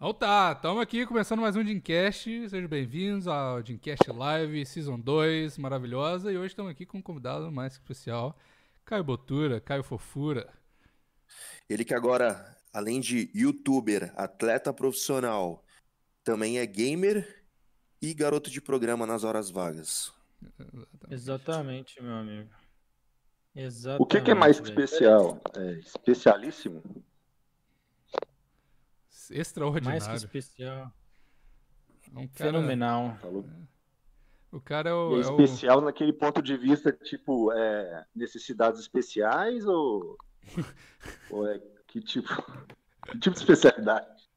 Então tá, estamos aqui começando mais um Dincast. Sejam bem-vindos ao Dincast Live Season 2, maravilhosa. E hoje estamos aqui com um convidado mais especial, Caio Botura, Caio Fofura. Ele que agora, além de youtuber, atleta profissional, também é gamer e garoto de programa nas horas vagas. Exatamente, meu amigo. Exatamente. O que, que é mais especial? É especialíssimo? Extraordinário. Mais que especial. É um cara- Fenomenal. Falou. O cara é o. é é o- especial naquele ponto de vista, tipo, é, necessidades especiais ou, ou é que tipo, que tipo de especialidade?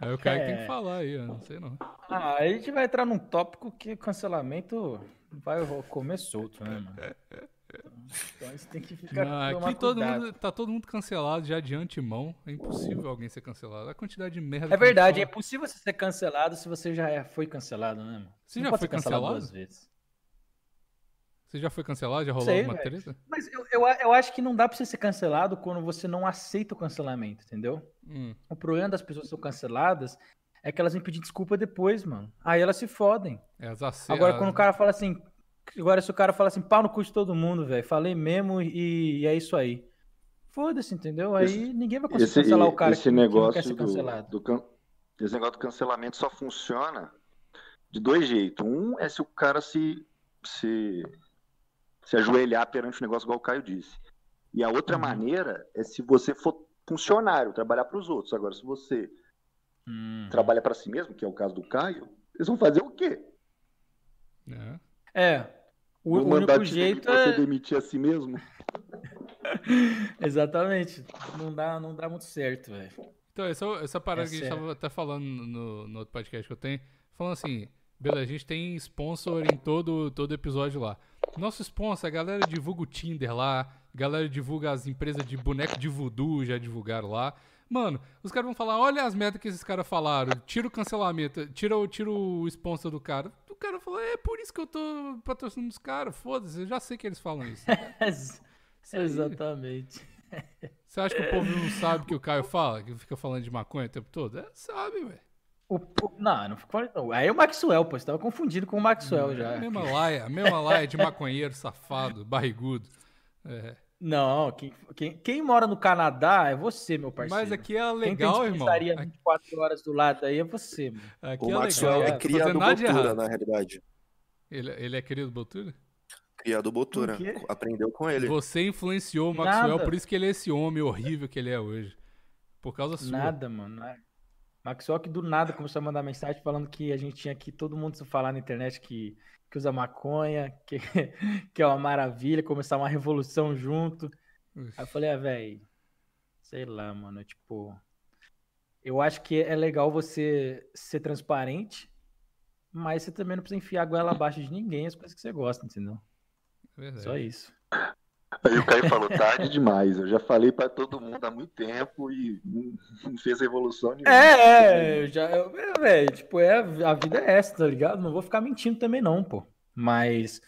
Aí o Caio tem É. que falar aí, eu não sei não. Ah, a gente vai entrar num tópico que cancelamento vai comer solto, né, mano? Então gente tem que ficar Não, tomar aqui todo cuidado. mundo, tá todo mundo cancelado já de antemão. É impossível alguém ser cancelado. A quantidade de merda. É verdade, é impossível você ser cancelado se você já é- foi cancelado, né, mano? Você não já foi cancelado cancelado? duas vezes. Você já foi cancelado? Já rolou Sei, alguma treta? Mas eu, eu, eu acho que não dá pra você ser cancelado quando você não aceita o cancelamento, entendeu? Hum. O problema das pessoas que são canceladas é que elas vêm pedir desculpa depois, mano. Aí elas se fodem. É as ace- Agora, quando o cara fala assim. Agora, se o cara fala assim, pau no cu de todo mundo, velho. Falei mesmo e, e é isso aí. Foda-se, entendeu? Aí Esse- ninguém vai conseguir Esse, cancelar o cara esse que, que não quer negócio ser do, cancelado. do can- esse negócio do cancelamento só funciona de dois jeitos. Um é se o cara se, se, se ajoelhar perante o negócio, igual o Caio disse. E a outra Uhum. maneira é se você for funcionário, trabalhar para os outros. Agora, se você Hum. trabalha para si mesmo, que é o caso do Caio, eles vão fazer o quê? É. É. O, mandar único te jeito você é. demitir a si mesmo? Exatamente. Não dá, não dá muito certo, velho. Então, essa, essa parada É que a gente sério. tava até falando no, no outro podcast que eu tenho, falando assim, beleza, a gente tem sponsor em todo, todo episódio lá. Nosso sponsor, a galera divulga o Tinder lá, a galera divulga as empresas de boneco de voodoo, já divulgaram lá. Mano, os caras vão falar, olha as merdas que esses caras falaram, tira o cancelamento, tira, o- tira o sponsor do cara. O cara falou, é por isso que eu tô patrocinando os caras, foda-se, eu já sei que eles falam isso. Isso. Exatamente. Você acha que o povo não sabe o que o Caio fala? Que fica falando de maconha o tempo todo? É, sabe, velho. O, não, não ficou. não. Aí é o Maxwell, pô. Você tava confundido com o Maxwell A já. mesma laia, a mesma laia de maconheiro, safado, barrigudo. É. Não, quem, quem, quem mora no Canadá é você, meu parceiro. Mas aqui é Quem legal, tem irmão. Aqui, 24 horas do lado aí é você, mano. aqui O é Maxwell legal. é Não cria fazer do nada de Botura, na realidade. Ele, ele é querido Botura? Cria do Botura. Aprendeu com ele. Você influenciou o Maxwell, Nada. por isso que ele é esse homem horrível que ele é hoje. Por causa sua. Nada, mano. nada. Maxwell que do nada começou a mandar mensagem falando que a gente tinha que todo mundo falar na internet que, que usa maconha, que, que é uma maravilha, começar uma revolução junto. Aí eu falei, ah, velho, sei lá, mano, tipo, eu acho que é legal você ser transparente, mas você também não precisa enfiar a goela abaixo de ninguém, as coisas que você gosta, entendeu? É Verdade. Só isso. Aí o Caio falou, tarde demais. Eu já falei pra todo mundo há muito tempo e não fez revolução nenhuma. É, é, eu já, eu, é, velho, tipo, é, a vida é essa, tá ligado? Não vou ficar mentindo também não, pô. Mas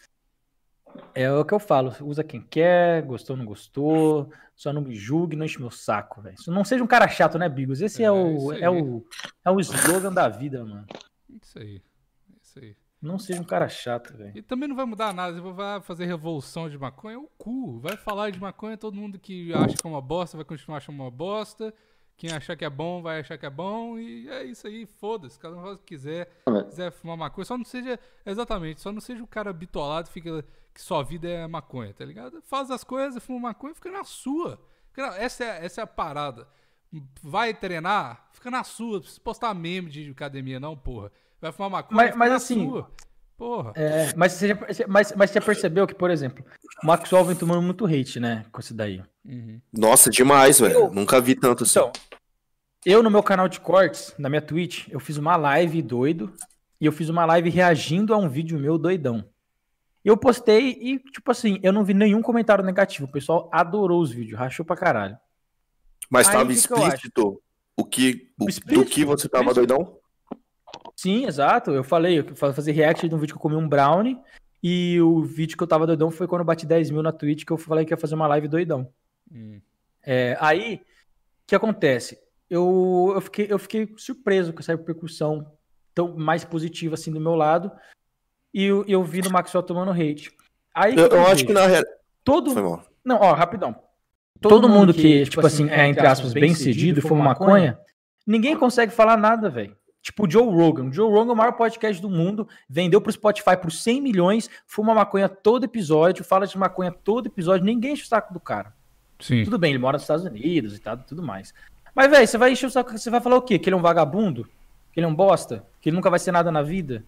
é o que eu falo, usa quem quer, gostou, não gostou, só não me julgue, não enche meu saco, velho. Não seja um cara chato, né, Bigos? Esse é, É, o, é o é o slogan da vida, mano. Isso aí. Isso aí. Não seja um cara chato, velho. E também não vai mudar nada. Você vai fazer revolução de maconha, é o cu. Vai falar de maconha, todo mundo que acha que é uma bosta vai continuar achando uma bosta. Quem achar que é bom vai achar que é bom. E é isso aí, foda-se. Cada um faz o que quiser. Mas- quiser fumar maconha, só não seja. Exatamente, só não seja o cara bitolado que fica. que sua vida é maconha, tá ligado? Faz as coisas, fuma maconha, fica na sua. Fica na- Essa é, essa é a parada. Vai treinar, fica na sua. Não precisa postar meme de academia, não, porra. Vai fumar maconha, Mas- mas assim, sua. Porra. É, mas, você já, mas, mas você percebeu que, por exemplo, o Maxwell vem tomando muito hate, né, com isso daí. Uhum. Nossa, demais, velho. Eu- Nunca vi tanto assim. Então, eu no meu canal de cortes, na minha Twitch, eu fiz uma live doido e eu fiz uma live reagindo a um vídeo meu doidão. Eu postei e, tipo assim, eu não vi nenhum comentário negativo. O pessoal adorou os vídeos, rachou pra caralho. Mas Aí, tava explícito o que, o- do Explícito, que você tava explícito. doidão? Sim, exato. Eu falei, eu fa- fazer react de um vídeo que eu comi um brownie. E o vídeo que eu tava doidão foi quando eu bati 10 mil na Twitch, que eu falei que ia fazer uma live doidão. Hum. É, aí, o que acontece? eu, eu, fiquei, eu fiquei surpreso com essa repercussão tão mais positiva assim do meu lado. E eu, eu vi no Maxwell tomando hate. Aí, Eu, eu acho que na real. todo. Não, ó, rapidão. Todo, mundo que, tipo assim, é, entre aspas, bem cedido e fuma maconha, ninguém consegue falar nada, velho. Tipo o Joe Rogan. O Joe Rogan é o maior podcast do mundo, vendeu pro Spotify por 100 milhões, fuma maconha todo episódio, fala de maconha todo episódio, ninguém enche o saco do cara. Sim. Tudo bem, ele mora nos Estados Unidos e tal, tudo mais. Mas, velho, você vai encher o saco, você vai falar o quê? Que ele é um vagabundo? Que ele é um bosta? Que ele nunca vai ser nada na vida?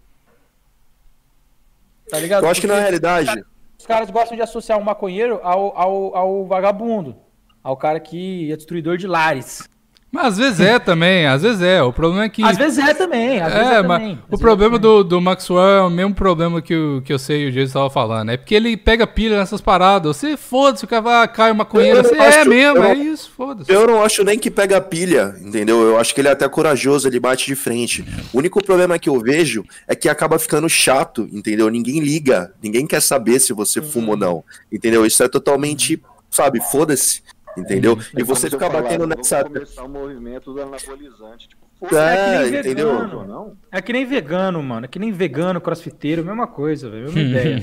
Tá ligado? Eu acho que na Porque- realidade. os caras gostam de associar o maconheiro ao, ao, ao vagabundo. Ao cara que é destruidor de lares. Mas às vezes é também, às vezes é. O problema é que. Às vezes é também, às vezes É, é mas também. Às o vezes problema é do, do Maxwell é o mesmo problema que, o, que eu sei e o Jason estava falando. É porque ele pega pilha nessas paradas. Você foda-se, o cara ah, cai uma Você não é acho- mesmo, eu é não- isso, foda-se. Eu não acho nem que pega pilha, entendeu? Eu acho que ele é até corajoso, ele bate de frente. O único problema que eu vejo é que acaba ficando chato, entendeu? Ninguém liga, ninguém quer saber se você fuma ou não, entendeu? Isso é totalmente, sabe, foda-se, entendeu? E você ficar batendo nessa. Vou começar o movimento do anabolizante. Tipo, É, que nem entendeu? vegano. É que nem vegano, mano. É que nem vegano, crossfiteiro, mesma coisa, velho. Mesma ideia.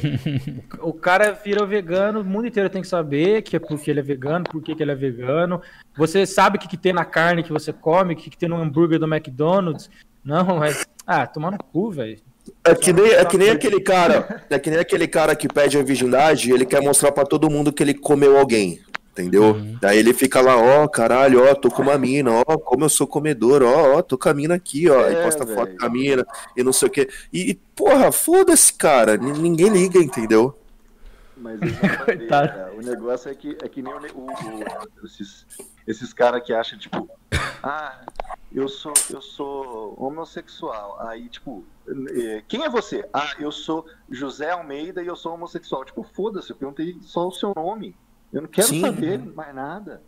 O o cara vira vegano, o mundo inteiro tem que saber que é porque ele é vegano, por que ele é vegano. Você sabe o que, que tem na carne que você come, o que, que tem no hambúrguer do McDonald's. Não, mas. Ah, tomar no cu, velho. É que, nem, é que nem aquele cara, é que nem aquele cara que pede a virgindade e ele quer mostrar pra todo mundo que ele comeu alguém. Entendeu? Daí ele fica lá, ó, caralho, ó, tô com uma mina, ó, como eu sou comedor, ó, ó, tô com a mina aqui, ó, e É, posta foto velho. com a mina e não sei o quê. E, e, porra, foda-se, cara, n- ninguém liga, entendeu? Mas Coitado. cara. o negócio é que, é que nem o, o- o- esses, esses caras que acham, tipo, ah, eu sou, eu sou homossexual. Aí, tipo, eh, quem é você? Ah, eu sou José Almeida e eu sou homossexual. Tipo, foda-se, eu perguntei só o seu nome. Eu não quero Sim. saber mais nada.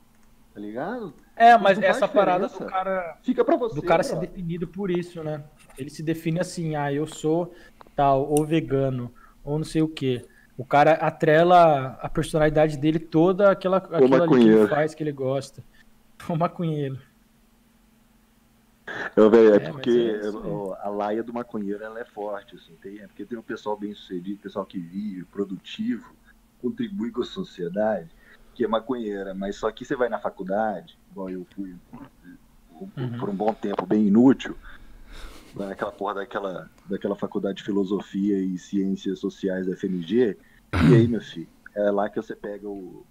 Tá ligado? É, mas essa parada do cara. Fica pra você. do cara ser bro. definido por isso, né? Ele se define assim, ah, eu sou tal, ou vegano, ou não sei o quê. O cara atrela a personalidade dele toda àquela, àquilo ali que ele faz, que ele gosta. O maconheiro. Eu, véio, é, É, porque é isso a laia do maconheiro ela é forte, assim, tem, é porque tem um pessoal bem sucedido, pessoal que vive, produtivo, contribui com a sociedade, que é maconheira, mas só que você vai na faculdade, igual eu fui por, Uhum. por um bom tempo bem inútil, vai naquela porra daquela, daquela faculdade de filosofia e ciências sociais da FMG, e aí, meu filho, é lá que você pega o-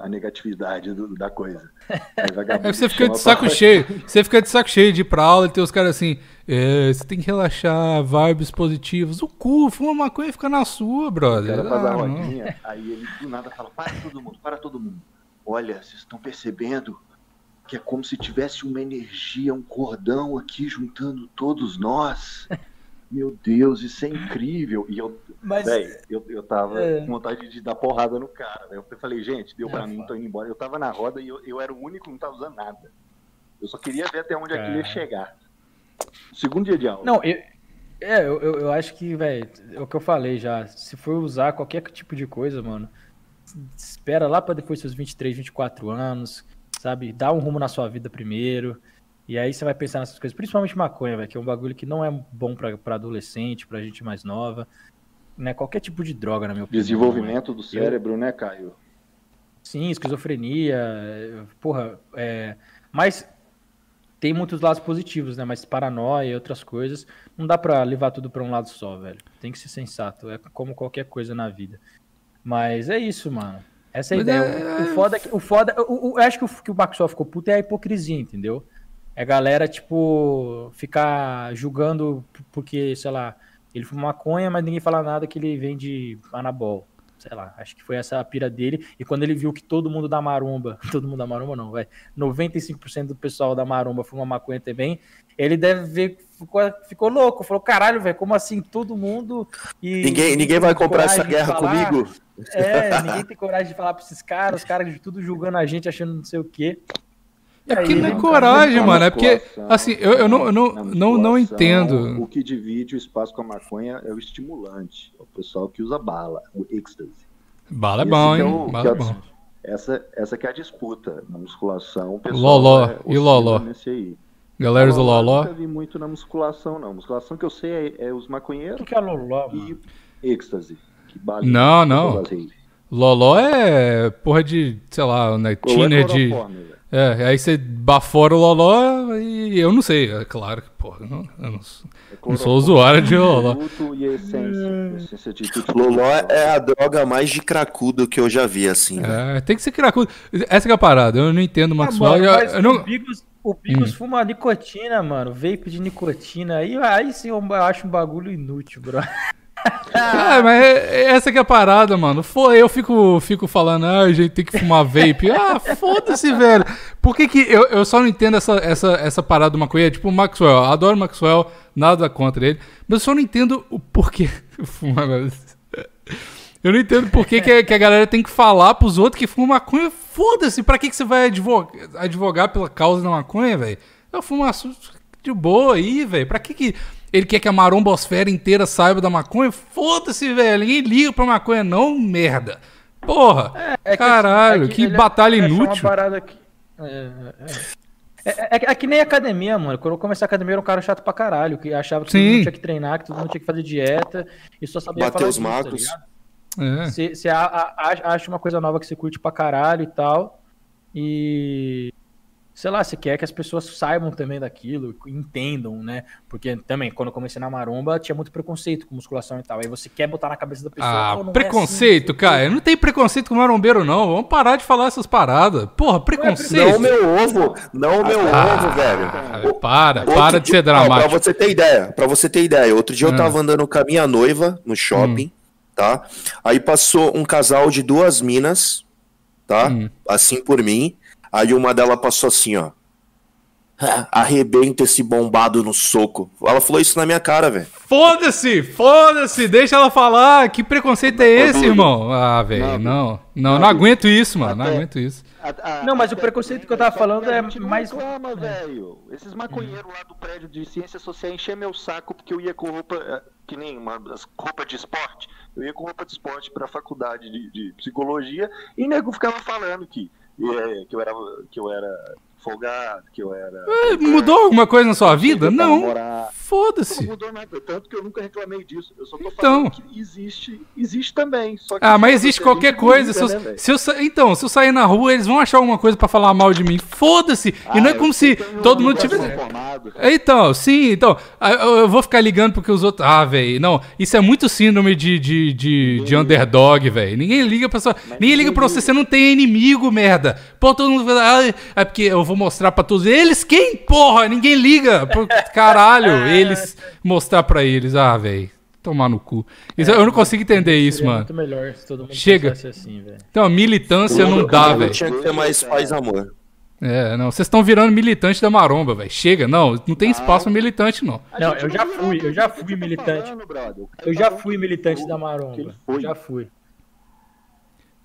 a negatividade do- da coisa. Aí, É que você fica de saco pra- cheio. Você fica de saco cheio de ir pra aula e ter os caras assim. É, você tem que relaxar, vibes positivos. O cu, fuma maconha e fica na sua, O brother. cara faz a Ah, rodinha, aí ele do nada fala, para todo mundo, para todo mundo. Olha, vocês estão percebendo que é como se tivesse uma energia, um cordão aqui juntando todos nós. Meu Deus, isso é incrível. E eu, Mas véi, eu, eu tava É. com vontade de dar porrada no cara. véi. Eu falei, gente, deu pra É, mim, tô indo embora. Eu tava na roda e eu, eu era o único que não tava usando nada. Eu só queria ver até onde aquilo ia Cara. chegar. Segundo dia de aula. Não, eu, é, eu, eu, eu acho que, velho, é o que eu falei já. Se for usar qualquer tipo de coisa, mano, espera lá pra depois dos seus 23, 24 anos, sabe? Dá um rumo na sua vida primeiro. E aí você vai pensar nessas coisas, principalmente maconha, velho, que é um bagulho que não é bom pra, pra adolescente, pra gente mais nova. Né? Qualquer tipo de droga, na minha opinião. Desenvolvimento do cérebro, né, Caio? Sim, esquizofrenia, é, porra, é, mas tem muitos lados positivos, né? Mas paranoia e outras coisas, não dá pra levar tudo pra um lado só, velho. Tem que ser sensato, é como qualquer coisa na vida. Mas é isso, mano. Essa é a ideia. é- O, o foda, é que- o foda, o- o- eu acho que o que o Maxwell ficou puto é a hipocrisia, entendeu? É galera, tipo, ficar julgando porque, sei lá, ele fuma maconha, mas ninguém fala nada que ele vende anabol. Sei lá, acho que foi essa a pira dele. E quando ele viu que todo mundo da maromba, todo mundo da maromba não, vai, 95% do pessoal da maromba fuma maconha também, ele deve ver, ficou, ficou louco. Falou, caralho, velho, como assim todo mundo... E, Ninguém, ninguém vai comprar essa guerra comigo? É, ninguém tem coragem de falar pra esses caras, os caras de tudo julgando a gente, achando não sei o quê. É porque Aí, não é né, coragem, Na mano. É porque, assim, eu, eu não, eu não, não, não entendo. O que divide o espaço com a maconha é o estimulante. É o pessoal que usa bala, o êxtase. Bala é Esse bom, que é hein? o- Bala que é é o- bom. essa, essa que é a disputa. Na musculação, o pessoal Loló. é E Loló? oscila Nesse aí. Galera do Eu Loló. nunca vi muito na musculação, não. Musculação que eu sei é, é os O maconheiros que que é Loló, e êxtase. Que balinha, Não, não. Loló é porra de, sei lá, né? Loló é de. velho. É, aí você bafora o Loló e eu não sei. É claro que, porra, eu não, eu não sou, É não sou usuário de Loló. Produto e essência. essência de. Loló é a droga mais de cracudo que eu já vi, assim. velho. É, tem que ser cracudo. Essa que é a parada. Eu não entendo o Ah, Maxwell. mano, eu- eu não- o Bigos, o Bigos fuma nicotina, mano. Vape de nicotina. Aí, aí sim eu acho um bagulho inútil, bro. É, mas é- é essa que é a parada, mano. Eu fico, fico falando, ah, a gente tem que fumar vape. Ah, foda-se, velho. Por que que. Eu, eu só não entendo essa, essa, essa parada do maconha. Tipo, o Maxwell, adoro o Maxwell, nada contra ele. Mas eu só não entendo o porquê. fumar. Eu não entendo por que, que, a, que a galera tem que falar pros outros que fumam maconha. Foda-se, pra que, que você vai advogar, advogar pela causa da maconha, velho? Eu fumo aço- de boa aí, velho. Pra que, que ele quer que a marombosfera inteira saiba da maconha? Foda-se, velho. Ninguém liga pra maconha, não, merda. Porra. É que- Caralho, é que, ele batalha acha uma inútil. parada que- É, é, é. É- é que nem academia, mano. Quando eu comecei a academia, era um cara chato pra caralho, que achava que todo Sim. mundo tinha que treinar, que todo mundo tinha que fazer dieta, e só sabia Bater falar os tá macros. É. Você a- acha uma coisa nova que você curte pra caralho e tal. E. Sei lá, você quer que as pessoas saibam também daquilo, entendam, né? Porque também, quando eu comecei na maromba, tinha muito preconceito com musculação e tal. Aí você quer botar na cabeça da pessoa. Ah, "Pô, não é preconceito, assim, cara. Não tem preconceito com marombeiro, não. Vamos parar de falar essas paradas. Porra, preconceito. Não o meu ovo, não o meu ovo, velho. Ah, para, Outro para de ser dramático. pra você ter ideia, pra você ter ideia, outro dia Ah. eu tava andando com a minha noiva no shopping, tá? Aí passou um casal de duas minas, tá? Hum. Assim por mim. Aí uma delas passou assim, ó. "Ah, Arrebenta esse bombado no soco. Ela falou isso na minha cara, velho. Foda-se, foda-se, deixa ela falar. Que preconceito é esse, irmão? Ah, velho, Não, não. Não, não aguento isso, mano. Não aguento isso. A- a- Não, mas o preconceito que eu tava falando é mais- reclama, velho. Esses maconheiros lá do prédio de ciência social encher meu saco porque eu ia com roupa, eh, que nem uma das roupa de esporte. Eu ia com roupa de esporte pra faculdade de, de psicologia e nego ficava falando que, eh, que, eu era, que eu era folgado, que eu era. Eh, Mudou alguma coisa na sua vida? Não. namorava. Não Foda-se. mudou nada, tanto que eu nunca reclamei disso. Eu só tô Então. falando que existe, existe também. Ah, mas foda-se, existe qualquer coisa. liga, Se eu, né, se eu sa- então, se eu sair na rua, eles vão achar alguma coisa pra falar mal de mim. Foda-se. E não é Ah, como se todo mundo tivesse. formado. Então, sim, então. ah, Eu vou ficar ligando porque os outros. Ah, velho. Não, isso é muito síndrome de, de, de, de underdog, velho. Ninguém liga pra sua. Ninguém liga pra você, você não tem inimigo, merda. Pô, todo mundo fala, ah, é porque eu vou mostrar pra todos. Eles quem, porra? Ninguém liga. Pô, Caralho, eles mostrar pra eles. Ah, velho. Tomar no cu. Isso- eu não consigo entender isso, mano. muito melhor se todo mundo Chega. assim, velho. Então, militância não dá, Eu velho. Tinha que ter mais paz e amor. É, não. Vocês estão virando militante da maromba, velho. Chega, não. Não tem espaço pra militante, não. Não, eu já fui, eu já fui tá militante. Eu tá já fui militante da maromba. foi. Já fui.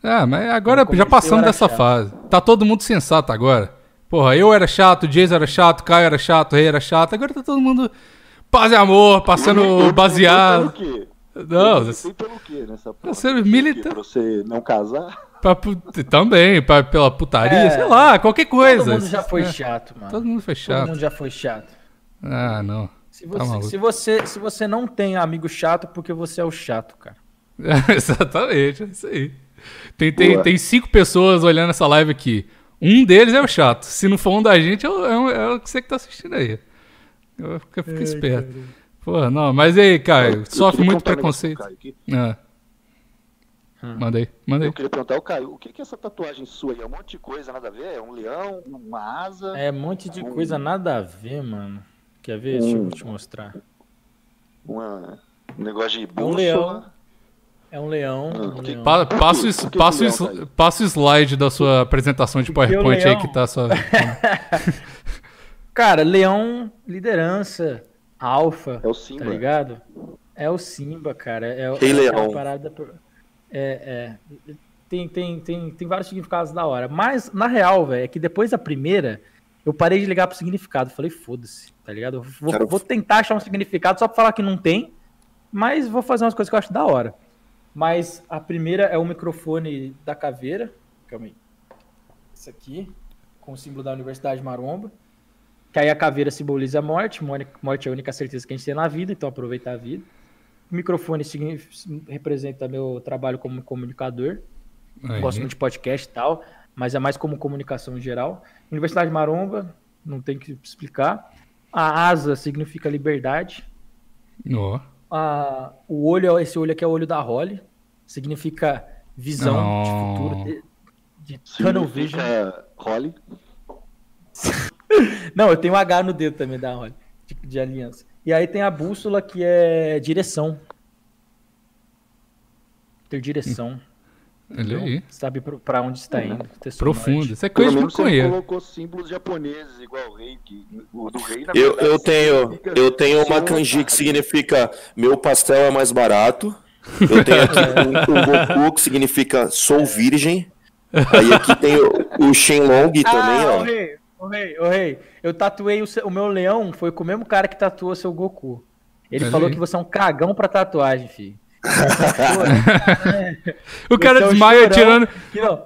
Ah, mas agora já eu passamos dessa fase. Tá todo mundo sensato agora. Porra, eu era chato, o Jason era chato, Caio era chato, o Rei era chato. Agora tá todo mundo paz e amor, passando baseado. Pelo quê? Não, lutei pelo quê nessa porra? Você Pelo quê? milita- Pra você não casar? pra também, pra, pela putaria, É. sei lá, qualquer coisa. Todo mundo já foi É, chato, mano. Todo mundo foi Todo chato. mundo já foi chato. Ah, não. Se Tá você, maluco. se, você, se você não tem amigo chato, porque você é o chato, cara. Exatamente, é isso aí. Tem, tem, tem cinco pessoas olhando essa live aqui. Um deles é o chato. Se não for um da gente, é o, é o- é que você que tá assistindo aí. Eu fico, eu fico esperto. Porra, não, mas e aí, Caio, Eu sofre queria muito um preconceito. Ah. Mandei, mandei. Eu queria perguntar ao Caio, o que que é essa tatuagem sua aí? É um monte de coisa, nada a ver? É um leão, uma asa? É um monte de coisa nada a ver, mano. Quer ver? Deixa eu te mostrar. Uma, um negócio de É um bússola? leão. É um leão. Ah, um que- leão. Pa- passa, o que passa, o que leão, passa o slide da sua apresentação de PowerPoint aí leão- que tá só. Cara, leão, liderança, alfa, É o tá Simba. ligado? É o Simba, cara. É, o- Rei é Leão. uma parada. por- É, é. Tem, tem, tem, tem vários significados da hora. Mas, na real, velho, é que depois da primeira, eu parei de ligar pro significado. Falei, foda-se, tá ligado? Vou, Quero- vou tentar achar um significado só pra falar que não tem, mas vou fazer umas coisas que eu acho da hora. Mas a primeira é o microfone da caveira. Calma aí. Isso aqui, com o símbolo da Universidade Maromba. Que aí a caveira simboliza a morte. Morte é a única certeza que a gente tem na vida, então aproveitar a vida. O microfone representa meu trabalho como comunicador. Aí. Gosto muito de podcast e tal, mas é mais como comunicação em geral. Universidade Maromba, não tem que explicar. A asa significa liberdade. Ó. A- o olho, esse olho aqui é o olho da Holly, significa visão de Oh. futuro, de, de tunnel vision. Holly. Não, eu tenho um H no dedo também da Holly, de, de aliança. E aí tem a bússola que é direção. Ter direção. Olha entendeu? aí. Sabe pra onde está indo. ter seu Profundo. Isso é Pelo coisa de maconheiro. colocou símbolos japoneses, igual o rei. Que, o do rei, na Eu, verdade, eu tenho, significa eu tenho uma kanji que significa meu pastel é mais barato. Eu tenho aqui o, o Goku que significa sou virgem. Aí aqui tem o, o Shenlong também, ah, o ó. rei, o rei, o rei. Eu tatuei o, seu- o meu leão, foi com o mesmo cara que tatuou seu Goku. Ele Olha falou aí. que você é um cagão pra tatuagem, filho. O cara um desmaia tirando, que não-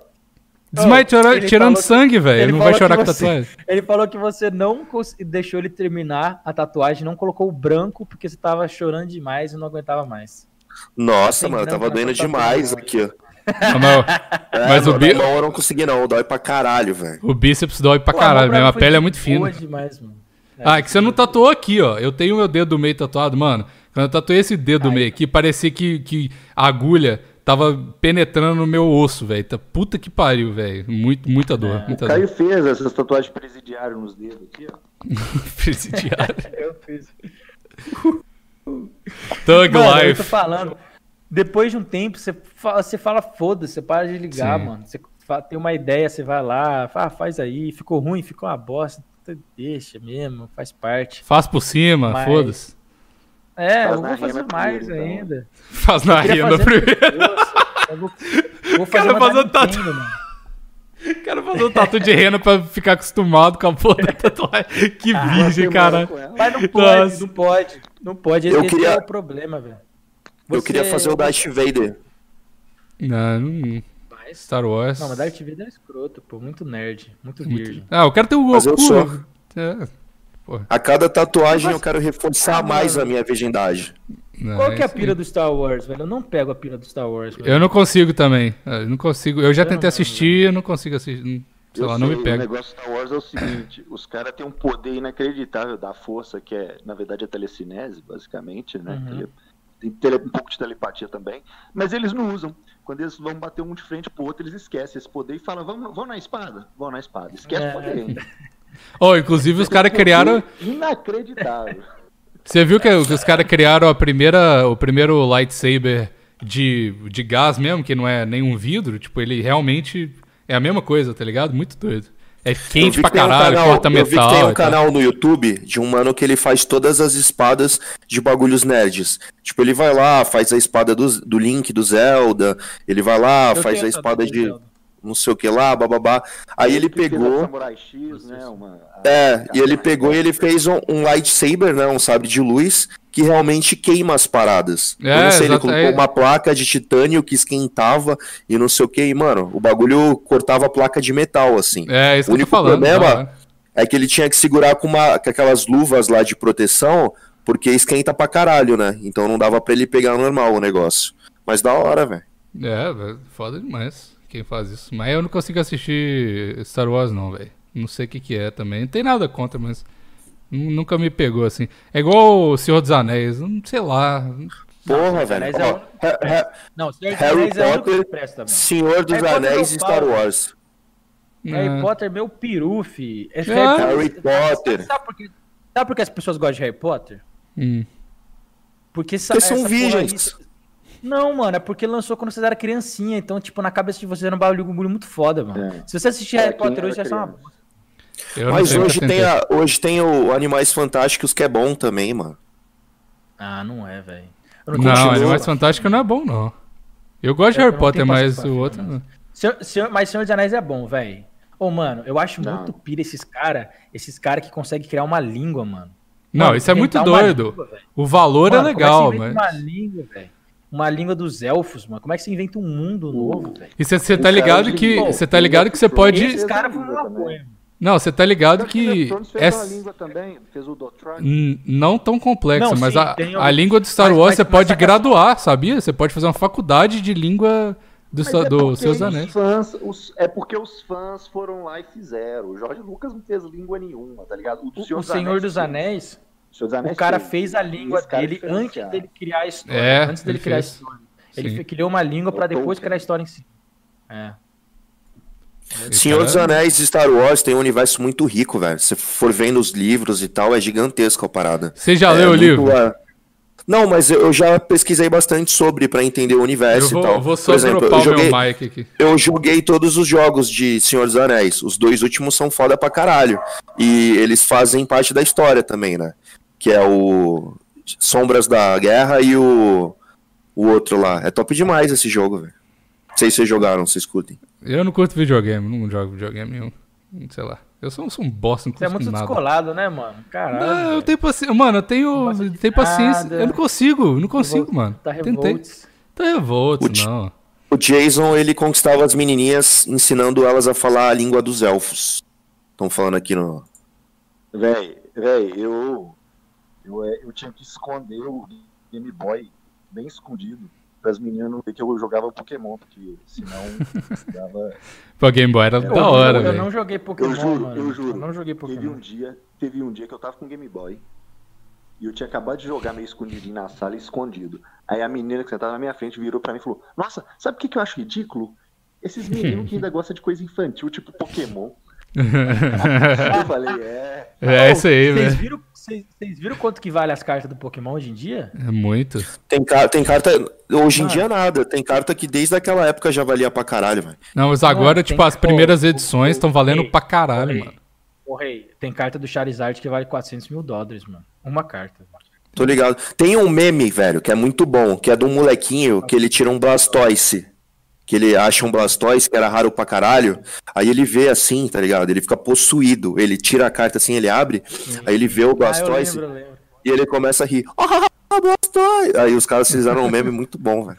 desmaia Ô, tirando, que- sangue, velho. ele Ele não vai chorar com você- tatuagem. Ele falou que você não cons- deixou ele terminar a tatuagem, não colocou o branco porque você tava chorando demais e não aguentava mais. Nossa, Tem mano, branco tava doendo demais aqui, ó. Ah, mas É, Mas o mano, bi- na mão eu não consegui não, dói pra caralho, velho. o bíceps dói pra Pô, caralho, mão mesmo. A pele é muito boa fina. demais, mano. Ah, é que você não tatuou aqui, ó. Eu tenho meu dedo do meio tatuado, mano. Quando eu tatuei esse dedo do meio aqui, parecia que, que a agulha tava penetrando no meu osso, velho. Tá Puta que pariu, velho. Muito, muita dor, É. muita O dor. Caio fez essas tatuagens presidiárias nos dedos aqui, ó. Presidiário. Eu fiz. Thug Mano, eu tô Life. falando. Depois de um tempo, você fala, você fala foda-se, você para de ligar, Sim. mano. Você tem uma ideia, você vai lá, fala, ah, faz aí, ficou ruim, ficou uma bosta. Deixa mesmo, faz parte. Faz por cima, Mas- foda-se. É, Faz eu vou fazer mais primeiro, então. ainda. Faz na Eu renda fazer primeiro. Eu vou, eu vou fazer cara da fazendo tatu-. O cara fazer um tatu de rena pra ficar acostumado com a porra da tatuagem. Que Ah, virgem, cara. Mas não pode, Nossa. não pode. Não pode. Eu Esse queria- é o problema, velho. Eu queria Você- fazer o Darth Vader. Não, não. Mas- Star Wars. Não, mas Darth Vader é escroto, pô. Muito nerd. Muito virgem. Ah, eu quero ter o Mas eu Goku. sou. É. A cada tatuagem eu quero reforçar Ah, mais mano. a minha virgindade. Não, Qual que é a aí. pira do Star Wars, velho? Eu não pego a pira do Star Wars, velho. Eu não consigo também. Eu não consigo. Eu já Eu tentei não- assistir, eu não consigo assistir. Sei Eu lá, não sei, me O pega. negócio do Star Wars é o seguinte: os caras têm um poder inacreditável da força, que é, na verdade, a telecinese, basicamente, né? Uhum. Tem um pouco de telepatia também, mas eles não usam. Quando eles vão bater um de frente pro outro, eles esquecem esse poder e falam: vamos, vamos na espada? Vamos na espada. Esquece É. o poder ainda. Oh, inclusive os caras criaram. Inacreditável. Você viu que os caras criaram a primeira, o primeiro lightsaber de, de gás mesmo, que não é nenhum vidro? Tipo, ele realmente é a mesma coisa, tá ligado? Muito doido. É Eu quente vi pra que tem um caralho, canal- corta Eu vi que metal. tem um tal. canal no YouTube de um mano que ele faz todas as espadas de bagulhos nerds. Tipo, ele vai lá, faz a espada do, do Link, do Zelda. Ele vai lá, Eu faz a espada de Zelda. Não sei o que lá, bababá. Aí ele a pegou. X, né? Uma, É, e ele pegou e ele fez um, um lightsaber, né? Um sabre de luz que realmente queima as paradas. É, eu não sei, ele colocou é. uma placa de titânio que esquentava e não sei o que. E, mano, o bagulho cortava a placa de metal, assim. É, isso O que eu único tô falando. problema-? É que ele tinha que segurar com, uma, com aquelas luvas lá de proteção, porque esquenta pra caralho, né? Então não dava pra ele pegar normal o negócio. Mas da hora, velho. É, velho, foda demais quem faz isso. Mas eu não consigo assistir Star Wars, não, velho. Não sei o que, que é também. Não tem nada contra, mas nu- nunca me pegou assim. É igual o Senhor dos Anéis, não sei lá. Porra, velho. É Ha- Não, Senhor dos Harry Anéis é o Potter, presta, mano. Senhor dos Harry Potter Anéis e. Star Wars. Harry É. Potter é meu peru, fi. É Ah. Harry Potter. Sabe por, que, sabe por que as pessoas gostam de Harry Potter? Hum. Porque, Porque são porra aí- virgens. Não, mano, é porque lançou quando vocês eram criancinha. Então, tipo, na cabeça de vocês era um bagulho muito foda, mano. É. Se você assistir Pra Harry Potter hoje, vai ser uma criança. bosta. Eu não Mas hoje tem, a, hoje tem o Animais Fantásticos que é bom também, mano. Ah, não é, velho. Eu Não, continua. Animais Fantásticos não é bom, não. Eu gosto de Eu Harry não Potter, mas o outro. não. Senhor, Senhor- mas Senhor dos Anéis é bom, velho. Ô, mano, eu acho Não. muito pira esses caras esses cara que conseguem criar uma língua, mano. Não, Mano, isso é muito uma doido. língua. O valor Mano, é que você legal, mas. uma língua, velho? Uma língua dos elfos, mano. Como é que você inventa um mundo novo, velho? E você tá cara ligado de- que. Você tá ligado que você pode. Esses caras língua foram uma. Não, você tá ligado que. Thrones fez É... uma língua também, fez o Dothraki. N- Não tão complexa, Não, mas sim, a, a língua do Star mas- Wars mas- você mas pode que a- graduar, sabia? Você pode fazer uma faculdade de língua do, Mas é do Seus Anéis. Fãs, os- é porque os fãs foram lá e fizeram. O Jorge Lucas não fez língua nenhuma, tá ligado? do O, o Senhor. Anéis, O Senhor dos Anéis o cara fez. a língua é dele antes dele criar a história. É, antes dele ele criar fez. a história. Ele Sim. criou uma língua pra O depois criar a história em si. É. Senhor dos Anéis e Star Wars tem um universo muito rico, velho. Se for vendo os livros e tal, é gigantesco a parada. Você já É leu o livro? é, Não, mas eu eu já pesquisei bastante sobre pra entender o Eu universo vou, e tal. vou só Por exemplo, eu o joguei, meu mic aqui. eu joguei todos os jogos de Senhor dos Anéis. Os dois últimos são foda pra caralho. E eles fazem parte da história também, né? Que é o Sombras da Guerra e o, o outro lá. É top demais esse jogo, velho. Não sei se vocês jogaram, vocês curtem. Eu não curto videogame, não jogo videogame nenhum. Sei lá. Eu sou, sou um bosta, não Você é muito nada. descolado, né, mano? Caralho. Não, eu tenho paciência. Mano, eu tenho, tenho paciência. nada. Eu não consigo, não consigo, Revol- mano. Tá Tentei. revoltos. Tá revolto, O ti- não. O Jason, ele conquistava as menininhas ensinando elas a falar a língua dos elfos. Estão falando aqui no... Véi, véi, eu, eu. é, Eu tinha que esconder o Game Boy bem escondido. Para as meninas não ver que eu jogava Pokémon, porque senão dava. Pô, Game Boy era Eu, da hora, eu velho. não joguei Pokémon, Eu juro, mano. eu juro. não joguei Teve Pokémon. um dia, teve um dia que eu tava com o Game Boy e eu tinha acabado de jogar meio escondidinho na sala, escondido. Aí a menina que sentava na minha frente virou pra mim e falou: Nossa, sabe o que, que eu acho ridículo? Esses meninos que ainda gostam de coisa infantil, tipo Pokémon. eu falei, é. É isso aí, Vocês velho. viram, vocês, viram quanto que vale as cartas do Pokémon hoje em dia? É muito. Tem, tem carta... Hoje em Mano. dia nada. Tem carta que desde aquela época já valia pra caralho, velho. Não, mas agora, Mano, tipo, tem- as primeiras Pô, edições o- estão valendo Ei, pra caralho, mano. ô, rei, tem carta do Charizard que vale 400 mil dólares, mano. Uma carta. Tô ligado. Tem um meme, velho, que é muito bom, que é de um molequinho que ele tira um Blastoise. Que ele acha um Blastoise que era raro pra caralho. Aí ele vê assim, tá ligado? Ele fica possuído. Ele tira a carta assim, ele abre. Aí ele vê o Ah, eu Blastoise lembro, eu lembro. e ele começa a rir. Ah, Blastoise! Aí os caras fizeram um meme muito bom, velho.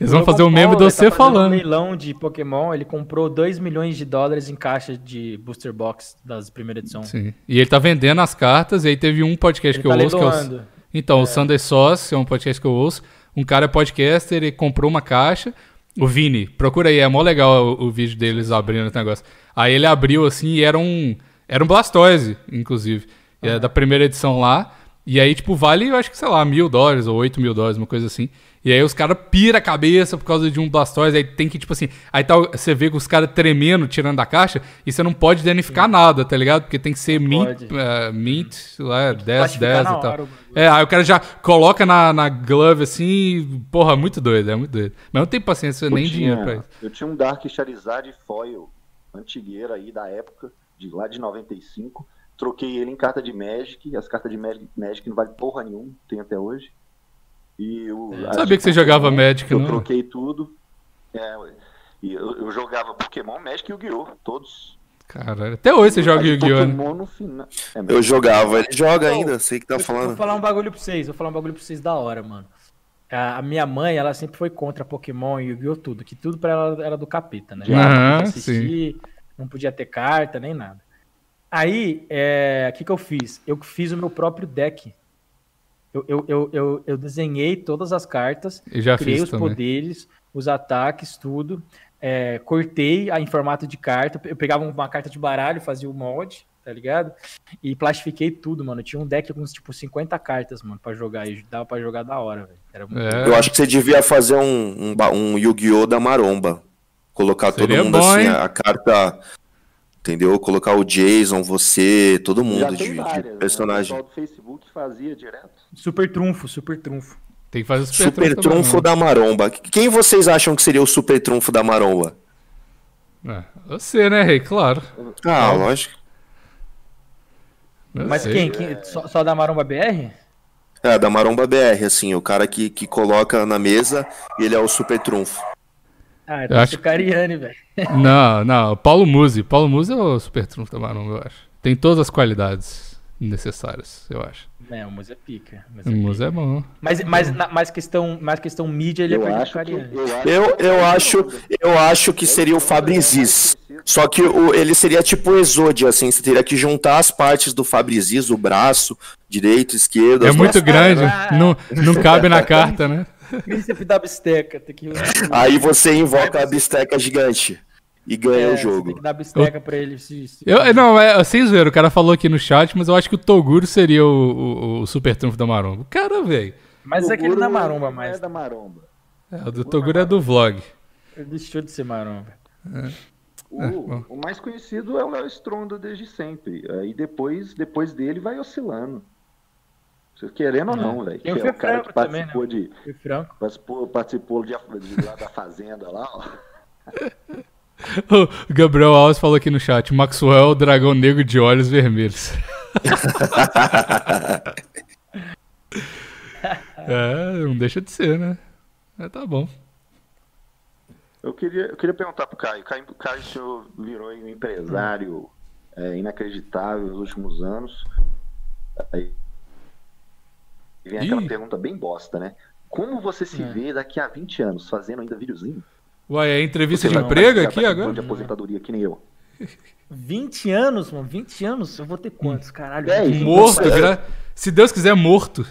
Eles vão fazer um meme de ele você tá fazendo Um falando. leilão de Pokémon, ele comprou 2 milhões de dólares em caixa de booster box das primeiras edições. Sim. E ele tá vendendo as cartas, e aí teve um podcast Ele que eu tá ouço, que é o... leiloando. Então, o Sunday Sauce, é um podcast que eu ouço. Um cara é podcaster, ele comprou uma caixa. O Vini, procura aí, é mó legal o, o vídeo deles abrindo esse negócio. Aí ele abriu assim e era um. Era um Blastoise, inclusive. É da primeira edição lá. E aí, tipo, vale, eu acho que, sei lá, mil dólares ou oito mil dólares, uma coisa assim. E aí os caras pira a cabeça por causa de um Blastoise. Aí tem que, tipo assim. Aí tá, você vê que os caras tremendo, tirando da caixa. E você não pode danificar nada, tá ligado? Porque tem que ser mint, eh, mint, sei lá, 10, plastificar 10 na e tal. hora. É, aí o cara já coloca na, na glove assim, e, porra, muito doido, é muito doido. Mas não tem paciência nem eu dinheiro pra tinha, isso. eu tinha um Dark Charizard Foil, antigueira aí da época, de lá de 95. Troquei ele em carta de Magic. As cartas de Magic, Magic não valem porra nenhuma, tem até hoje. E o, É. Sabia que você jogava Pokémon, Magic, Eu não? troquei tudo. É, ué. e eu, eu jogava Pokémon, Magic e Yu-Gi-Oh! Todos. Caralho, até hoje você joga Yu-Gi-Oh! né? Pokémon no final. É, Eu jogava, ele joga Então, ainda, sei que tá Eu Vou falando. falar um bagulho pra vocês, vou falar um bagulho pra vocês da hora, mano. A minha mãe, ela sempre foi contra Pokémon e Yu-Gi-Oh! tudo, que tudo pra ela era do capeta, né? Aham, não podia assistir, não podia ter carta, nem nada. Aí, é, o que que eu fiz? Eu fiz o meu próprio deck. Eu, eu, eu, eu, eu desenhei todas as cartas, Eu já criei fiz os também. poderes, os ataques, tudo. É, cortei a, em formato de carta. Eu pegava uma carta de baralho, fazia o molde, tá ligado? E plastifiquei tudo, mano. Eu tinha um deck com tipo 50 cartas, mano, pra jogar. E dava pra jogar da hora, velho. Era muito É. Eu acho que você devia fazer um, um, ba- um Yu-Gi-Oh! da maromba. Colocar todo Seria mundo bom, assim, hein? a carta. Entendeu? Colocar o Jason, você, todo mundo de, de várias, né? O personagem. pessoal do Facebook fazia direto. Super trunfo, super trunfo. Tem que fazer super, Super trunfo trunfo né? da maromba. Quem vocês acham que seria o super trunfo da maromba? É, você, né, Rei? Claro. Ah, lógico. Eu Mas sei. quem? quem só, só da Maromba BR? É, da Maromba BR, assim, o cara que, que coloca na mesa e ele é o super trunfo. Ah, Eu é acho- o Cariani, velho. Não, não. Paulo Musi. Paulo Musi é o super trunfo da Maromba, eu acho. Tem todas as qualidades. necessários, eu acho. É, o Musa é pica. Mas O Musa é bom. Mas, mas, na- mais, questão, mais questão mídia, ele Eu é acho, que, eu, acho Eu, eu, acho, eu acho que seria o Fabrizis. Só que o, ele seria tipo o Exodia, assim, você teria que juntar as partes do Fabrizis, o braço, direito, esquerdo. É as muito grande, Ah. não, não cabe na carta, né? Príncipe da bisteca. Tem que... Aí você invoca a bisteca gigante e ganha É, o você jogo. Tem que dar bisteca pra ele se... se- Eu, não, é, vocês viram, o cara falou aqui no chat, mas eu acho que o Toguro seria o, o, o super trunfo da Maromba. O cara, velho. Mas é aquele Toguro da maromba mais. É da maromba. É, o do Toguro é do vlog. Ele deixou de ser maromba. O, É, o mais conhecido é o Léo Stronda desde sempre. Aí depois, depois dele vai oscilando. Querendo ou não, velho. Tem o é o cara que também, participou de. Franco. Participou, participou de, de lá da fazenda lá, ó. O Gabriel Alves falou aqui no chat: Maxwell, dragão negro de olhos vermelhos. é, não deixa de ser, né? É, tá bom. Eu queria, eu queria perguntar pro Caio. Caio, Caio, o senhor virou um empresário é, inacreditável nos últimos anos. Aí vem aquela Ih. pergunta bem bosta, né? Como você se É. vê daqui a 20 anos fazendo ainda videozinho? Uai, é entrevista de Você não emprego aqui agora? de aposentadoria que nem eu. 20 anos, mano. 20 anos? Eu vou ter quantos? Caralho. Dez. 20 Morto, gra- se Deus quiser, morto.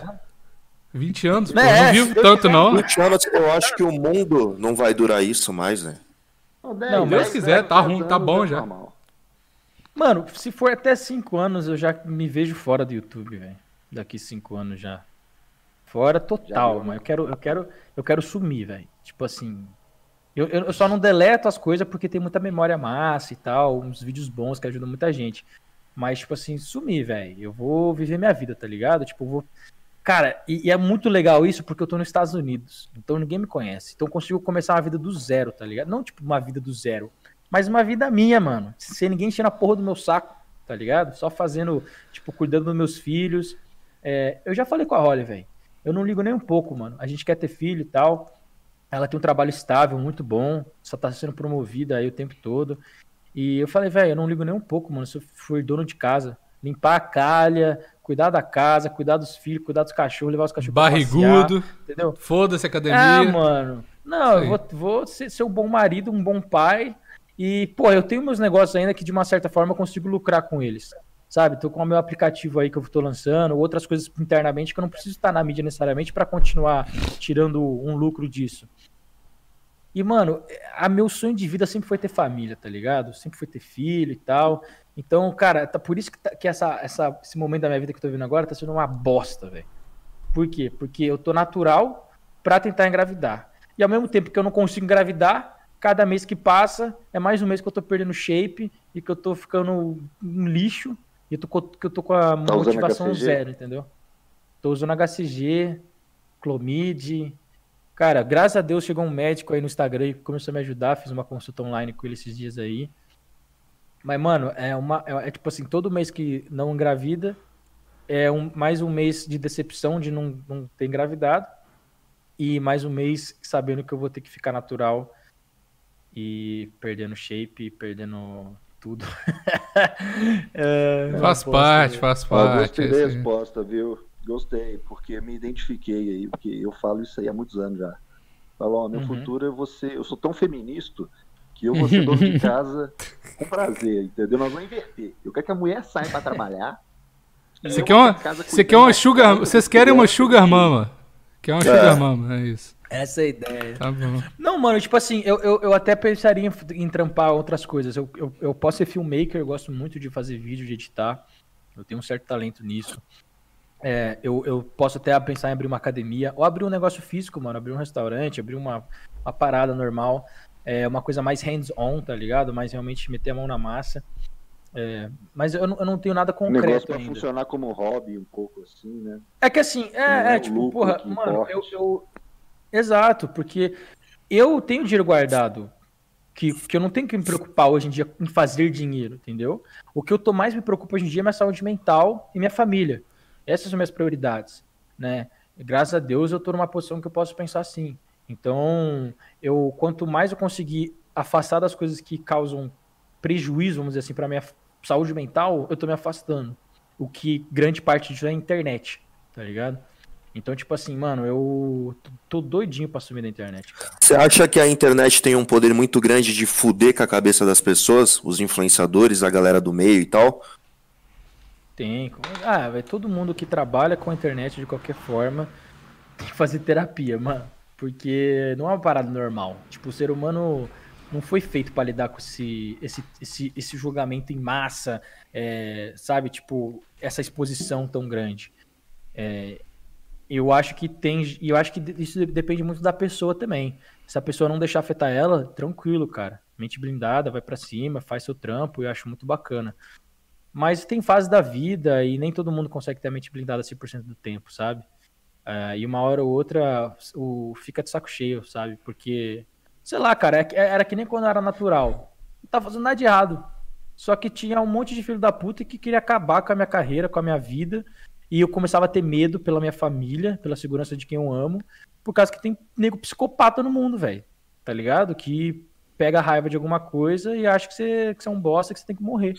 20 anos, pô, É, não vivo tanto quiser, não. 20 anos, eu acho que o mundo não vai durar isso mais, né? Não, dez, Não, Deus dez, quiser, dez, tá dez ruim, tá anos bom é já. normal. Mano, se for até 5 anos, eu já me vejo fora do YouTube, velho. Daqui 5 anos já. Fora total, né? mano. Eu quero, eu quero, eu quero sumir, velho. Tipo assim. Eu, eu só não deleto as coisas porque tem muita memória massa e tal, uns vídeos bons que ajudam muita gente. Mas, tipo assim, sumir, velho. Eu vou viver minha vida, tá ligado? Tipo, eu vou. Cara, e, e é muito legal isso porque eu tô nos Estados Unidos. Então ninguém me conhece. Então eu consigo começar uma vida do zero, tá ligado? Não tipo uma vida do zero, mas uma vida minha, mano. Sem ninguém enchendo a porra do meu saco, tá ligado? Só fazendo, tipo, cuidando dos meus filhos. É, eu já falei com a Holly, velho. Eu não ligo nem um pouco, mano. A gente quer ter filho e tal. Ela tem um trabalho estável, muito bom. Só tá sendo promovida aí o tempo todo. E eu falei, velho, eu não ligo nem um pouco, mano. Se eu for dono de casa, limpar a calha, cuidar da casa, cuidar dos filhos, cuidar dos cachorros, levar os cachorros pra Barrigudo, passear, entendeu? foda-se Ah, academia. mano. Não, eu Sim. vou, vou ser, ser um bom marido, um bom pai. E, pô, eu tenho meus negócios ainda que de uma certa forma eu consigo lucrar com eles. Sabe? Tô com o meu aplicativo aí que eu tô lançando, outras coisas internamente que eu não preciso estar na mídia necessariamente para continuar tirando um lucro disso. E, mano, a meu sonho de vida sempre foi ter família, tá ligado? Sempre foi ter filho e tal. Então, cara, tá por isso que, tá- que essa, essa, esse momento da minha vida que eu tô vivendo agora tá sendo uma bosta, velho. Por quê? Porque eu tô natural pra tentar engravidar. E ao mesmo tempo que eu não consigo engravidar, cada mês que passa é mais um mês que eu tô perdendo shape e que eu tô ficando um lixo e eu tô, que eu tô com a Tá motivação zero, entendeu? Tô usando HCG, Clomid. Cara, graças a Deus chegou um médico aí no Instagram e começou a me ajudar. Fiz uma consulta online com ele esses dias aí. Mas, mano, é uma. É, é tipo assim, todo mês que não engravida é um, mais um mês de decepção de não, não ter engravidado. E mais um mês sabendo que eu vou ter que ficar natural e perdendo shape, perdendo tudo. É, Faz parte, faz parte. gostei é da resposta, viu? Gostei, porque me identifiquei aí, porque eu falo isso aí há muitos anos já. Falo, ó, meu Uhum. futuro é você. Eu sou tão feminista que eu vou ser dono de casa com prazer, entendeu? Nós vamos inverter. Eu quero que a mulher saia pra trabalhar. e Você eu quer uma, você quer uma sugar, vocês querem uma sugar mama. Quer uma sugar mama, é isso. Essa é a ideia. Tá bom. Não, mano, tipo assim, eu, eu, eu até pensaria em, em trampar outras coisas. Eu, eu, eu posso ser filmmaker, eu gosto muito de fazer vídeo, de editar. Eu tenho um certo talento nisso. É, eu, eu posso até pensar em abrir uma academia, ou abrir um negócio físico, mano, abrir um restaurante, abrir uma, uma parada normal. É uma coisa mais hands-on, tá ligado? Mais realmente meter a mão na massa. É, mas eu não, eu não tenho nada Um negócio concreto pra ainda. funcionar como hobby um pouco assim, né? É que assim, é é, é o tipo, porra, mano, eu, eu- Exato, porque eu tenho dinheiro guardado. Que, que eu não tenho que me preocupar hoje em dia em fazer dinheiro, entendeu? O que eu tô mais me preocupo hoje em dia é minha saúde mental e minha família. Essas são minhas prioridades, né? Graças a Deus eu tô numa posição que eu posso pensar assim. Então, eu quanto mais eu conseguir afastar das coisas que causam prejuízo, vamos dizer assim, para minha saúde mental, eu tô me afastando. o que grande parte disso é a internet, tá ligado? Então, tipo assim, mano, eu tô doidinho pra sumir da internet, cara. Você acha que a internet tem um poder muito grande de fuder com a cabeça das pessoas, os influenciadores, a galera do meio e tal? Tem. Ah, vai todo mundo que trabalha com a internet de qualquer forma tem que fazer terapia, mano. Porque não é uma parada normal. Tipo, o ser humano não foi feito para lidar com esse, esse, esse, esse julgamento em massa, é, sabe? Tipo, essa exposição tão grande. É, eu acho que tem. E eu acho que isso depende muito da pessoa também. Se a pessoa não deixar afetar ela, tranquilo, cara. Mente blindada, vai para cima, faz seu trampo, eu acho muito bacana. Mas tem fases da vida e nem todo mundo consegue ter a mente blindada 100% do tempo, sabe? Uh, e uma hora ou outra o, fica de saco cheio, sabe? Porque, sei lá, cara, é era que nem quando era natural. Não tava fazendo nada de errado. Só que tinha um monte de filho da puta que queria acabar com a minha carreira, com a minha vida. E eu começava a ter medo pela minha família, pela segurança de quem eu amo, por causa que tem nego psicopata no mundo, velho. Tá ligado? Que pega raiva de alguma coisa e acha que você, que você é um bosta, que você tem que morrer.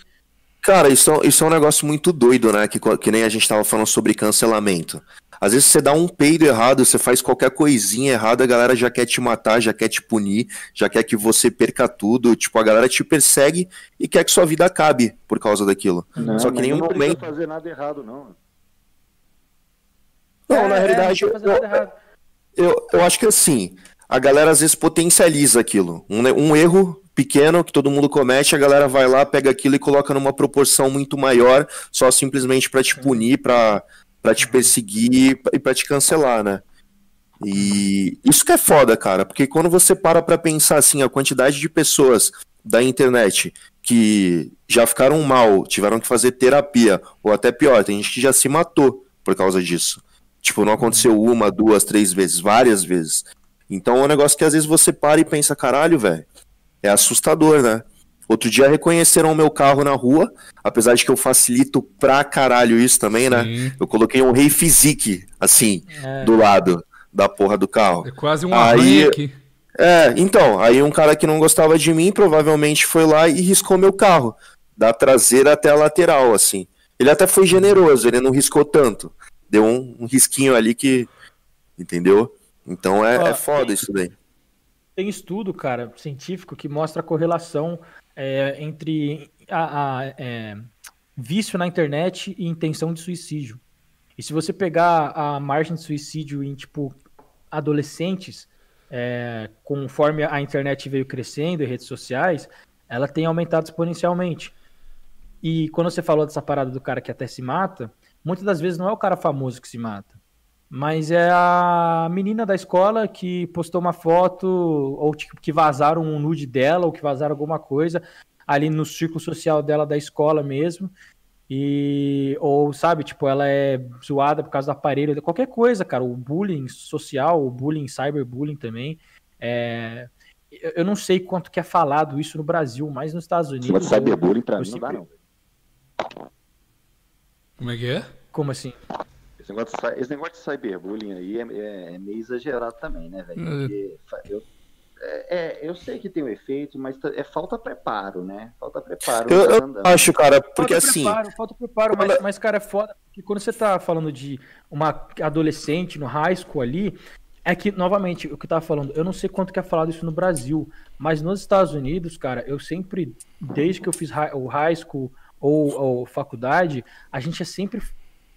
Cara, isso, isso é um negócio muito doido, né? Que, que nem a gente tava falando sobre cancelamento. Às vezes você dá um peido errado, você faz qualquer coisinha errada, a galera já quer te matar, já quer te punir, já quer que você perca tudo. Tipo, a galera te persegue e quer que sua vida acabe por causa daquilo. Não, Só que nenhum não momento. Não fazer nada errado, não. Não, é, na realidade, é, eu, eu, eu, acho que assim, a galera às vezes potencializa aquilo. Um, um erro pequeno que todo mundo comete, a galera vai lá, pega aquilo e coloca numa proporção muito maior, só simplesmente para te punir, para para te perseguir e para te cancelar, né? E isso que é foda, cara, porque quando você para para pensar assim, a quantidade de pessoas da internet que já ficaram mal, tiveram que fazer terapia, ou até pior, tem gente que já se matou por causa disso. Tipo, não aconteceu uma, duas, três vezes, várias vezes. Então é um negócio que às vezes você para e pensa, caralho, velho, é assustador, né? Outro dia reconheceram o meu carro na rua, apesar de que eu facilito pra caralho isso também, né? Sim. Eu coloquei um Rei Physique, assim, é. do lado da porra do carro. É quase um aí aqui. É, então, aí um cara que não gostava de mim provavelmente foi lá e riscou meu carro, da traseira até a lateral, assim. Ele até foi generoso, ele não riscou tanto. Deu um, um risquinho ali que. Entendeu? Então é, Ó, é foda tem, isso daí. Tem estudo, cara, científico que mostra a correlação é, entre a, a é, vício na internet e intenção de suicídio. E se você pegar a margem de suicídio em, tipo, adolescentes, é, conforme a internet veio crescendo e redes sociais, ela tem aumentado exponencialmente. E quando você falou dessa parada do cara que até se mata, muitas das vezes não é o cara famoso que se mata, mas é a menina da escola que postou uma foto, ou tipo, que vazaram um nude dela, ou que vazaram alguma coisa ali no círculo social dela da escola mesmo. E, ou sabe, tipo, ela é zoada por causa do aparelho, qualquer coisa, cara. O bullying social, o bullying, cyberbullying também. É, eu não sei quanto que é falado isso no Brasil, mas nos Estados Unidos. Mas cyberbullying pra mim não dá, não. Como é que é? Como assim? Esse negócio, de, esse negócio de cyberbullying aí é, é, é meio exagerado também, né, velho? Porque eu, é, é, eu sei que tem um efeito, mas é falta preparo, né? Falta preparo. Eu, eu acho, cara, porque falta assim. Preparo, falta preparo, mas, mas, cara, é foda. Porque quando você tá falando de uma adolescente no high school ali, é que, novamente, o que eu tava falando, eu não sei quanto que é falado isso no Brasil, mas nos Estados Unidos, cara, eu sempre, desde que eu fiz o high school ou, ou faculdade, a gente é sempre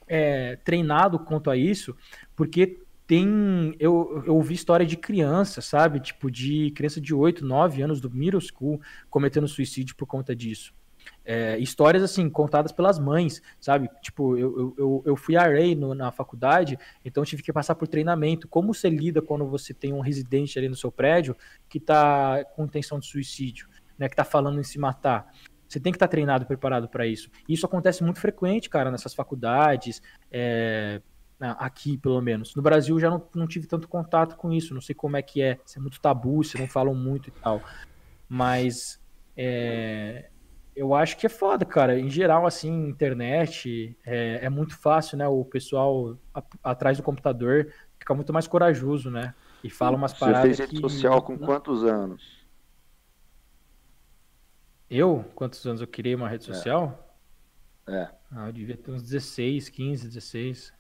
é, treinado quanto a isso, porque tem. Eu, eu ouvi história de criança, sabe? Tipo, de criança de 8, 9 anos do middle school cometendo suicídio por conta disso. É, histórias assim, contadas pelas mães, sabe? Tipo, eu, eu, eu fui array no, na faculdade, então tive que passar por treinamento. Como você lida quando você tem um residente ali no seu prédio que tá com intenção de suicídio, né? Que tá falando em se matar. Você tem que estar treinado, preparado para isso. Isso acontece muito frequente, cara, nessas faculdades, é, aqui pelo menos. No Brasil já não, não tive tanto contato com isso, não sei como é que é, se é muito tabu, se não falam muito e tal. Mas é, eu acho que é foda, cara. Em geral, assim, internet é, é muito fácil, né? O pessoal a, atrás do computador fica muito mais corajoso, né? E fala umas paradas. Você fez rede que... social com quantos anos? Eu? Quantos anos eu criei uma rede é. social? É. Ah, eu devia ter uns 16, 15, 16.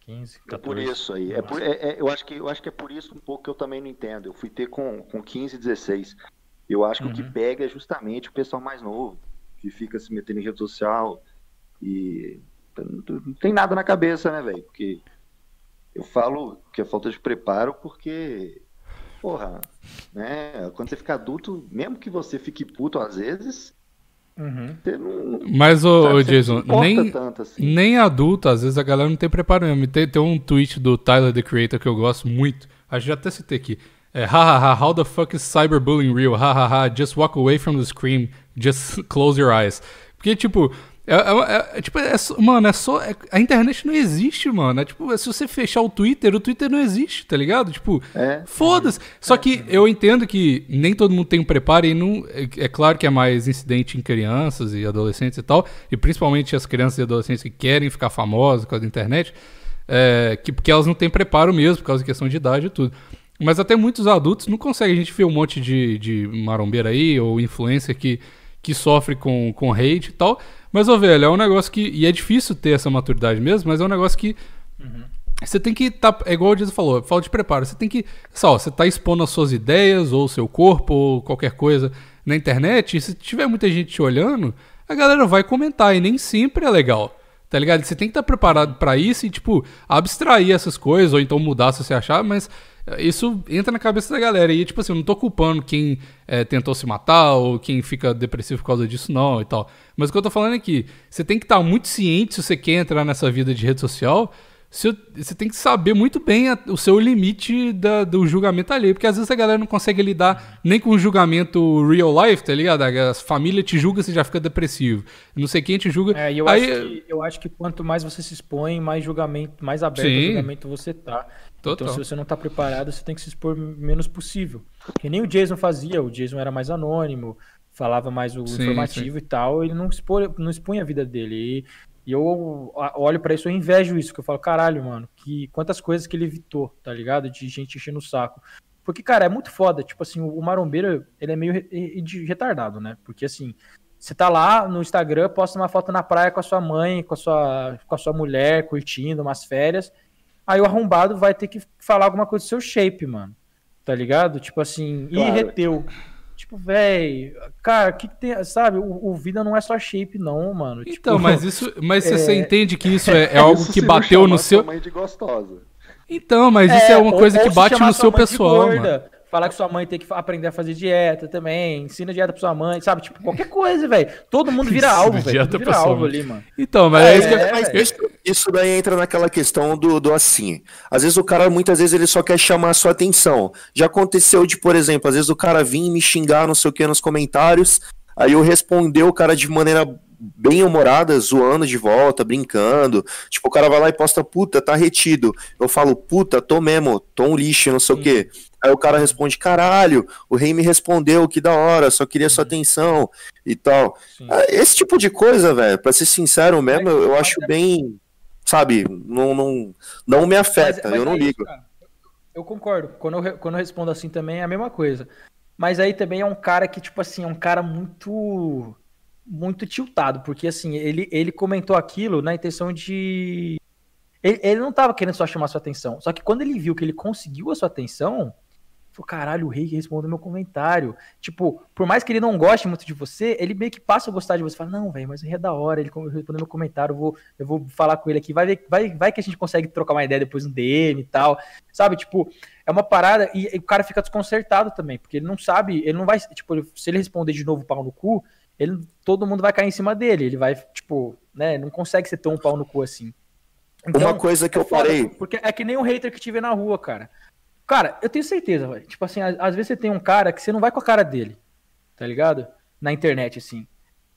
15, 14. É por isso aí. É por, é, é, eu, acho que, eu acho que é por isso um pouco que eu também não entendo. Eu fui ter com, com 15, 16. Eu acho que o que Uhum. pega é justamente o pessoal mais novo, que fica se metendo em rede social e não tem nada na cabeça, né, velho? Porque eu falo que é falta de preparo porque, porra, né? Quando você fica adulto, mesmo que você fique puto às vezes, Uhum. você não. Mas, ô, sabe, não Jason, nem, tanto assim. nem adulto, às vezes a galera não tem preparo mesmo. Tem, tem um tweet do Tyler, the Creator, que eu gosto muito. Acho que já até citei aqui. É, hahaha, how the fuck is cyberbullying real? Hahaha, just walk away from the screen, just close your eyes. Porque, tipo, é, é- é- tipo, é mano, é só. é- a internet não existe, mano. É tipo, se você fechar o Twitter, o Twitter não existe, tá ligado? Tipo, É. foda-se. Só que eu entendo que nem todo mundo tem um preparo e não. É, é claro que é mais incidente em crianças e adolescentes e tal. E principalmente as crianças e adolescentes que querem ficar famosas com a internet. é, que, porque elas não têm preparo mesmo, por causa de questão de idade e tudo. Mas até muitos adultos não conseguem. A gente vê um monte de, de marombeira aí, ou influencer que, que sofre com, com hate e tal. Mas, ô, velho, é um negócio que. E é difícil ter essa maturidade mesmo, mas é um negócio que. Você tem que estar. é igual o Dias falou, falta de preparo. Você tem que. Só, você tá expondo as suas ideias, ou o seu corpo, ou qualquer coisa na internet. E se tiver muita gente te olhando, a galera vai comentar. E nem sempre é legal. Tá ligado? Você tem que estar preparado pra isso e, tipo, abstrair essas coisas, ou então mudar se você achar, mas isso entra na cabeça da galera. E, tipo assim, eu não tô culpando quem eh, tentou se matar ou quem fica depressivo por causa disso, não, e tal. Mas o que eu tô falando é que você tem que estar muito ciente se você quer entrar nessa vida de rede social. se- Você tem que saber muito bem a- o seu limite da- do julgamento alheio. Porque às vezes a galera não consegue lidar nem com o julgamento real life, tá ligado? A família te julga, você já fica depressivo. Não sei quem te julga. É, eu, Aí- acho que, eu acho que quanto mais você se expõe, mais julgamento, mais aberto Sim. ao julgamento você tá. Total. Então, se você não tá preparado, você tem que se expor menos possível. Que nem o Jason fazia, o Jason era mais anônimo, falava mais o Sim, informativo e tal, ele não, expor, não expunha a vida dele. E, eu olho pra isso, eu invejo isso, que eu falo, caralho, mano, que quantas coisas que ele evitou, tá ligado? De gente enchendo o saco. Porque, cara, é muito foda. Tipo assim, o marombeiro, ele é meio re- re- retardado, né? Porque, assim, você tá lá no Instagram, posta uma foto na praia com a sua mãe, com a sua, com a sua mulher, curtindo umas férias. Aí o arrombado vai ter que falar alguma coisa do seu shape, mano. Tá ligado? Tipo assim, e Claro. reteu. Tipo, véi, cara, o que, que tem, sabe? O, o vida não é só shape, não, mano. Tipo, Então, mas isso. Mas é- você entende que isso é, é algo Isso que se não bateu no seu. sua mãe de gostosa. Então, mas isso é uma ou- coisa ou que bate no seu pessoal, mano. Falar que sua mãe tem que aprender a fazer dieta também, ensina dieta pra sua mãe, sabe? Tipo, qualquer coisa, velho. Todo mundo vira Ensina alvo, velho. vira alvo mãe. ali, mano. Então, mas é, É, isso que eu- é, Mas isso, isso daí entra naquela questão do, do assim. Às vezes o cara, muitas vezes, ele só quer chamar a sua atenção. Já aconteceu de, por exemplo, às vezes o cara vir me xingar, não sei o que, nos comentários. Aí eu responder o cara de maneira bem humorada, zoando de volta, brincando. Tipo, o cara vai lá e posta, puta, tá retido. Eu falo, puta, tô mesmo, tô um lixo, não sei o quê. Aí o cara responde, caralho, o rei me respondeu, que da hora, só queria sua atenção e tal. Sim. Ah, Esse tipo de coisa, velho, pra ser sincero mesmo, eu, eu acho bem, sabe, não, não, não me afeta, Mas- mas eu não é isso, ligo. cara. Eu concordo. Quando eu, quando eu respondo assim também é a mesma coisa. Mas aí também é um cara que, tipo assim, é um cara muito. Muito tiltado, porque assim, ele, ele comentou aquilo na intenção de. Ele, ele não tava querendo só chamar sua atenção. Só que quando ele viu que ele conseguiu a sua atenção, falou: caralho, o rei respondeu meu comentário. Tipo, por mais que ele não goste muito de você, ele meio que passa a gostar de você. Fala, não, velho, mas o rei é da hora, ele respondeu meu comentário, eu vou, eu vou falar com ele aqui. Vai, ver- vai, vai que a gente consegue trocar uma ideia depois no DM e tal. Sabe, tipo, é uma parada e, e o cara fica desconcertado também, porque ele não sabe, ele não vai, tipo, se ele responder de novo pau no cu, ele, todo mundo vai cair em cima dele, ele vai, tipo, né, não consegue ser tão pau no cu assim. Uma coisa que é eu parei, Porque é que nem um hater que te vê na rua, cara. Cara, eu tenho certeza, velho. Tipo assim, às, vezes você tem um cara que você não vai com a cara dele, tá ligado? Na internet, assim.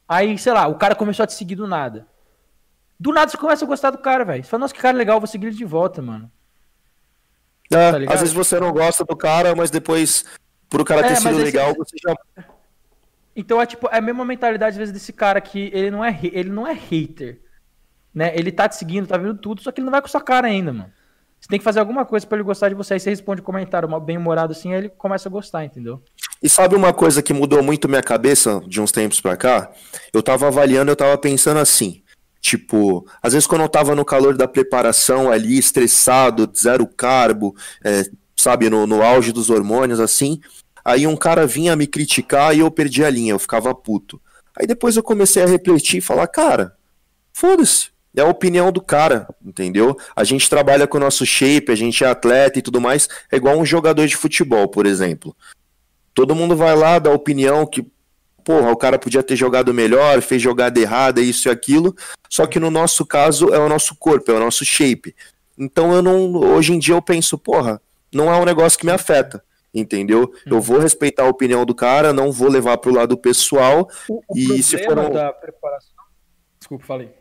Aí, sei lá, o cara começou a te seguir do nada. Do nada você começa a gostar do cara, velho. Você fala, nossa, que cara legal, vou seguir ele de volta, mano. né, tá às vezes você não gosta do cara, mas depois, por o cara É, ter sido esse- legal, você já... Então é tipo, é a mesma mentalidade às vezes desse cara que ele não é, ele não é hater, né? Ele tá te seguindo, tá vendo tudo, só que ele não vai com sua cara ainda, mano. Você tem que fazer alguma coisa pra ele gostar de você, aí você responde um comentário mal- bem humorado assim, aí ele começa a gostar, entendeu? E sabe uma coisa que mudou muito minha cabeça de uns tempos pra cá? Eu tava avaliando, eu tava pensando assim. Tipo, às vezes quando eu tava no calor da preparação ali, estressado, zero carbo, é, sabe, no, no auge dos hormônios, assim, aí um cara vinha me criticar e eu perdi a linha, eu ficava puto. Aí depois eu comecei a refletir e falar, cara, foda-se. É a opinião do cara, entendeu? A gente trabalha com o nosso shape, a gente é atleta e tudo mais. É igual um jogador de futebol, por exemplo. Todo mundo vai lá dar opinião que, porra, o cara podia ter jogado melhor, fez jogada errada, isso e aquilo. Só que no nosso caso é o nosso corpo, é o nosso shape. Então eu não. Hoje em dia eu penso, porra, não é um negócio que me afeta entendeu? Eu vou respeitar a opinião do cara, não vou levar pro lado pessoal. O, o e se for um... da preparação. Desculpa, falei.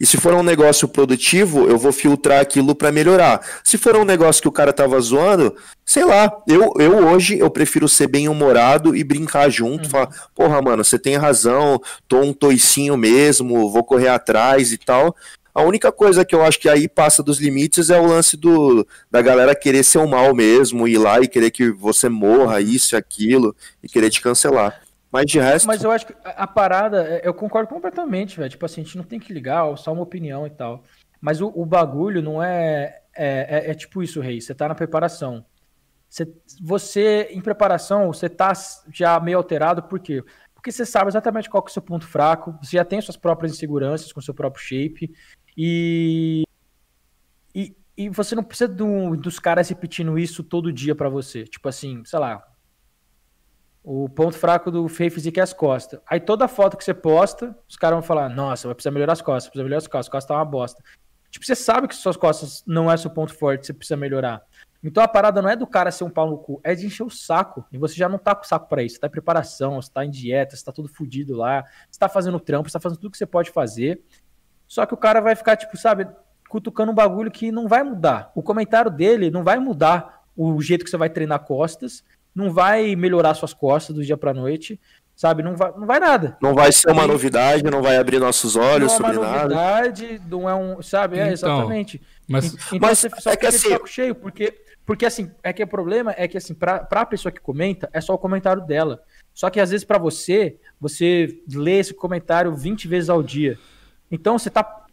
E se for um negócio produtivo, eu vou filtrar aquilo para melhorar. Se for um negócio que o cara tava zoando, sei lá, eu, eu hoje eu prefiro ser bem humorado e brincar junto, uhum. falar, porra, mano, você tem razão, tô um toicinho mesmo, vou correr atrás e tal. A única coisa que eu acho que aí passa dos limites é o lance do da galera querer ser o mal mesmo, ir lá e querer que você morra, isso e aquilo, e querer te cancelar. Mas de resto. Mas eu acho que a parada, é, eu concordo completamente, velho. Tipo assim, a gente não tem que ligar, só uma opinião e tal. Mas o, o bagulho não é é, é. é, tipo isso, Rei. Você tá na preparação. Você, você, em preparação, você tá já meio alterado, por quê? Porque você sabe exatamente qual que é o seu ponto fraco, você já tem suas próprias inseguranças com seu próprio shape. E. E, e você não precisa do, dos caras repetindo isso todo dia para você. Tipo assim, sei lá, o ponto fraco do Fei Physique é as costas. Aí toda foto que você posta, os caras vão falar: Nossa, vai precisar melhorar as costas, precisa melhorar as costas, as costas tá uma bosta. Tipo, você sabe que suas costas não é seu ponto forte, você precisa melhorar. Então a parada não é do cara ser um pau no cu, é de encher o saco. E você já não tá com o saco para isso. Você tá em preparação, você tá em dieta, você tá tudo fudido lá, você tá fazendo trampo, você tá fazendo tudo que você pode fazer. Só que o cara vai ficar, tipo, sabe, cutucando um bagulho que não vai mudar. O comentário dele não vai mudar o jeito que você vai treinar costas não vai melhorar suas costas do dia para noite, sabe? Não vai, não vai nada. Não vai ser uma novidade, não vai abrir nossos olhos não sobre nada. Não é uma novidade, não é um, sabe? É, então, exatamente. Mas, então mas você só é que assim, saco cheio, porque porque assim, é que o problema é que assim, para a pessoa que comenta, é só o comentário dela. Só que às vezes para você, você lê esse comentário 20 vezes ao dia. Então você tá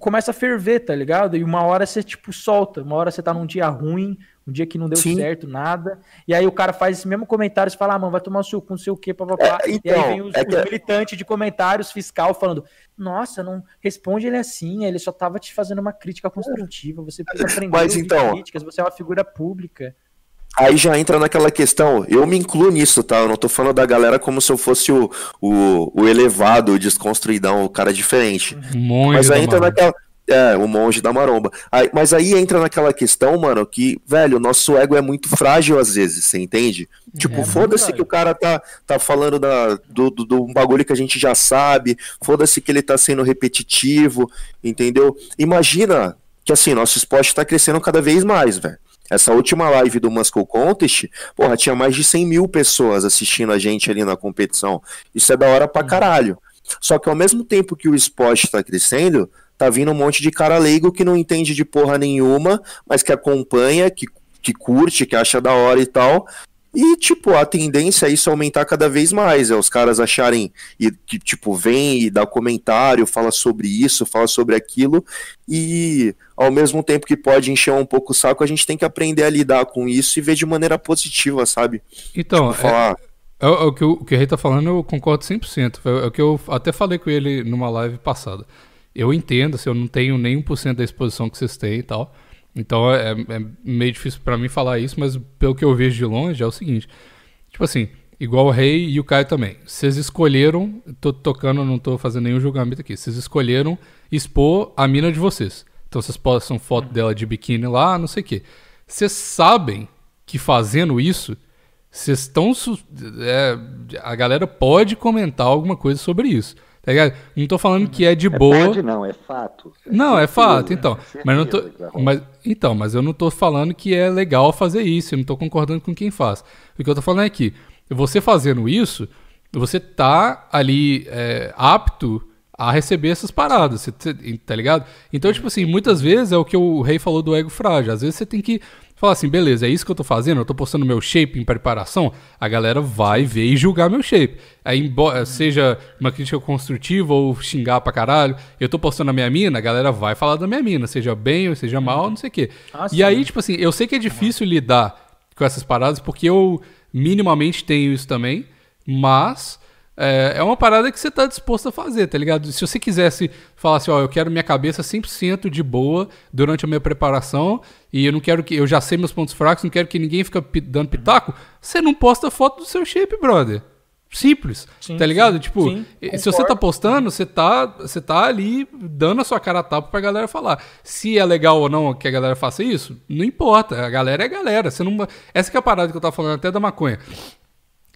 começa a ferver, tá ligado? E uma hora você, tipo, solta. Uma hora você tá num dia ruim, um dia que não deu Sim. certo, nada. E aí o cara faz esse mesmo comentário e fala, ah, mano, vai tomar o seu cu, não sei o quê, papapá. É, então, e aí então, vem os, é que... os militantes de comentários fiscal falando, nossa, não responde ele assim, ele só tava te fazendo uma crítica construtiva, você precisa aprender Mas, então, críticas, você é uma figura pública. Aí já entra naquela questão, eu me incluo nisso, tá? Eu não tô falando da galera como se eu fosse o, o, o elevado, o desconstruidão, o cara diferente. Monge mas aí entra naquela. É, o monge da maromba. Aí, mas aí entra naquela questão, mano, que, velho, o nosso ego é muito frágil às vezes, você entende? É, tipo, foda-se que o cara tá, tá falando da, do, do, do bagulho que a gente já sabe, foda-se que ele tá sendo repetitivo, entendeu? Imagina que, assim, nosso esporte tá crescendo cada vez mais, velho. Essa última live do Muscle Contest, porra, tinha mais de 100 mil pessoas assistindo a gente ali na competição. Isso é da hora pra uhum. caralho. Só que ao mesmo tempo que o esporte tá crescendo, tá vindo um monte de cara leigo que não entende de porra nenhuma, mas que acompanha, que, que curte, que acha da hora e tal. E, tipo, a tendência é isso aumentar cada vez mais, é os caras acharem e, que, tipo, vem e dá comentário, fala sobre isso, fala sobre aquilo, e ao mesmo tempo que pode encher um pouco o saco, a gente tem que aprender a lidar com isso e ver de maneira positiva, sabe? Então, tipo, falar... é, é, é, o que o, o que o Rei tá falando, eu concordo 100%. É, é o que eu até falei com ele numa live passada. Eu entendo, assim, eu não tenho nem 1% da exposição que vocês têm e tal, então é, é meio difícil para mim falar isso, mas pelo que eu vejo de longe é o seguinte: tipo assim, igual o Rei e o Caio também. Vocês escolheram, tô tocando, não tô fazendo nenhum julgamento aqui. Vocês escolheram expor a mina de vocês. Então vocês postam foto dela de biquíni lá, não sei o quê. Vocês sabem que fazendo isso, vocês estão. É, a galera pode comentar alguma coisa sobre isso. Tá ligado? Não tô falando que é de é boa. Não, é fato. É não, é fato, então. É mas não tô, mas, então, mas eu não tô falando que é legal fazer isso, eu não tô concordando com quem faz. O que eu tô falando é que você fazendo isso, você tá ali é, apto a receber essas paradas, cê- cê- tá ligado? Então, tipo assim, muitas vezes é o que o rei falou do ego frágil. Às vezes você tem que falar assim, beleza, é isso que eu tô fazendo, eu tô postando meu shape em preparação, a galera vai ver e julgar meu shape. Aí, embora seja uma crítica construtiva ou xingar pra caralho, eu tô postando a minha mina, a galera vai falar da minha mina, seja bem ou seja mal, não sei o quê. Ah, e aí, tipo assim, eu sei que é difícil lidar com essas paradas, porque eu minimamente tenho isso também, mas é, é uma parada que você tá disposto a fazer, tá ligado? Se você quisesse falar assim, ó, eu quero minha cabeça 100% de boa durante a minha preparação e eu não quero que eu já sei meus pontos fracos, não quero que ninguém fique pi- dando pitaco, você não posta foto do seu shape, brother. Simples, Sim, tá ligado? sim, tipo, sim, se você tá postando, você tá, você tá ali dando a sua cara a tapa pra galera falar. Se é legal ou não que a galera faça isso, não importa. A galera é a galera. Você não, essa que é a parada que eu tava falando até da maconha.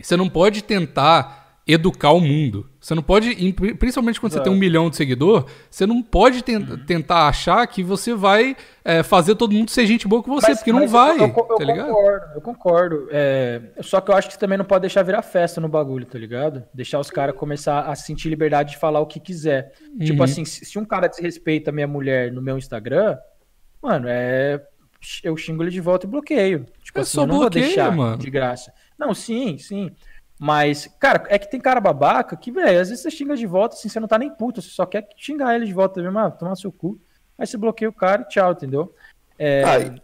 Você não pode tentar educar o mundo. Você não pode, principalmente quando você tem um milhão de seguidor, você não pode ten- Uhum. tentar achar que você vai é, fazer todo mundo ser gente boa com você, Mas- porque não vai, Eu, eu- eu tá ligado? concordo, eu concordo. É, só que eu acho que você também não pode deixar virar festa no bagulho, tá ligado? Deixar os caras começar a sentir liberdade de falar o que quiser. Tipo Uhum. assim, se, se um cara desrespeita a minha mulher no meu Instagram, mano, é. Eu xingo ele de volta e bloqueio. Tipo É assim, só eu não bloqueio, vou deixar mano. de graça. Não, sim, sim. Mas, cara, é que tem cara babaca que, velho, às vezes você xinga de volta, assim, você não tá nem puto, você só quer xingar ele de volta mesmo, ah, tomar seu cu. Aí você bloqueia o cara e tchau, entendeu? É, Ah,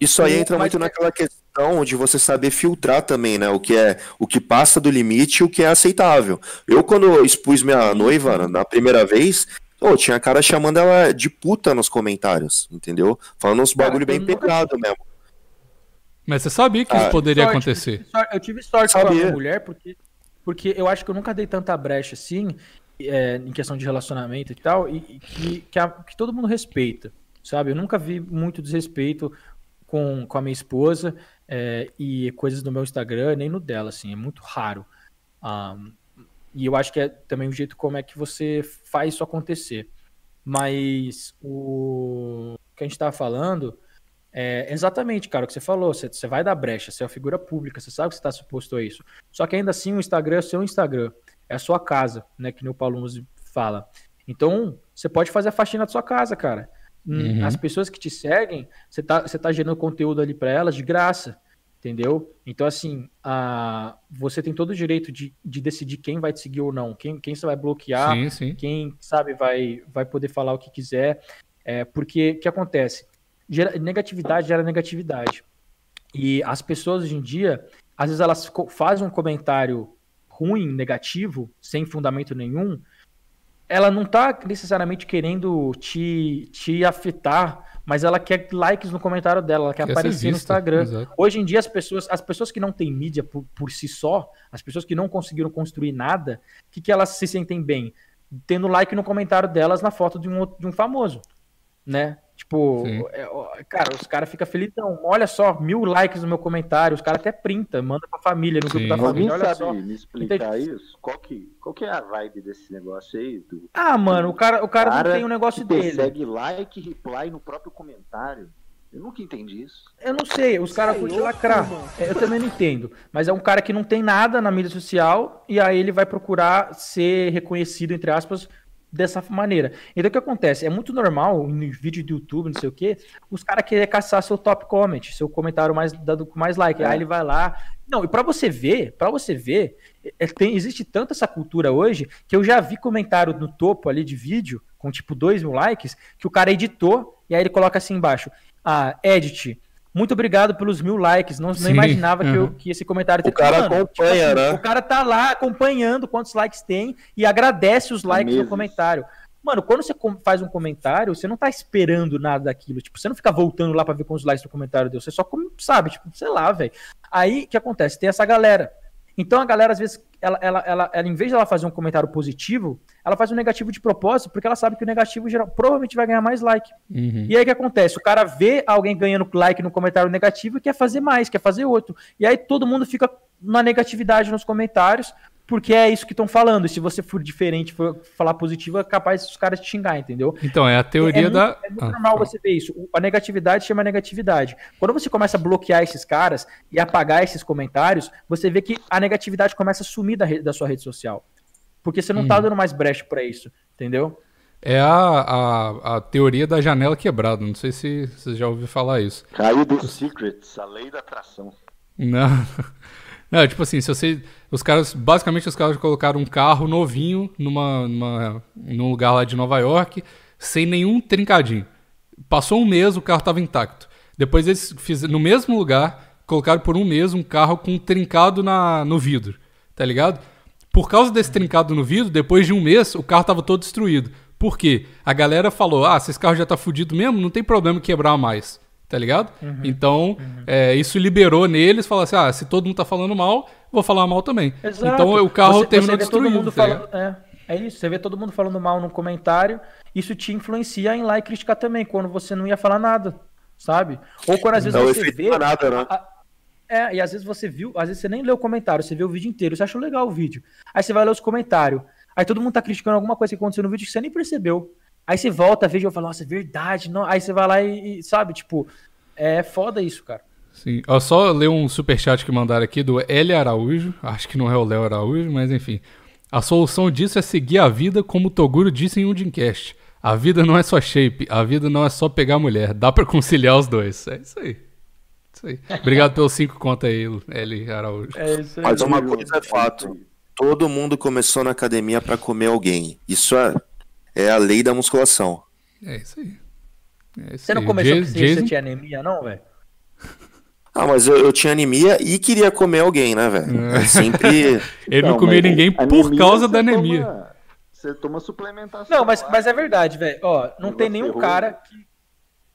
Isso aí entra muito naquela questão de você saber filtrar também, né? O que é o que passa do limite e o que é aceitável. Eu, quando expus minha noiva na- primeira vez, pô, tinha cara chamando ela de puta nos comentários, entendeu? Falando uns Cara, bagulho bem eu nunca- pesado mesmo. Mas você sabia que Ah, isso poderia sorte, acontecer. Eu tive sorte, eu tive sorte com a minha mulher, porque, porque eu acho que eu nunca dei tanta brecha assim, é, em questão de relacionamento e tal, e, e que, que, a- que todo mundo respeita, sabe? Eu nunca vi muito desrespeito com, com a minha esposa é, e coisas no meu Instagram, nem no dela, assim, é muito raro. Ah, e eu acho que é também o jeito como é que você faz isso acontecer. Mas o que a gente tava falando é exatamente, cara, o que você falou. Você, você vai dar brecha, você é uma figura pública, você sabe que você está suposto a isso. Só que ainda assim o Instagram é o seu Instagram, é a sua casa, né? Que nem o Paulo Musi fala. Então, você pode fazer a faxina da sua casa, cara. Hum, Uhum. As pessoas que te seguem, você tá, você tá gerando conteúdo ali para elas de graça, entendeu? Então, assim, a, você tem todo o direito de, de decidir quem vai te seguir ou não, quem, quem você vai bloquear, Sim, sim. quem sabe vai, vai poder falar o que quiser, é, porque o que acontece? Gera- negatividade gera negatividade. E as pessoas hoje em dia, às vezes elas fazem um comentário ruim, negativo, sem fundamento nenhum, ela não tá necessariamente querendo te, te afetar, mas ela quer likes no comentário dela, ela quer, Quer aparecer no vista, Instagram. exato. Hoje em dia, as pessoas, as pessoas que não têm mídia por, por si só, as pessoas que não conseguiram construir nada, o que, que elas se sentem bem? Tendo like no comentário delas na foto de um, de um famoso, né? Tipo, é, ó, cara, os caras ficam felizão. Olha só, mil likes no meu comentário. Os caras até printa, manda pra família, no grupo Sim. da Alguém família. Olha só. me explicar isso? Qual que, qual que é a vibe desse negócio aí? Do Ah, mano, o cara, o cara, cara não tem o negócio que dele. persegue like, reply no próprio comentário? Eu nunca entendi isso. Eu não sei, os caras Sei, curtem lacrar. É, Eu também não entendo. Mas é um cara que não tem nada na mídia social e aí ele vai procurar ser reconhecido, entre aspas, dessa maneira. Então o que acontece? É muito normal em vídeo do YouTube, não sei o quê, os caras querer caçar seu top comment, seu comentário mais dado com mais like. É. Aí ele vai lá. Não, e pra você ver, para você ver, é, tem, existe tanto essa cultura hoje que eu já vi comentário no topo ali de vídeo, com tipo 2 mil likes, que o cara editou e aí ele coloca assim embaixo. Ah, edit. Muito obrigado pelos mil likes. Não, não imaginava que, eu- uhum. que esse comentário O cara acompanha, né? O cara tá lá acompanhando quantos likes tem e agradece os likes no comentário. Mano, quando você faz um comentário, você não tá esperando nada daquilo. Tipo, você não fica voltando lá pra ver quantos likes no comentário deu. Você só, sabe, tipo, sei lá, velho. Aí, o que acontece? Tem essa galera. Então, a galera, às vezes, ela, ela, ela, ela, em vez de ela fazer um comentário positivo, ela faz um negativo de propósito, porque ela sabe que o negativo geral, provavelmente vai ganhar mais like. Uhum. E aí o que acontece? O cara vê alguém ganhando like no comentário negativo e quer fazer mais, quer fazer outro. E aí todo mundo fica na negatividade nos comentários, porque é isso que estão falando. E se você for diferente, for falar positivo, é capaz os caras te xingar, entendeu? Então, é a teoria é muito, da. é muito Ah, normal fala. você ver isso. A negatividade chama negatividade. Quando você começa a bloquear esses caras e apagar esses comentários, você vê que a negatividade começa a sumir da, rede- da sua rede social. Porque você não tá dando mais brecha pra isso, entendeu? É a, a, a teoria da janela quebrada. Não sei se você já ouviu falar isso. Caiu do Secrets, a lei da atração. Não. Não, tipo assim, se você. Os caras. Basicamente, os caras colocaram um carro novinho numa, numa, num lugar lá de Nova York, sem nenhum trincadinho. Passou um mês, o carro tava intacto. Depois eles fizeram. No mesmo lugar, colocaram por um mês um carro com um trincado na, no vidro. Tá ligado? Por causa desse trincado no vidro, depois de um mês, o carro tava todo destruído. Por quê? A galera falou: ah, se esse carro já tá fudido mesmo, não tem problema quebrar mais. Tá ligado? Então, é, isso liberou neles, falou assim: ah, se todo mundo tá falando mal, vou falar mal também. Exato. Então o carro Você- terminou você destruído. mundo tá falando, é, é isso, você vê todo mundo falando mal no comentário, isso te influencia em ir lá e criticar também, quando você não ia falar nada, sabe? Ou quando às vezes Dá o você vê. manada, né? a- é, e às vezes você viu, às vezes você nem leu o comentário, você vê o vídeo inteiro, você achou legal o vídeo. Aí você vai ler os comentários. Aí todo mundo tá criticando alguma coisa que aconteceu no vídeo que você nem percebeu. Aí você volta, vê e fala, nossa, é verdade. Não. Aí você vai lá e, e, sabe, tipo, é foda isso, cara. Sim. Ó, só ler um superchat que mandaram aqui do L. Araújo. Acho que não é o Léo Araújo, mas enfim. A solução disso é seguir a vida como o Toguro disse em um Dreamcast. A vida não é só shape, a vida não é só pegar mulher. Dá pra conciliar os dois. É isso aí. Isso aí. Obrigado pelos cinco contas aí, L. Araújo. É isso aí. Mas uma coisa é fato. Todo mundo começou na academia pra comer alguém. Isso é, é a lei da musculação. É isso aí. É isso Você não aí. começou Ja- porque você, tinha anemia, não, velho? Ah, mas eu, eu tinha anemia e queria comer alguém, né, velho? É sempre. Ele não Não, comia ninguém por causa da anemia. toma- Você toma suplementação. Não, mas, mas é verdade, velho. Ó, não tem nenhum ferrou. cara que.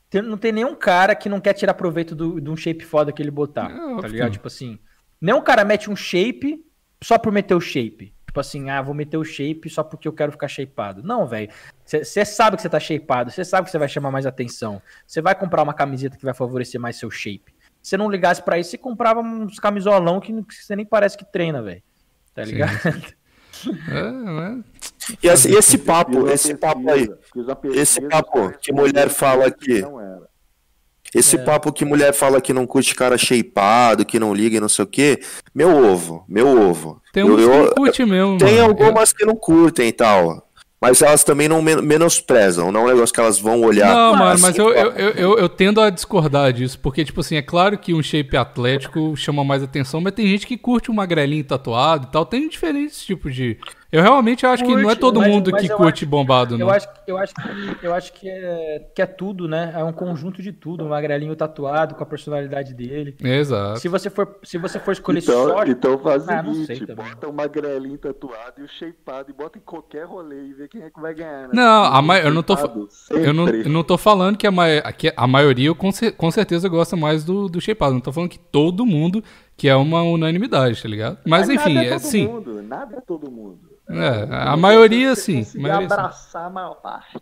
tem- não tem nenhum cara que não quer tirar proveito do, de um shape foda que ele botar. É, tá ligado? Tipo assim. Nenhum cara mete um shape só por meter o shape. Tipo assim, ah, vou meter o shape só porque eu quero ficar shapeado. Não, velho. Você sabe que você tá shapeado, você sabe que você vai chamar mais atenção. Você vai comprar uma camiseta que vai favorecer mais seu shape. Se você não ligasse pra isso, você comprava uns camisolão que você nem parece que treina, velho. Tá ligado? É, né? E esse, esse papo, esse papo aí. esse papo caras que mulher fala que- não era. Esse É. papo que mulher fala que não curte cara shapeado, que não liga e não sei o quê. Meu ovo, meu ovo. Tem Eu- uns eu- que não curte mesmo. Tem mano. algumas que não curtem e tal. Mas elas também não men- menosprezam, não é um negócio que elas vão olhar. Não, mano, assim, mas eu, eu, eu, eu, eu tendo a discordar disso, porque, tipo assim, é claro que um shape atlético chama mais atenção, mas tem gente que curte um magrelinho tatuado e tal, tem diferentes tipos de... Eu realmente acho que não é Curte, todo mas- mundo mas que curte bombado, Eu não. acho, eu acho que, eu acho que, é, que é tudo, né? É um conjunto de tudo. Um magrelinho tatuado com a personalidade dele. Exato. Se você for, se você for escolher Então, só. então faz o Ah, não sei seguinte, bota o magrelinho tatuado e o shapeado e bota em qualquer rolê e vê quem é que vai ganhar. né? Não, a O ma- eu não tô Eu não, eu não tô falando que a, ma que a maioria com, cer- com certeza gosta mais do, do shapeado. Não tô falando que todo mundo, que é uma unanimidade, tá ligado? Mas, enfim, nada é, todo sim. Mundo, nada é todo mundo. É, a O maioria, sim, conseguir maioria, sim. abraçar a maior parte.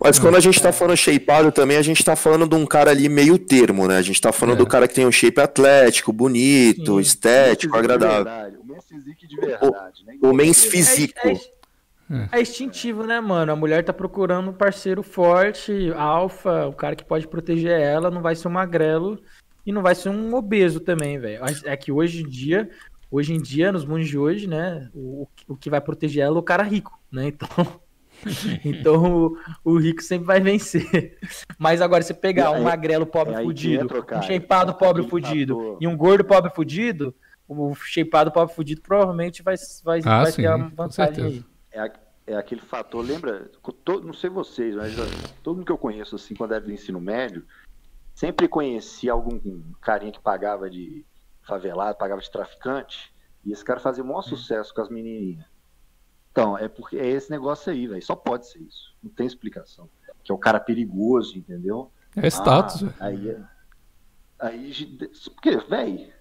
Mas quando a gente tá falando shapeado também, a gente tá falando de um cara ali meio termo, né? A gente tá falando É. do cara que tem um shape atlético, bonito, Sim. estético, Men's agradável. O Men's Physique de verdade. né? O men's Igual- physique. É, é- é instintivo, né, mano? A mulher tá procurando um parceiro forte, alfa, o cara que pode proteger ela, não vai ser um magrelo e não vai ser um obeso também, velho. É que hoje em dia, hoje em dia, nos mundos de hoje, né, o, o que vai proteger ela é o cara rico, né? Então, então o, o rico sempre vai vencer. Mas agora, você pegar um É- magrelo pobre é aí fudido, um shapeado pobre fudido e um gordo pobre fudido, o shapeado pobre fudido provavelmente vai, vai, Ah, vai sim, ter a com vantagem aí. é, a- é aquele fator, lembra? co- to- não sei vocês, mas todo mundo que eu conheço, assim, quando era do ensino médio, sempre conhecia algum carinha que pagava de favelado, pagava de traficante, e esse cara fazia o maior sucesso com as menininhas. Então, é porque é esse negócio aí, velho. Só pode ser isso. Não tem explicação. Que é o cara perigoso, entendeu? É status. Ah, aí, é- aí, porque, velho,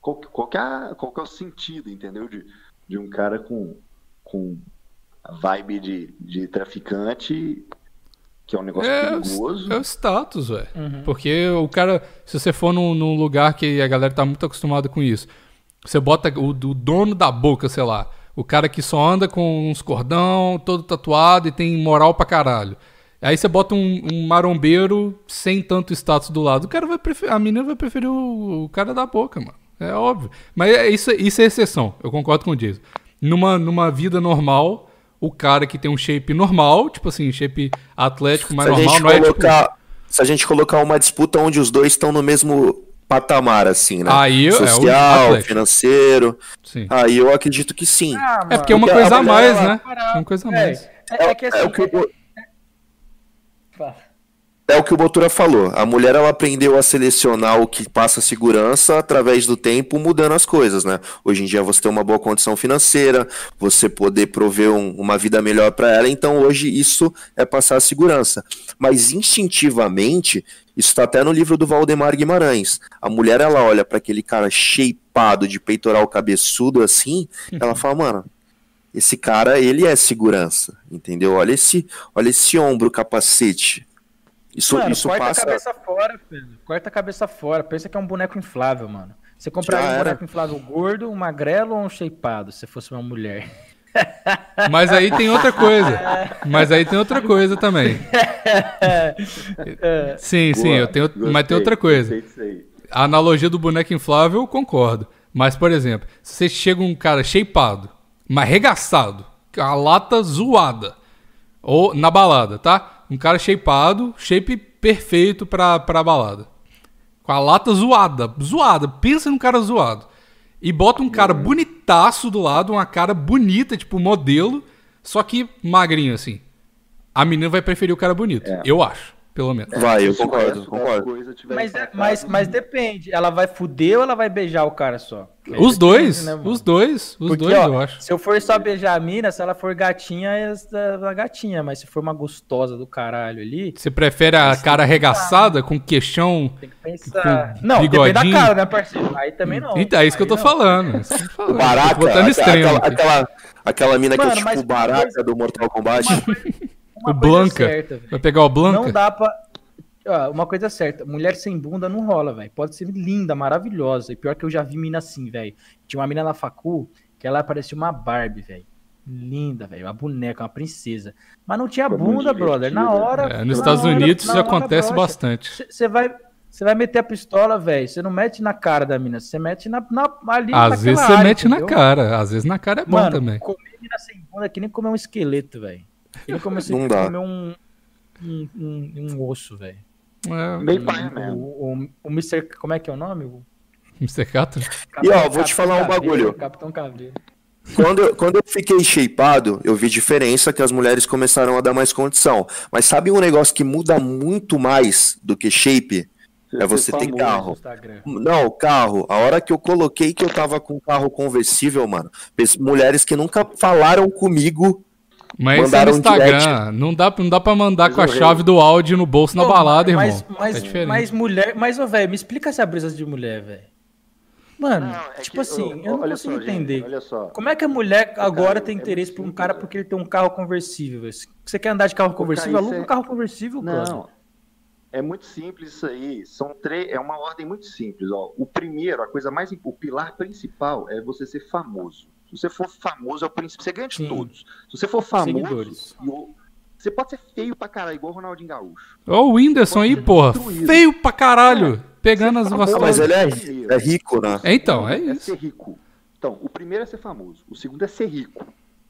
qual, qual, que é qual é o sentido, entendeu? De, de um cara com, com a vibe de, de traficante, que é um negócio É, perigoso. É o status, velho. Uhum. Porque o cara, se você for num, num lugar que a galera tá muito acostumada com isso, você bota o, o dono da boca, sei lá, o cara que só anda com uns cordão, todo tatuado e tem moral pra caralho. Aí você bota um, um marombeiro sem tanto status do lado. O cara vai preferir, a menina vai preferir o, o cara da boca, mano. É óbvio. Mas é- isso, isso é exceção. Eu concordo com o Jason. numa, numa vida normal, o cara que tem um shape normal, tipo assim, shape atlético, mas Se a, normal, gente não é tipo. colocar, se a gente colocar uma disputa onde os dois estão no mesmo patamar, assim, né? Aí é Social, atlético. financeiro. Sim. Aí eu acredito que sim. Ah, É porque é uma Porque a coisa a mais, né? É uma coisa a É, mais. é, é que assim. É o que o- Fala. É o que o Botura falou. A mulher ela aprendeu a selecionar o que passa segurança através do tempo, mudando as coisas, né? Hoje em dia você tem uma boa condição financeira, você poder prover um- uma vida melhor para ela. Então hoje isso é passar a segurança. Mas instintivamente, isso está até no livro do Valdemar Guimarães. A mulher ela olha para aquele cara shapeado de peitoral cabeçudo assim, ela fala, mano. Esse cara, ele é segurança, entendeu? Olha esse, olha esse ombro capacete. Isso, Mano, isso corta passa. a cabeça fora, filho. Corta a cabeça fora. Pensa que é um boneco inflável, mano. Você compraria um boneco inflável gordo, um magrelo ou um shapeado, se fosse uma mulher? Mas aí tem outra coisa. Mas aí tem outra coisa também. Sim, sim, Boa, eu tenho, mas gostei, tem outra coisa. A analogia do boneco inflável, eu concordo. Mas, por exemplo, se você chega um cara shapeado, mas arregaçado, com a lata zoada, ou na balada, tá? Um cara shapeado, shape perfeito pra, pra balada. Com a lata zoada, zoada. Pensa num cara zoado. E bota um cara bonitaço do lado, uma cara bonita, tipo modelo, só que magrinho assim. A menina vai preferir o cara bonito, É. eu acho, pelo menos. Vai, eu concordo, concordo. Mas, é- empatado, mas, mas depende. Ela vai fuder ou ela vai beijar o cara só? Os depende, dois, né, mano? os dois, os Porque, dois, ó, eu acho. Se eu for só beijar a mina, se ela for gatinha, é da gatinha. Mas se for uma gostosa do caralho ali, Você prefere a cara arregaçada com queixão? tem que pensar. Com Não, depende da bigodinho? cara, né, parceiro? Aí também não. Então, é isso que eu tô não. falando. é isso que eu tô falando. Baraka, Tô botando extremo aquela, aquela, aquela mina que é Mano, tipo mas coisa- do Mortal Kombat. Uma O coisa Blanca. certa. Vai pegar o Blanca? Não dá pra. Ó, uma coisa certa, mulher sem bunda não rola, velho. Pode ser linda, maravilhosa. E pior que eu já vi mina assim, velho. Tinha uma mina na facu que ela parecia uma Barbie, velho. Linda, velho. Uma boneca, uma princesa. Mas não tinha Foi bunda, brother. Na hora. É, na nos Estados hora- Unidos na isso acontece brocha. bastante. Você vai. Você vai meter a pistola, velho. Você não mete na cara da mina, você mete na, na, ali Às vezes você área, mete na entendeu? cara, às vezes na cara é bom Mano, também. comer mina sem bunda é que nem comer um esqueleto, velho. Comer, Não dá. comer um, um, um, um osso, velho. É, Bem paia mesmo. O, o, o Mr. Como é que é o nome? O Mr. Catra? E, ó, vou te falar um bagulho. Capitão Caveiro. Quando, eu- quando eu fiquei shapeado, eu vi diferença que as mulheres começaram a dar mais condição. Mas sabe um negócio que muda muito mais do que shape? É você ter carro. Não, carro. A hora que eu coloquei que eu tava com um carro conversível, mano, mulheres que nunca falaram comigo. Mas isso é no Mandaram um Instagram. Não dá, não dá pra mandar com a Resolveu. chave do áudio no bolso na Pô, balada, irmão. mas, Mas, é diferente. mas mulher. Mas, ô, velho, me explica essa brisa de mulher, velho. Mano, Não, é tipo que, assim, ô, eu não olha consigo só, gente, entender. olha só. Como é que a mulher agora cara, tem é interesse muito por um cara né? porque ele tem um carro conversível? Você quer andar de carro conversível? cara, Aluga isso um é- carro conversível. Não, é muito simples isso aí. São três, é uma ordem muito simples. Ó. O primeiro, a coisa mais, o pilar principal é você ser famoso. Se você for famoso, é o princípio. Você ganha de Sim. todos. Se você for famoso, você pode ser feio pra caralho, igual o Ronaldinho Gaúcho. Ó o Whindersson aí, porra. destruído. Feio pra caralho. Pegando as gostosas. mas ele é, Primeiro. é rico, né? É, então, é É isso. ser rico. Então, o primeiro é ser famoso. O segundo é ser rico.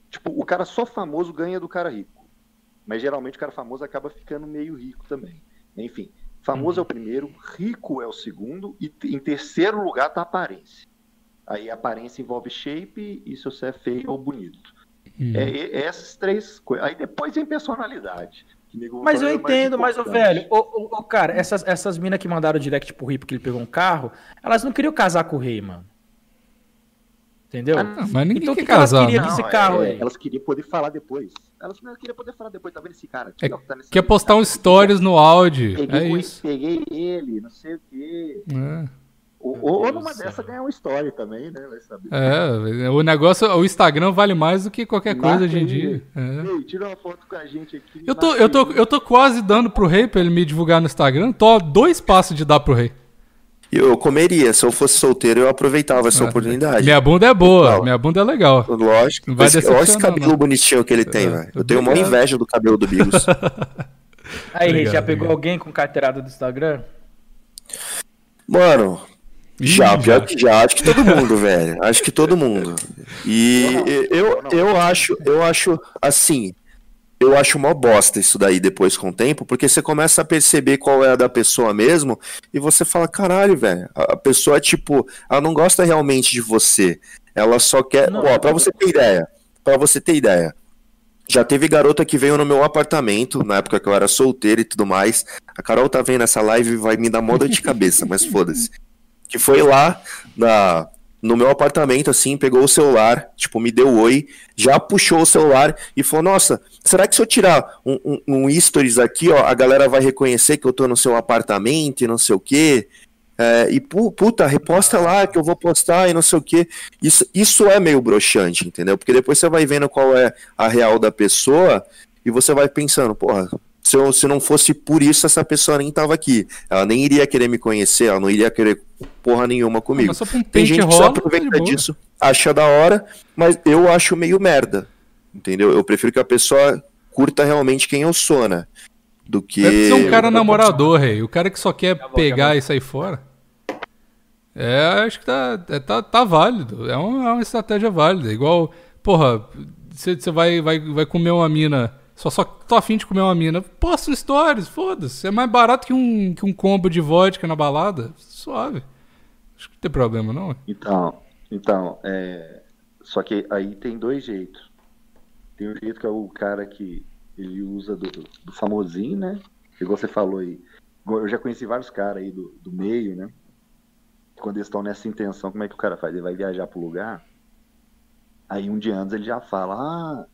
Tipo, o cara só famoso ganha do cara rico. Mas geralmente o cara famoso acaba ficando meio rico também. Enfim, famoso é o primeiro, rico é o segundo, e em terceiro lugar tá a aparência. Aí aparência envolve shape e se você é feio ou bonito. Hum. É, é- é essas três coisas. Aí depois vem personalidade. Mas eu é entendo, mas, importante. velho, ô, ô, cara, essas, essas minas que mandaram direct pro Rei porque ele pegou um carro, elas não queriam casar com o rei, mano. Entendeu? Ah, mas ninguém Então, o quer que que elas casar. queriam né? Não, carro é? Elas queriam poder falar depois. Elas queriam poder falar depois. Tá vendo esse cara aqui? É- ó, que tá nesse- Quer postar um stories no áudio. Peguei, É isso. peguei ele, não sei o quê. É. Ou, ou numa dessa ganhar uma história também, né? Vai saber. É, o negócio, o Instagram vale mais do que qualquer coisa Marca hoje em dia. É. Ei, tira uma foto com a gente aqui. Eu tô, eu, tô, eu tô quase dando pro rei pra ele me divulgar no Instagram. Tô a dois passos de dar pro rei. Eu comeria. Se eu fosse solteiro, eu aproveitava essa oportunidade. Minha bunda é boa, Legal. minha bunda é legal. Lógico. Não vai Esse- Olha esse cabelo não. bonitinho que ele tem, É, velho. Eu tenho uma obrigado. inveja do cabelo do Bigos. Aí, Rei, já Obrigado, pegou obrigado. alguém com carteirada do Instagram? Mano, Já, pior que já, acho que todo mundo, velho. Acho que todo mundo. E eu, eu acho, eu acho assim, eu acho uma bosta isso daí depois com o tempo, porque você começa a perceber qual é a da pessoa mesmo, e você fala, caralho, velho, a pessoa, tipo, ela não gosta realmente de você. Ela só quer. Não, Ó, pra você ter ideia, para você ter ideia. Já teve garota que veio no meu apartamento, na época que eu era solteiro e tudo mais. A Carol tá vendo essa live e vai me dar moda de cabeça, mas foda-se. Que foi lá na, no meu apartamento, assim, pegou o celular, tipo, me deu oi, já puxou o celular e falou: Nossa, será que se eu tirar um, um, um stories aqui, ó, a galera vai reconhecer que eu tô no seu apartamento e não sei o quê? É, e puta, reposta lá que eu vou postar e não sei o que. Isso, isso é meio broxante, entendeu? Porque depois você vai vendo qual é a real da pessoa e você vai pensando, porra, se, eu, se não fosse por isso, essa pessoa nem tava aqui. Ela nem iria querer me conhecer, ela não iria querer porra nenhuma comigo. Um Tem gente que só aproveita disso, acha da hora, mas eu acho meio merda. Entendeu? Eu prefiro que a pessoa curta realmente quem eu sou, né? Do que. Deve ser um cara namorador, rei. O cara que só quer pegar e sair fora. É, acho que tá, é, tá, tá válido. É uma, é uma estratégia válida. Igual, porra, você vai, vai, vai comer uma mina. Só, só tô afim de comer uma mina. Posta stories, foda-se. É mais barato que um, que um combo de vodka na balada. Suave. Acho que não tem problema, não. Então, então, é. Só que aí tem dois jeitos. Tem o jeito que é o cara que ele usa do, do famosinho, né? Igual você falou aí. Eu já conheci vários caras aí do, do meio, né? Quando eles estão nessa intenção, como é que o cara faz? Ele vai viajar pro lugar. Aí um dia antes ele já fala, ah,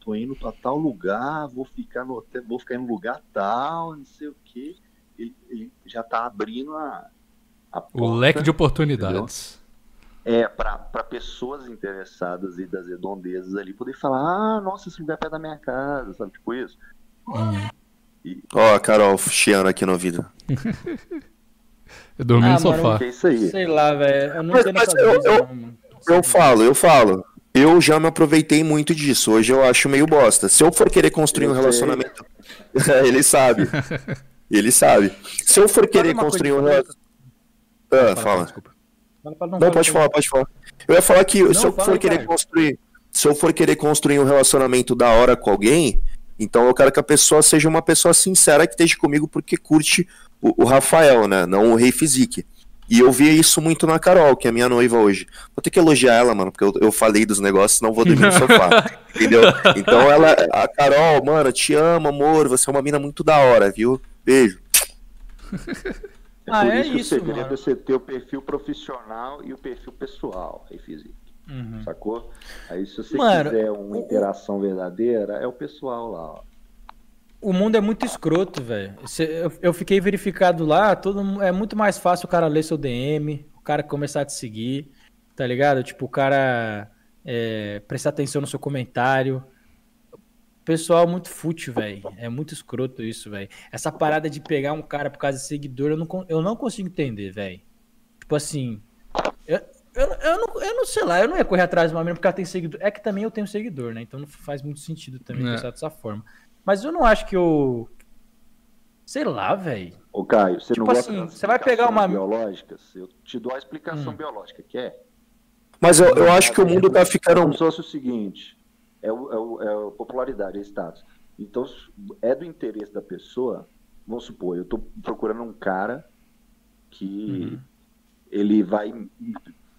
tô indo pra tal lugar, vou ficar no hotel, vou ficar em um lugar tal, não sei o quê. Ele, ele já tá abrindo a, a porta, o leque de oportunidades. Entendeu? É, para pessoas interessadas e das redondezas ali poder falar, ah, nossa, esse lugar é perto da minha casa, sabe? Tipo isso. Hum. E... Ó, a Carol chiando aqui no ouvido. eu dormi ah, no sofá. é isso aí. Sei lá, velho. Eu não mas, mas eu, eu, eu falo, eu falo. Eu já me aproveitei muito disso. Hoje eu acho meio bosta. Se eu for querer construir eu um relacionamento. ele sabe. Ele sabe. Se eu for querer construir um relacionamento. Ah, fala. Desculpa. Não, não, não pode falar, pode falar. Eu ia falar que não, se eu for querer cara. construir, se eu for querer construir um relacionamento da hora com alguém, então eu quero que a pessoa seja uma pessoa sincera que esteja comigo porque curte o, o Rafael, né? Não o Rei Physique. E eu vi isso muito na Carol, que é minha noiva hoje. Vou ter que elogiar ela, mano, porque eu, eu falei dos negócios, não vou dormir no sofá. entendeu? Então ela, a Carol, mano, te amo, amor, você é uma mina muito da hora, viu? Beijo. É ah, por é isso, isso o segredo é você ter o perfil profissional e o perfil pessoal, aí físico. Uhum. Sacou? Aí se você Mano, quiser uma o, interação verdadeira, é o pessoal lá, ó. O mundo é muito escroto, velho. Eu fiquei verificado lá, todo, é muito mais fácil o cara ler seu DM, o cara começar a te seguir, tá ligado? Tipo, o cara é, prestar atenção no seu comentário pessoal muito fútil, velho. É muito escroto isso, velho. Essa parada de pegar um cara por causa de seguidor, eu não, eu não consigo entender, velho. Tipo assim. Eu, eu, eu, não, eu não sei lá, eu não ia correr atrás de uma menina porque ela tem seguidor. É que também eu tenho seguidor, né? Então não faz muito sentido também é. pensar dessa forma. Mas eu não acho que eu. Sei lá, velho. Ô, Caio, você tipo não assim, você vai pegar uma. biológicas? Eu te dou a explicação hum. biológica, quer? Mas eu, eu acho que o mundo tá ficando. Como se fosse o seguinte: é, o, é, o, é a popularidade, é status. Então, é do interesse da pessoa, vamos supor, eu estou procurando um cara que uhum. ele vai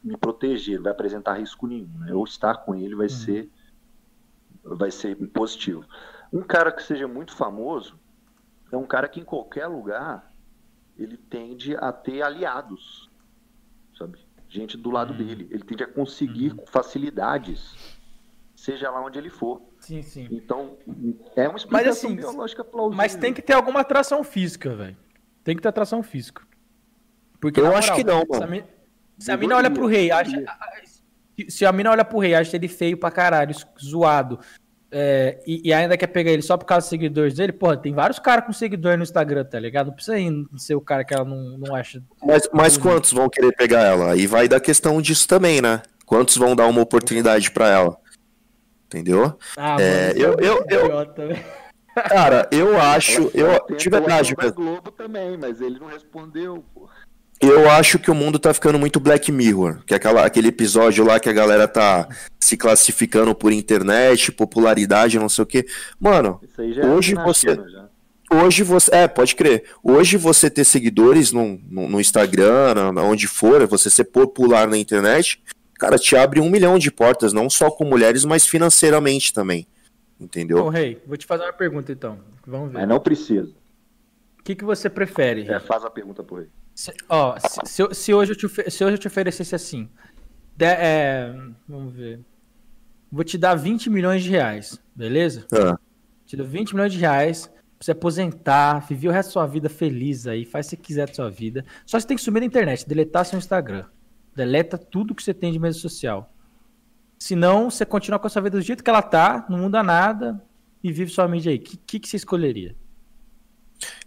me proteger, vai apresentar risco nenhum. Né? Eu estar com ele vai uhum. ser vai ser positivo. Um cara que seja muito famoso é um cara que em qualquer lugar ele tende a ter aliados, sabe? Gente do lado uhum. dele. Ele tende a conseguir uhum. facilidades seja lá onde ele for. Sim, sim. Então, é uma explicação mas, assim, biológica plausível. Mas tem que ter alguma atração física, velho. Tem que ter atração física. Porque eu moral, acho que não, mano. Se a, mina, se a mina olha pro rei, acha, se a mina olha pro rei, acha ele feio pra caralho, zoado, é, e, e, ainda quer pegar ele só por causa dos seguidores dele, porra, tem vários caras com seguidor no Instagram, tá ligado? Não precisa ir ser o cara que ela não, não acha. Mas, mas quantos vão querer pegar ela? E vai da questão disso também, né? Quantos vão dar uma oportunidade para ela? Entendeu? Ah, é, mano, eu, eu, eu, Cara, eu acho. Eu, de verdade, mas... Globo também, mas ele não respondeu, pô. Eu acho que o mundo tá ficando muito Black Mirror, que é aquela, aquele episódio lá que a galera tá se classificando por internet, popularidade, não sei o quê. Mano, Isso aí já é Hoje na você- já. hoje você. É, pode crer. Hoje você ter seguidores no, no, no Instagram, na- na- onde for, você ser popular na internet, cara, te abre um milhão de portas, não só com mulheres, mas financeiramente também. Entendeu? Rei, vou te fazer uma pergunta então. Vamos ver. Mas não precisa. O que, que você prefere? É, faz a pergunta pro rei. Se, ó, se, se hoje eu te, se hoje eu te oferecesse assim, de- é, vamos ver, vou te dar 20 milhões de reais, beleza? Ah, Te dou 20 milhões de reais pra você aposentar, viver o resto da sua vida feliz aí, faz o que você quiser da sua vida. Só você tem que sumir da internet, deletar seu Instagram. Deleta tudo que você tem de mídia social. Senão, você continua com a sua vida do jeito que ela tá, não muda nada e vive sua mídia aí. O que, que, que você escolheria?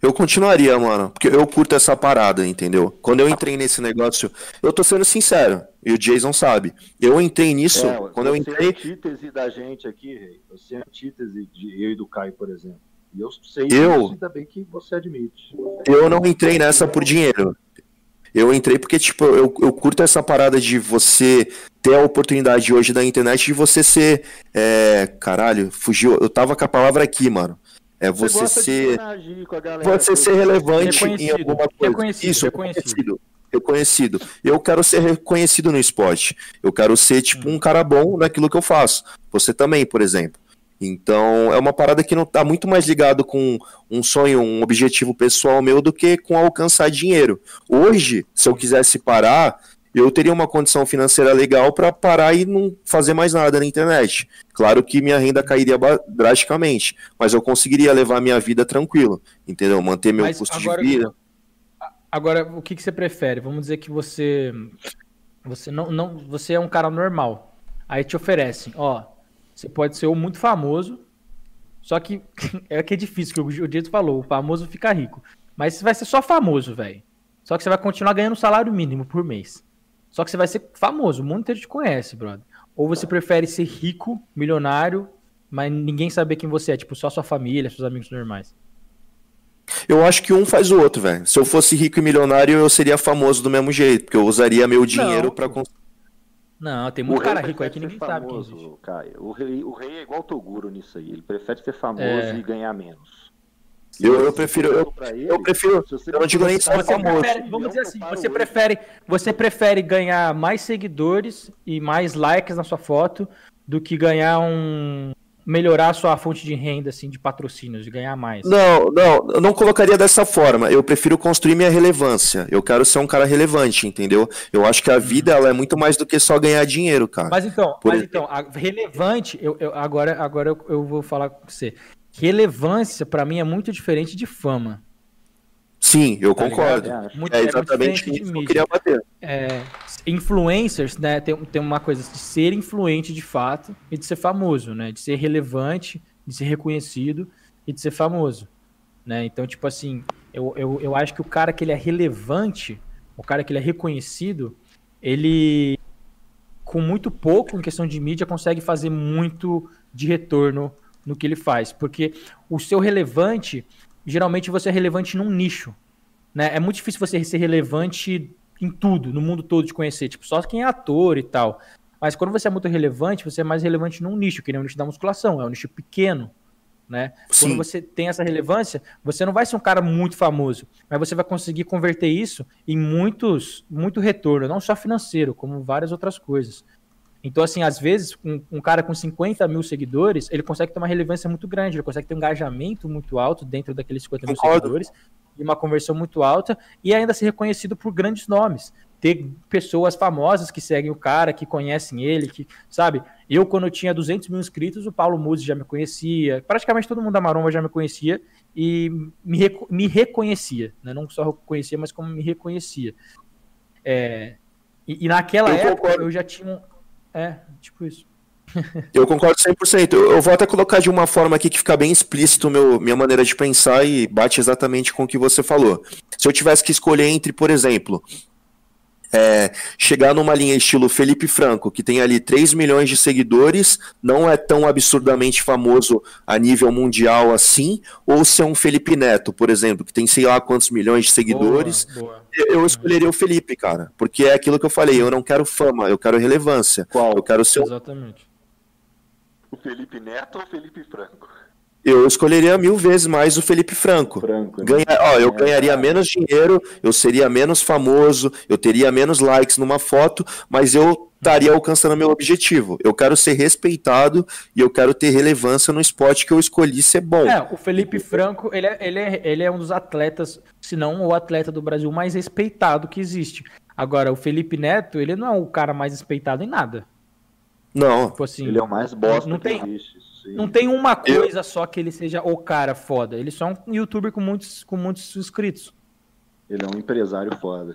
Eu continuaria, mano, porque eu curto essa parada, entendeu? Quando eu entrei nesse negócio, eu tô sendo sincero, e o Jason sabe. Eu entrei nisso, É, quando eu você é entrei, antítese da gente aqui, rei. Você é antítese de eu e do Caio, por exemplo. E eu sei Eu? ainda bem que você admite. eu não entrei nessa por dinheiro. Eu entrei porque, tipo, eu, eu curto essa parada de você ter a oportunidade hoje da internet de você ser. É, caralho, fugiu. Eu tava com a palavra aqui, mano. É você, de ser. interagir com a galera, Você ser relevante em alguma coisa. reconhecido, Isso, reconhecido. reconhecido. Reconhecido. Eu quero ser reconhecido no esporte. Eu quero ser, tipo, um cara bom naquilo que eu faço. Você também, por exemplo. Então, é uma parada que não tá muito mais ligado com um sonho, um objetivo pessoal meu do que com alcançar dinheiro. Hoje, se eu quisesse parar, eu teria uma condição financeira legal para parar e não fazer mais nada na internet. Claro que minha renda cairia drasticamente, mas eu conseguiria levar minha vida tranquilo, entendeu? Manter meu Mas custo agora- de vida. Agora, o que, que você prefere? Vamos dizer que você. Você não, não. Você é um cara normal. Aí te oferecem, ó. Você pode ser ou muito famoso. Só que é que é difícil, que o Dieto falou, o famoso fica rico. Mas você vai ser só famoso, velho. Só que você vai continuar ganhando salário mínimo por mês. Só que você vai ser famoso, o mundo inteiro te conhece, brother. Ou você prefere ser rico, milionário, mas ninguém saber quem você é, tipo, só sua família, seus amigos normais. Eu acho que um faz o outro, velho. Se eu fosse rico e milionário, eu seria famoso do mesmo jeito, porque eu usaria meu dinheiro Não, pra pô. cons- Não, tem muito cara rico aí que ninguém ser sabe quem famoso, existe. Caio. O rei, o rei é igual o Toguro nisso aí. Ele prefere ser famoso É. e ganhar menos. Eu- eu prefiro- eu- eu prefiro- eu não digo nem um famoso. prefere, vamos dizer assim, você prefere, você prefere ganhar mais seguidores e mais likes na sua foto do que ganhar um melhorar a sua fonte de renda assim de patrocínios, de ganhar mais. Não, não, eu não colocaria dessa forma. Eu prefiro construir minha relevância. Eu quero ser um cara relevante, entendeu? Eu acho que a vida ela é muito mais do que só ganhar dinheiro, cara. Mas então, Por mas exemplo. então, a- relevante, eu, eu- agora, agora eu, eu vou falar com você. Relevância pra mim é muito diferente de fama. Sim, eu tá concordo. ligado? É, Muito, É é muito exatamente diferente de isso que eu queria bater. é, influencers, né, tem, tem uma coisa de ser influente de fato e de ser famoso, né, de ser relevante, de ser reconhecido e de ser famoso, né, então, tipo assim, eu, eu, eu acho que o cara que ele é relevante, o cara que ele é reconhecido, ele, com muito pouco em questão de mídia, consegue fazer muito de retorno no que ele faz, porque o seu relevante, geralmente você é relevante num nicho, né, é muito difícil você ser relevante em tudo, no mundo todo de conhecer, tipo, só quem é ator e tal. Mas quando você é muito relevante, você é mais relevante num nicho, que nem o nicho da musculação, é um nicho pequeno, né? Sim. Quando você tem essa relevância, você não vai ser um cara muito famoso, mas você vai conseguir converter isso em muitos, muito retorno, não só financeiro, como várias outras coisas. Então, assim, às vezes, um, um cara com 50 mil seguidores, ele consegue ter uma relevância muito grande, ele consegue ter um engajamento muito alto dentro daqueles 50 mil Concordo. seguidores, e uma conversão muito alta, e ainda ser reconhecido por grandes nomes. Ter pessoas famosas que seguem o cara, que conhecem ele, que, sabe? Eu, quando eu tinha 200 mil inscritos, o Paulo Musi já me conhecia, praticamente todo mundo da Maromba já me conhecia e me, me reconhecia, né? Não só conhecia, mas como me reconhecia. É, e, e naquela Eu época concordo. eu já tinha um. É, tipo isso. Eu concordo 100%. Eu, vou até colocar de uma forma aqui que fica bem explícito meu, minha maneira de pensar e bate exatamente com o que você falou. Se eu tivesse que escolher entre, por exemplo, é, chegar numa linha estilo Felipe Franco, que tem ali 3 milhões de seguidores, não é tão absurdamente famoso a nível mundial assim, ou ser um Felipe Neto, por exemplo, que tem sei lá quantos milhões de seguidores. Boa, boa. Eu escolheria o Felipe, cara, porque é aquilo que eu falei, eu não quero fama, eu quero relevância. Qual? Eu quero ser. Exatamente. O Felipe Neto ou o Felipe Franco? Eu escolheria mil vezes mais o Felipe Franco. Franco né? Ganha, ó, eu é, ganharia menos dinheiro, eu seria menos famoso, eu teria menos likes numa foto, mas eu estaria alcançando meu objetivo. Eu quero ser respeitado e eu quero ter relevância no esporte que eu escolhi ser bom. É, o Felipe Franco, ele é, ele é, ele é um dos atletas, se não o atleta do Brasil mais respeitado que existe. Agora, o Felipe Neto, ele não é o cara mais respeitado em nada. Não. Tipo assim, ele é o mais bosta não tem, existe. Não tem uma coisa eu... só que ele seja o cara foda. Ele só é um youtuber com muitos, com muitos inscritos. Ele é um empresário foda.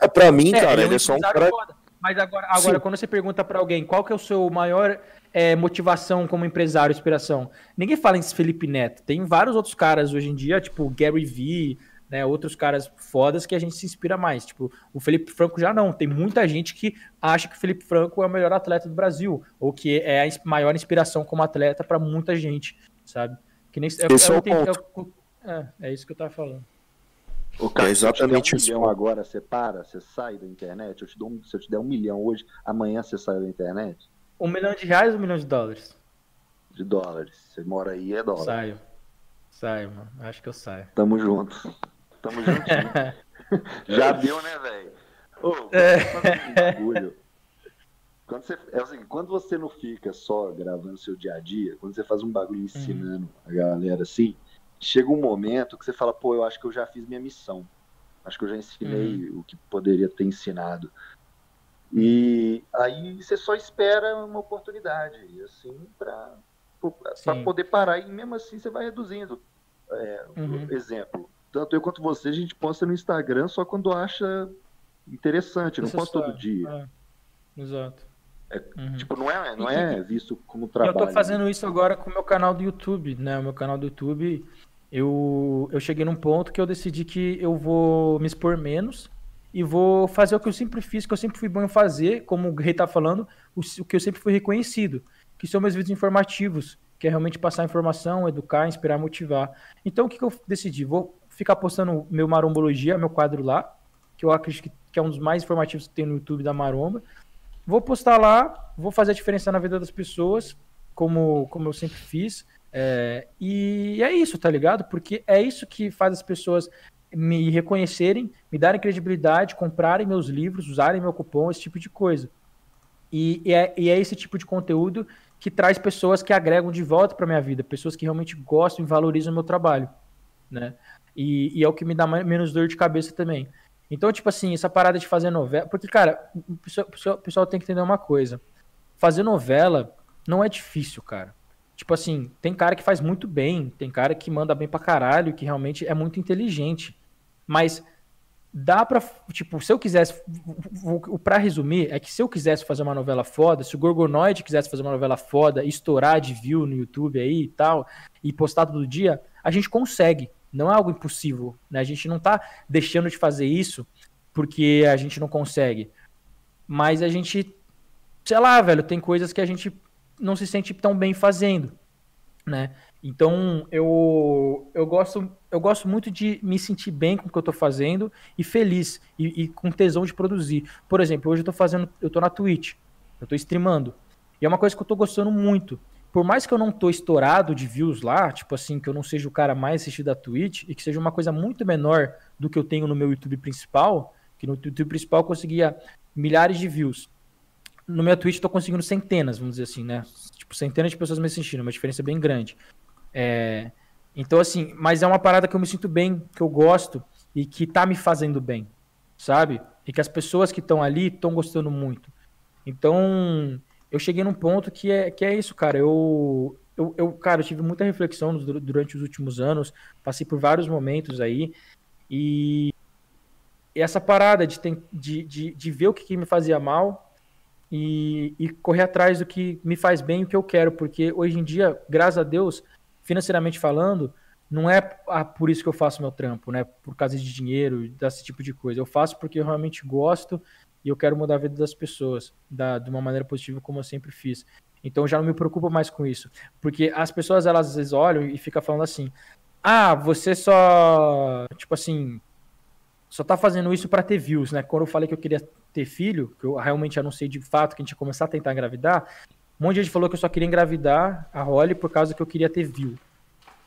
É, pra mim, é, cara, ele é, um, ele é só um cara. Foda. Mas agora, agora quando você pergunta para alguém qual que é o seu maior é, motivação como empresário, inspiração, ninguém fala em Felipe Neto. Tem vários outros caras hoje em dia, tipo Gary Vee, né, outros caras fodas que a gente se inspira mais. Tipo, o Felipe Franco já não. Tem muita gente que acha que o Felipe Franco é o melhor atleta do Brasil, ou que é a maior inspiração como atleta para muita gente, sabe? Que nem, é, Esse é, é, o ponto. É, é, isso que eu tava falando. O cara, é exatamente se eu te der um milhão agora, você para, você sai da internet. Eu te dou um, se eu te der um milhão hoje, amanhã você sai da internet? Um milhão de reais ou um milhão de dólares? De dólares. Você mora aí, é dólar. Saio. Saio, mano. Acho que eu saio. Tamo junto. Tamo juntinho. Já deu, né, velho? Ô, é. Quando você, é assim, quando você não fica só gravando seu dia a dia, quando você faz um bagulho uhum. ensinando a galera assim, chega um momento que você fala, pô, eu acho que eu já fiz minha missão. Acho que eu já ensinei uhum. o que poderia ter ensinado. E aí você só espera uma oportunidade, assim, para poder parar. E mesmo assim você vai reduzindo. É, uhum. Exemplo, tanto eu quanto você, a gente posta no Instagram só quando acha interessante, não posta todo dia. É. Exato. É, uhum. Tipo, não é, não é visto como trabalho. Eu tô fazendo isso agora com o meu canal do YouTube, né? O meu canal do YouTube, eu, eu cheguei num ponto que eu decidi que eu vou me expor menos e vou fazer o que eu sempre fiz, que eu sempre fui bom em fazer, como o Rei tá falando, o, o que eu sempre fui reconhecido, que são meus vídeos informativos, que é realmente passar informação, educar, inspirar, motivar. Então, o que, que eu decidi? Vou ficar postando meu Marombologia, meu quadro lá, que eu acredito que é um dos mais informativos que tem no YouTube da Maromba. Vou postar lá, vou fazer a diferença na vida das pessoas, como, como eu sempre fiz. É, e é isso, tá ligado? Porque é isso que faz as pessoas me reconhecerem, me darem credibilidade, comprarem meus livros, usarem meu cupom, esse tipo de coisa. E, e, é, e é esse tipo de conteúdo que traz pessoas que agregam de volta para minha vida, pessoas que realmente gostam e valorizam o meu trabalho, né? E, e é o que me dá mais, menos dor de cabeça também. Então, tipo assim, essa parada de fazer novela. Porque, cara, o pessoal, o pessoal, o pessoal tem que entender uma coisa. Fazer novela não é difícil, cara. Tipo assim, tem cara que faz muito bem, tem cara que manda bem pra caralho, que realmente é muito inteligente. Mas dá pra. Tipo, se eu quisesse. Pra resumir, é que se eu quisesse fazer uma novela foda, se o Gorgonoid quisesse fazer uma novela foda, estourar de view no YouTube aí e tal, e postar todo dia, a gente consegue. Não é algo impossível. Né? A gente não está deixando de fazer isso porque a gente não consegue. Mas a gente, sei lá, velho, tem coisas que a gente não se sente tão bem fazendo, né? Então, eu, eu, gosto, eu gosto muito de me sentir bem com o que eu estou fazendo e feliz e, e, com tesão de produzir. Por exemplo, hoje eu tô fazendo, eu tô na Twitch, eu tô streamando. E é uma coisa que eu tô gostando muito por mais que eu não tô estourado de views lá, tipo assim, que eu não seja o cara mais assistido da Twitch e que seja uma coisa muito menor do que eu tenho no meu YouTube principal, que no YouTube principal eu conseguia milhares de views. No meu Twitch tô conseguindo centenas, vamos dizer assim, né? Tipo, centenas de pessoas me assistindo, uma diferença bem grande. É... Então, assim, mas é uma parada que eu me sinto bem, que eu gosto e que tá me fazendo bem, sabe? E que as pessoas que estão ali estão gostando muito. Então, eu cheguei num ponto que é, que é isso, cara. Eu, eu, eu, cara, eu tive muita reflexão durante os últimos anos, passei por vários momentos aí, e essa parada de, de, de, de ver o que, que me fazia mal e, e, correr atrás do que me faz bem, o que eu quero, porque hoje em dia, graças a Deus, financeiramente falando, não é ah, por isso que eu faço meu trampo, né? Por causa de dinheiro, desse tipo de coisa. Eu faço porque eu realmente gosto e eu quero mudar a vida das pessoas da, de uma maneira positiva, como eu sempre fiz. Então já não me preocupo mais com isso. Porque as pessoas, elas às vezes olham e ficam falando assim: ah, você só. Tipo assim. Só tá fazendo isso para ter views, né? Quando eu falei que eu queria ter filho, que eu realmente anunciei de fato que a gente ia começar a tentar engravidar, um monte de gente falou que eu só queria engravidar a Holly por causa que eu queria ter view.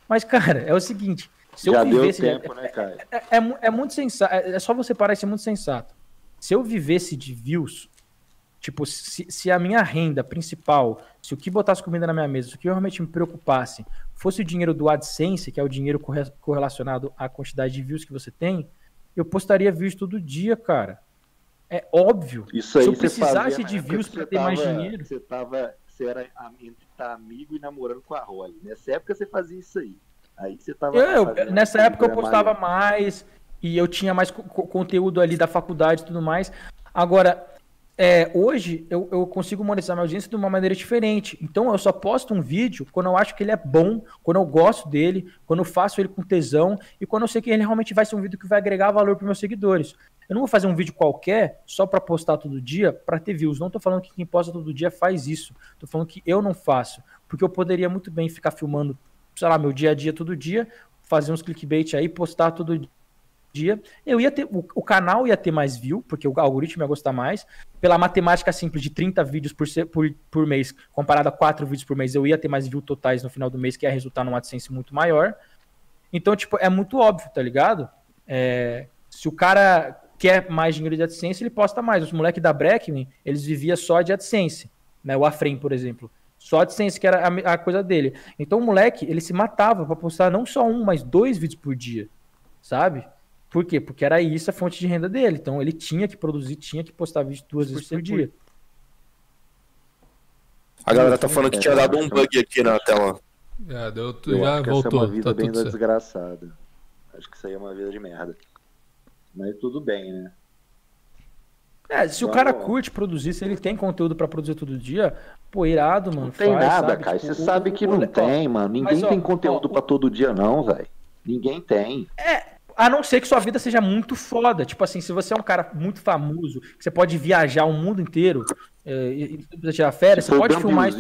Mas, cara, é o seguinte. Se Já eu vivesse. deu tempo, né, Caio? É, é, é, muito sensato. É, é só você parar e ser muito sensato. Se eu vivesse de views, tipo, se, se, a minha renda principal, se o que botasse comida na minha mesa, se o que realmente me preocupasse fosse o dinheiro do AdSense, que é o dinheiro correlacionado à quantidade de views que você tem, eu postaria vídeos todo dia, cara. É óbvio. Isso aí se eu precisasse de views para ter mais dinheiro. Você tava. Você era tá amigo e namorando com a Rolly. Nessa época você fazia isso aí. Aí você tava. Eu, nessa época eu postava mais e eu tinha mais conteúdo ali da faculdade e tudo mais. Agora, é, hoje eu, eu, consigo monetizar minha audiência de uma maneira diferente. Então eu só posto um vídeo quando eu acho que ele é bom, quando eu gosto dele, quando eu faço ele com tesão e quando eu sei que ele realmente vai ser um vídeo que vai agregar valor para meus seguidores. Eu não vou fazer um vídeo qualquer só para postar todo dia para ter views. Não tô falando que quem posta todo dia faz isso. Tô falando que eu não faço, porque eu poderia muito bem ficar filmando, sei lá, meu dia a dia todo dia, fazer uns clickbait aí, postar todo dia. Eu ia ter o, o canal ia ter mais view, porque o algoritmo ia gostar mais. Pela matemática simples de 30 vídeos por, por, por mês, comparado a 4 vídeos por mês, eu ia ter mais views totais no final do mês, que ia resultar num AdSense muito maior. Então, tipo, é muito óbvio, tá ligado? É, se o cara quer mais dinheiro de AdSense, ele posta mais. Os moleques da Breckman, eles viviam só de AdSense. Né? O Afrem, por exemplo. Só AdSense, que era a coisa dele. Então o moleque, ele se matava para postar não só um, mas dois vídeos por dia. Sabe? Por quê? Porque era isso a fonte de renda dele. Então ele tinha que produzir, tinha que postar vídeo duas vezes por dia. A galera tá falando que tinha dado um bug aqui na tela. É, deu, já voltou. Essa é uma vida tá bem desgraçada. Acho que isso aí é uma vida de merda. Mas tudo bem, né? É, se o cara curte produzir, se ele tem conteúdo para produzir todo dia, pô, irado, mano. Não tem faz, nada, sabe? cara. Tipo, Você sabe que não tem, mano. Ninguém mas, ó, tem conteúdo para todo dia, não, velho. Ninguém tem. É, a não ser que sua vida seja muito foda. Tipo assim, se você é um cara muito famoso, que você pode viajar o mundo inteiro é, e precisa tirar férias, você pode filmar isso.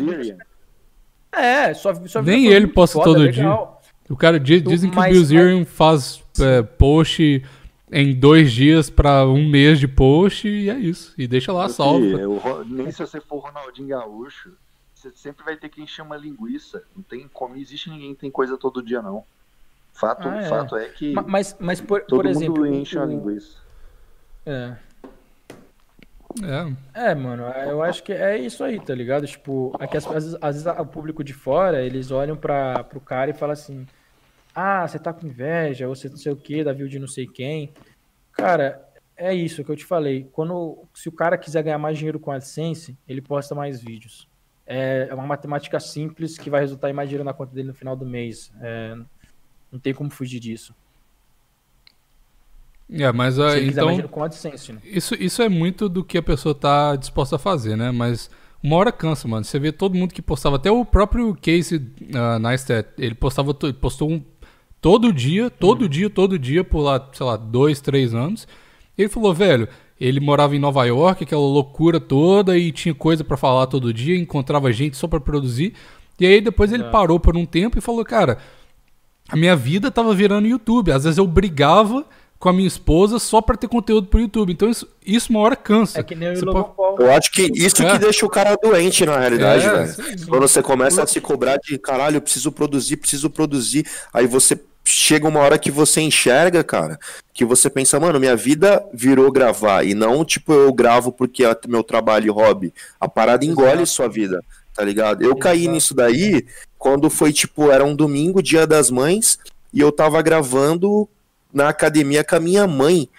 É, sua, sua vida Nem ele posta foda, todo legal. O cara diz, dizem que Mas- o Bilzerian faz é, post em dois dias pra um mês de post e é isso. E deixa lá, Porque salva. o Ro- nem se você for Ronaldinho Gaúcho, você sempre vai ter quem chama linguiça. Não tem como, não existe ninguém que tem coisa todo dia, não. Fato, Ah, é. fato é que Ma- Mas, mas por, todo por exemplo. mundo enche o- a linguiça. É. É. É, mano, eu acho que é isso aí, tá ligado? Tipo, aqui, às, vezes, às vezes o público de fora, eles olham pra, pro cara e falam assim: Ah, você tá com inveja, ou você não sei o que, da view de não sei quem. Cara, é isso que eu te falei. Quando, se o cara quiser ganhar mais dinheiro com a AdSense, ele posta mais vídeos. É uma matemática simples que vai resultar em mais dinheiro na conta dele no final do mês. É, não tem como fugir disso. É, mas quiser então. com a AdSense, né? Isso, isso é muito do que a pessoa tá disposta a fazer, né? Mas uma hora cansa, mano. Você vê todo mundo que postava, até o próprio Casey uh, Neistat, ele postava, ele postou um, todo dia, todo dia, todo dia, por lá, sei lá, dois, três anos. Ele falou, velho, ele morava em Nova York, aquela loucura toda, e tinha coisa pra falar todo dia, encontrava gente só pra produzir. E aí depois ele É. parou por um tempo e falou, cara, a minha vida tava virando YouTube. Às vezes eu brigava com a minha esposa só pra ter conteúdo pro YouTube. Então isso, isso uma hora cansa. É que nem o pode- Paul. Eu acho que isso É. que deixa o cara doente na realidade, É, velho. sim, sim. Quando você começa a se cobrar de caralho, eu preciso produzir, preciso produzir. Aí você chega uma hora que você enxerga, cara, que você pensa, mano, minha vida virou gravar. E não, tipo, eu gravo porque é meu trabalho e hobby. A parada engole Exato. sua vida, tá ligado? Eu caí Exato. nisso daí quando foi, tipo, era um domingo, dia das mães, e eu tava gravando na academia com a minha mãe.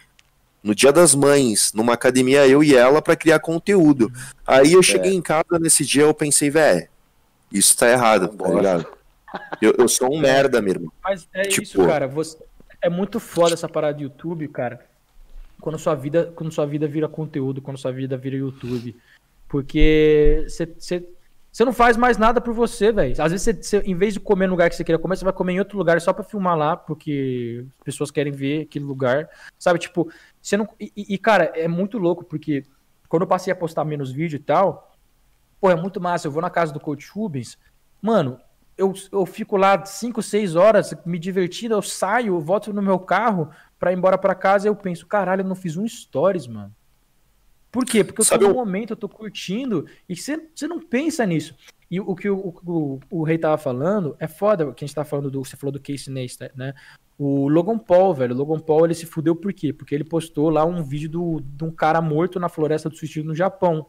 No dia das mães, numa academia eu e ela pra criar conteúdo. Aí eu cheguei em casa nesse dia eu pensei, velho, isso tá errado, tá ligado? Eu, eu sou um merda, meu irmão. Mas é Tipo- isso, cara. Você... É muito foda essa parada de YouTube, cara. Quando sua vida, quando sua vida vira conteúdo, quando sua vida vira YouTube. Porque você, você, não faz mais nada por você, velho. Às vezes, você, você, em vez de comer no lugar que você queria comer, você vai comer em outro lugar só pra filmar lá, porque as pessoas querem ver aquele lugar. Sabe, tipo, você não. E, e, cara, é muito louco, porque quando eu passei a postar menos vídeo e tal, pô, é muito massa. Eu vou na casa do Coach Rubens, mano, eu, eu fico lá 5, 6 horas me divertindo, eu saio, eu volto no meu carro pra ir embora pra casa e eu penso, caralho, eu não fiz um stories, mano. Por quê? Porque eu Sabe tô no momento, eu tô curtindo, e você, você não pensa nisso. E o que o, o, o Rei tava falando é foda, que a gente tá falando do. Você falou do Casey Neistat, né? O Logan Paul, velho. O Logan Paul ele se fudeu por quê? Porque ele postou lá um vídeo do, de um cara morto na floresta do suicídio no Japão.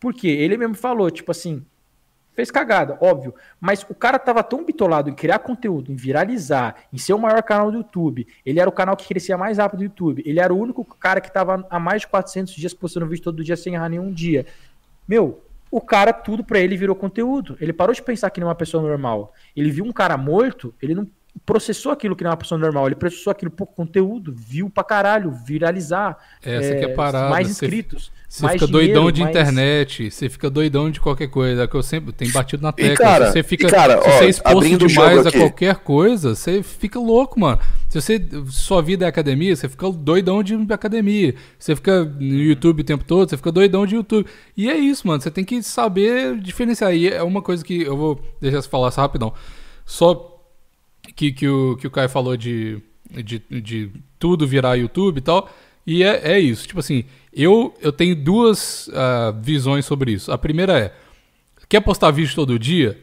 Por quê? Ele mesmo falou, tipo assim, Fez cagada, óbvio. Mas o cara tava tão bitolado em criar conteúdo, em viralizar, em ser o maior canal do YouTube. Ele era o canal que crescia mais rápido do YouTube. Ele era o único cara que tava há mais de 400 dias postando vídeo todo dia sem errar nenhum dia. Meu, o cara, tudo para ele virou conteúdo. Ele parou de pensar que nem uma pessoa normal. Ele viu um cara morto, ele não processou aquilo que não é uma pessoa normal, ele processou aquilo por conteúdo, viu pra caralho, viralizar. Essa é, que é parada. Mais inscritos. Você fica dinheiro, doidão de mais... internet, você fica doidão de qualquer coisa, é que eu sempre tenho batido na tecla. E cara, você fica, cara, se você é exposto demais a qualquer coisa, você fica louco, mano. Se você sua vida é academia, você fica doidão de academia. Você fica no YouTube o tempo todo, você fica doidão de YouTube. E é isso, mano. Você tem que saber diferenciar. E é uma coisa que eu vou deixar você falar rapidão. Só que, que, o, que o Caio falou de, de, de tudo virar YouTube e tal. E é, é isso. Tipo assim, eu, eu tenho duas uh, visões sobre isso. A primeira é: quer postar vídeo todo dia?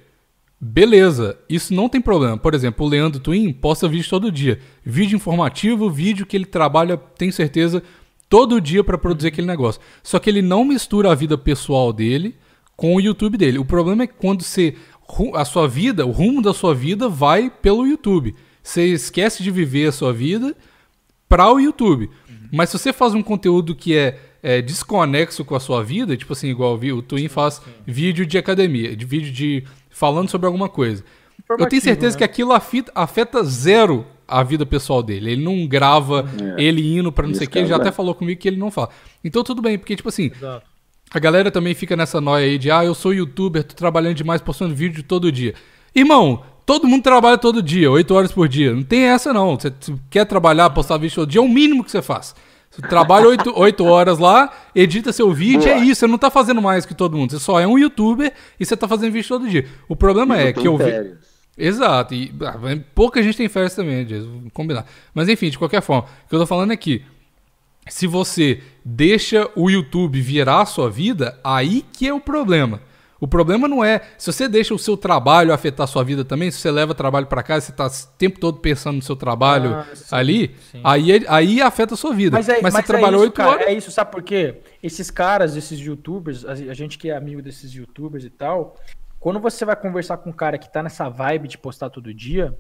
Beleza, isso não tem problema. Por exemplo, o Leandro Twin posta vídeo todo dia. Vídeo informativo, vídeo que ele trabalha, tenho certeza, todo dia para produzir aquele negócio. Só que ele não mistura a vida pessoal dele com o YouTube dele. O problema é que quando você a sua vida, o rumo da sua vida vai pelo YouTube. Você esquece de viver a sua vida para o YouTube. Uhum. Mas se você faz um conteúdo que é, é, desconexo com a sua vida, tipo assim, igual o Twin faz sim. vídeo de academia, de vídeo de falando sobre alguma coisa. Eu tenho certeza né? que aquilo afeta, afeta, zero a vida pessoal dele. Ele não grava é. ele indo para não sei o que, ele já até falou comigo que ele não fala. Então tudo bem, porque tipo assim, Exato. A galera também fica nessa noia aí de, ah, eu sou youtuber, tô trabalhando demais, postando vídeo todo dia. Irmão, todo mundo trabalha todo dia, 8 horas por dia. Não tem essa não. Você quer trabalhar, postar vídeo todo dia, é o mínimo que você faz. Você trabalha 8, 8 horas lá, edita seu vídeo, Boa. é isso. Você não tá fazendo mais que todo mundo. Você só é um youtuber e você tá fazendo vídeo todo dia. O problema é que eu vi. Exato, e ah, pouca gente tem férias também, vamos combinar. Mas enfim, de qualquer forma, o que eu tô falando é que se você deixa o YouTube virar a sua vida, aí que é o problema. O problema não é se você deixa o seu trabalho afetar a sua vida também, se você leva trabalho para casa, você está o tempo todo pensando no seu trabalho ah, sim, ali, sim. Aí, é, aí afeta a sua vida. Mas, é, mas, mas você é trabalhou oito horas. É isso, sabe por quê? Esses caras, esses youtubers, a gente que é amigo desses youtubers e tal, quando você vai conversar com um cara que tá nessa vibe de postar todo dia,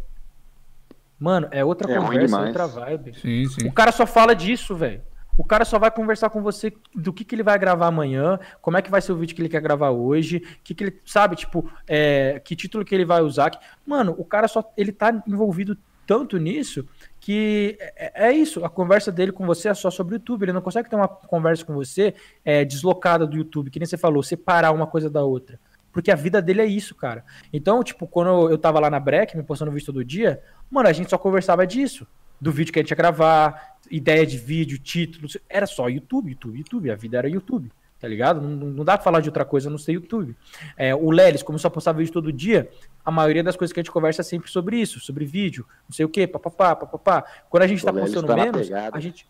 mano, é outra é conversa, é outra vibe. Sim, sim. O cara só fala disso, velho. O cara só vai conversar com você do que, que ele vai gravar amanhã, como é que vai ser o vídeo que ele quer gravar hoje, que, que ele sabe, tipo, é, que título que ele vai usar. Mano, o cara só ele tá envolvido tanto nisso que é, é, isso. A conversa dele com você é só sobre o YouTube. Ele não consegue ter uma conversa com você é, deslocada do YouTube, que nem você falou, separar uma coisa da outra. Porque a vida dele é isso, cara. Então, tipo, quando eu tava lá na Breck, me postando vídeo todo dia, mano, a gente só conversava disso. Do vídeo que a gente ia gravar, ideia de vídeo, título, era só YouTube, YouTube, YouTube, a vida era YouTube, tá ligado? Não, não dá pra falar de outra coisa não ser YouTube. É, o Lelis começou a postar vídeo todo dia, a maioria das coisas que a gente conversa é sempre sobre isso, sobre vídeo, não sei o que, papapá, papapá. Quando a gente tá postando tá menos, a gente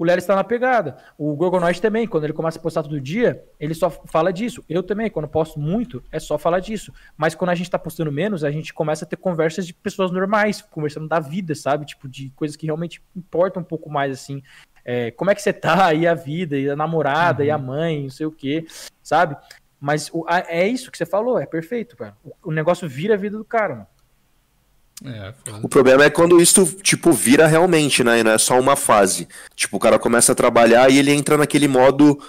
o Léo está na pegada. O Gorgonoid também, quando ele começa a postar todo dia, ele só fala disso. Eu também, quando posto muito, é só falar disso. Mas quando a gente está postando menos, a gente começa a ter conversas de pessoas normais, conversando da vida, sabe? Tipo, de coisas que realmente importam um pouco mais, assim. É, como é que você tá, e a vida, e a namorada, uhum. e a uhum. mãe, não sei o quê, sabe? Mas o, a, é isso que você falou, é perfeito, cara. O, o negócio vira a vida do cara, mano. É, o problema é quando isso, tipo, vira realmente, né? E não é só uma fase. Tipo, o cara começa a trabalhar e ele entra naquele modo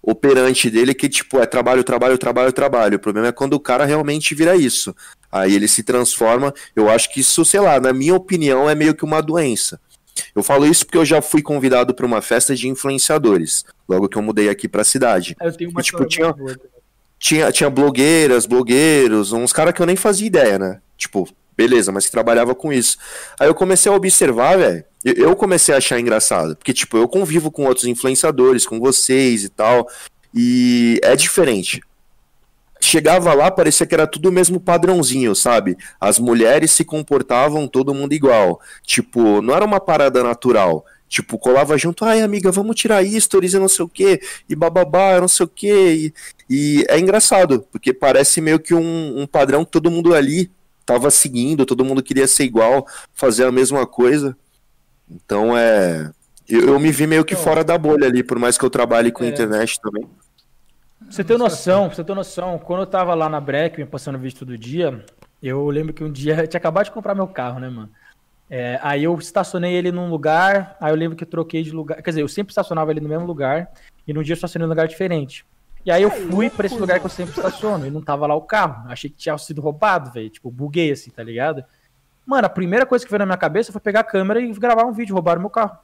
operante dele que, tipo, é trabalho, trabalho, trabalho, trabalho. O problema é quando o cara realmente vira isso. Aí ele se transforma. Eu acho que isso, sei lá, na minha opinião, é meio que uma doença. Eu falo isso porque eu já fui convidado para uma festa de influenciadores, logo que eu mudei aqui para a cidade. Eu tenho uma e, tipo, tinha, tinha, tinha blogueiras, blogueiros, uns caras que eu nem fazia ideia, né? Tipo, beleza, mas que trabalhava com isso. Aí eu comecei a observar, velho. Eu comecei a achar engraçado, porque, tipo, eu convivo com outros influenciadores, com vocês e tal, e é diferente. Chegava lá, parecia que era tudo o mesmo padrãozinho, sabe? As mulheres se comportavam todo mundo igual. Tipo, não era uma parada natural. Tipo, colava junto, ai amiga, vamos tirar stories e não sei o que, e bababá, não sei o que. E, e, é engraçado, porque parece meio que um, um padrão que todo mundo ali tava seguindo, todo mundo queria ser igual, fazer a mesma coisa. Então é. Eu, eu me vi meio que fora da bolha ali, por mais que eu trabalhe com é. internet também. Você tem noção, você tem noção, quando eu tava lá na Breck, me passando vídeo todo dia, eu lembro que um dia eu tinha acabado de comprar meu carro, né, mano? É, aí eu estacionei ele num lugar, aí eu lembro que eu troquei de lugar. Quer dizer, eu sempre estacionava ele no mesmo lugar, e num dia eu estacionei num lugar diferente. E aí eu fui para esse lugar que eu sempre estaciono, e não tava lá o carro. Achei que tinha sido roubado, velho. Tipo, buguei assim, tá ligado? Mano, a primeira coisa que veio na minha cabeça foi pegar a câmera e gravar um vídeo, roubaram meu carro.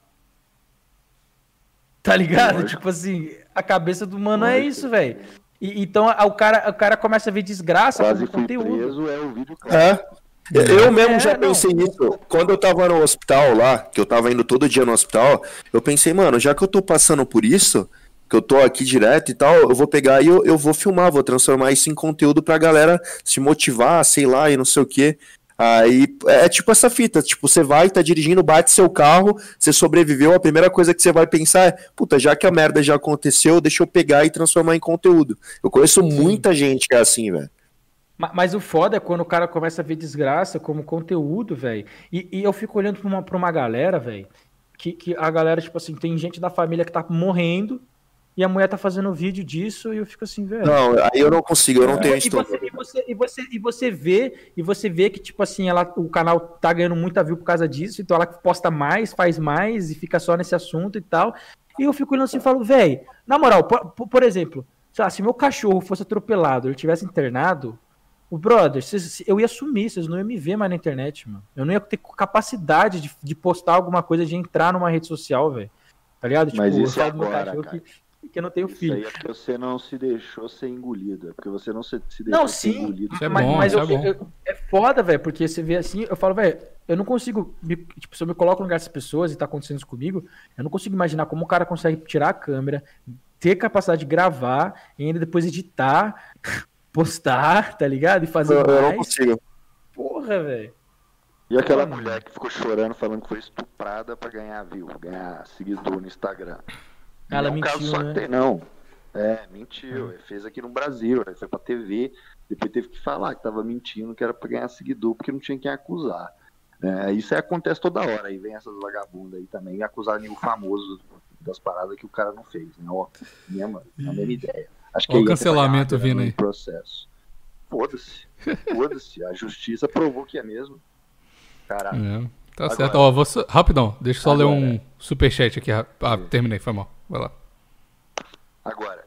Tá ligado? Tipo assim, a cabeça do mano é isso, velho. então o cara, o cara começa a ver desgraça Quase como conteúdo. Preso, é o vídeo, cara. É. Eu mesmo é, já pensei não. nisso. Quando eu tava no hospital lá, que eu tava indo todo dia no hospital, eu pensei, mano, já que eu tô passando por isso, que eu tô aqui direto e tal, eu vou pegar e eu, eu vou filmar, vou transformar isso em conteúdo pra galera se motivar, sei lá, e não sei o quê. Aí é tipo essa fita, tipo, você vai, tá dirigindo, bate seu carro, você sobreviveu, a primeira coisa que você vai pensar é, puta, já que a merda já aconteceu, deixa eu pegar e transformar em conteúdo. Eu conheço Sim. muita gente que é assim, velho. Mas o foda é quando o cara começa a ver desgraça como conteúdo, velho. E, e, eu fico olhando pra uma, pra uma galera, velho, que, que a galera, tipo assim, tem gente da família que tá morrendo e a mulher tá fazendo vídeo disso e eu fico assim, velho. Não, aí eu não consigo, eu não tenho e você, e você, e você E você vê, e você vê que, tipo assim, ela, o canal tá ganhando muita view por causa disso, então ela posta mais, faz mais e fica só nesse assunto e tal. E eu fico olhando assim e falo, velho, na moral, por, por exemplo, lá, se meu cachorro fosse atropelado, ele tivesse internado, o brother, cês, eu ia sumir, vocês não iam me ver mais na internet, mano. Eu não ia ter capacidade de, de postar alguma coisa, de entrar numa rede social, velho. Tá ligado? Tipo, Mas isso agora, que, que eu não tenho filho. Isso aí é porque você não se deixou ser engolido. É porque você não se, se deixou não, ser sim, engolido. Isso é mas, bom, mas isso eu, é, bom. Eu, é foda, velho, porque você vê assim, eu falo, velho, eu não consigo. Me, tipo, se eu me coloco no lugar dessas pessoas e tá acontecendo isso comigo, eu não consigo imaginar como o cara consegue tirar a câmera, ter capacidade de gravar e ainda depois editar postar, tá ligado? E fazer eu, mais. Eu não consigo. Porra, velho. E aquela mulher que ficou chorando falando que foi estuprada pra ganhar view, ganhar seguidor no Instagram. Ela não mentiu, caso só né? tem, não. É, mentiu. É. Fez aqui no Brasil, foi pra TV, depois teve que falar que tava mentindo, que era pra ganhar seguidor, porque não tinha quem acusar. É, isso aí acontece toda hora, aí vem essas vagabundas aí também, acusar o famoso das paradas que o cara não fez, né? Ó, mesma, a mesma ideia. Acho que Olha o cancelamento vindo aí. Processo. Foda-se. Foda-se. A justiça provou que é mesmo. Caralho. É, tá Agora, certo. Ó, vou, rapidão, deixa eu só Agora, ler um superchat aqui. Ah, terminei, foi mal. Vai lá. Agora,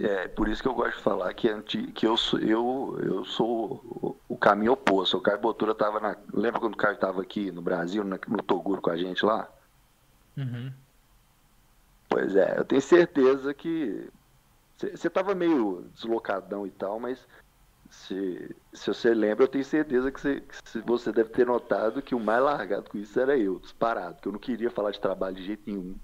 é por isso que eu gosto de falar que, anti, que eu, sou, eu, eu sou o, caminho oposto. O Caio Botura tava na. Lembra quando o Caio tava aqui no Brasil, no, Toguro com a gente lá? Uhum. Pois é, eu tenho certeza que você tava meio deslocadão e tal, mas se, se você lembra, eu tenho certeza que você, que você deve ter notado que o mais largado com isso era eu, disparado, que eu não queria falar de trabalho de jeito nenhum.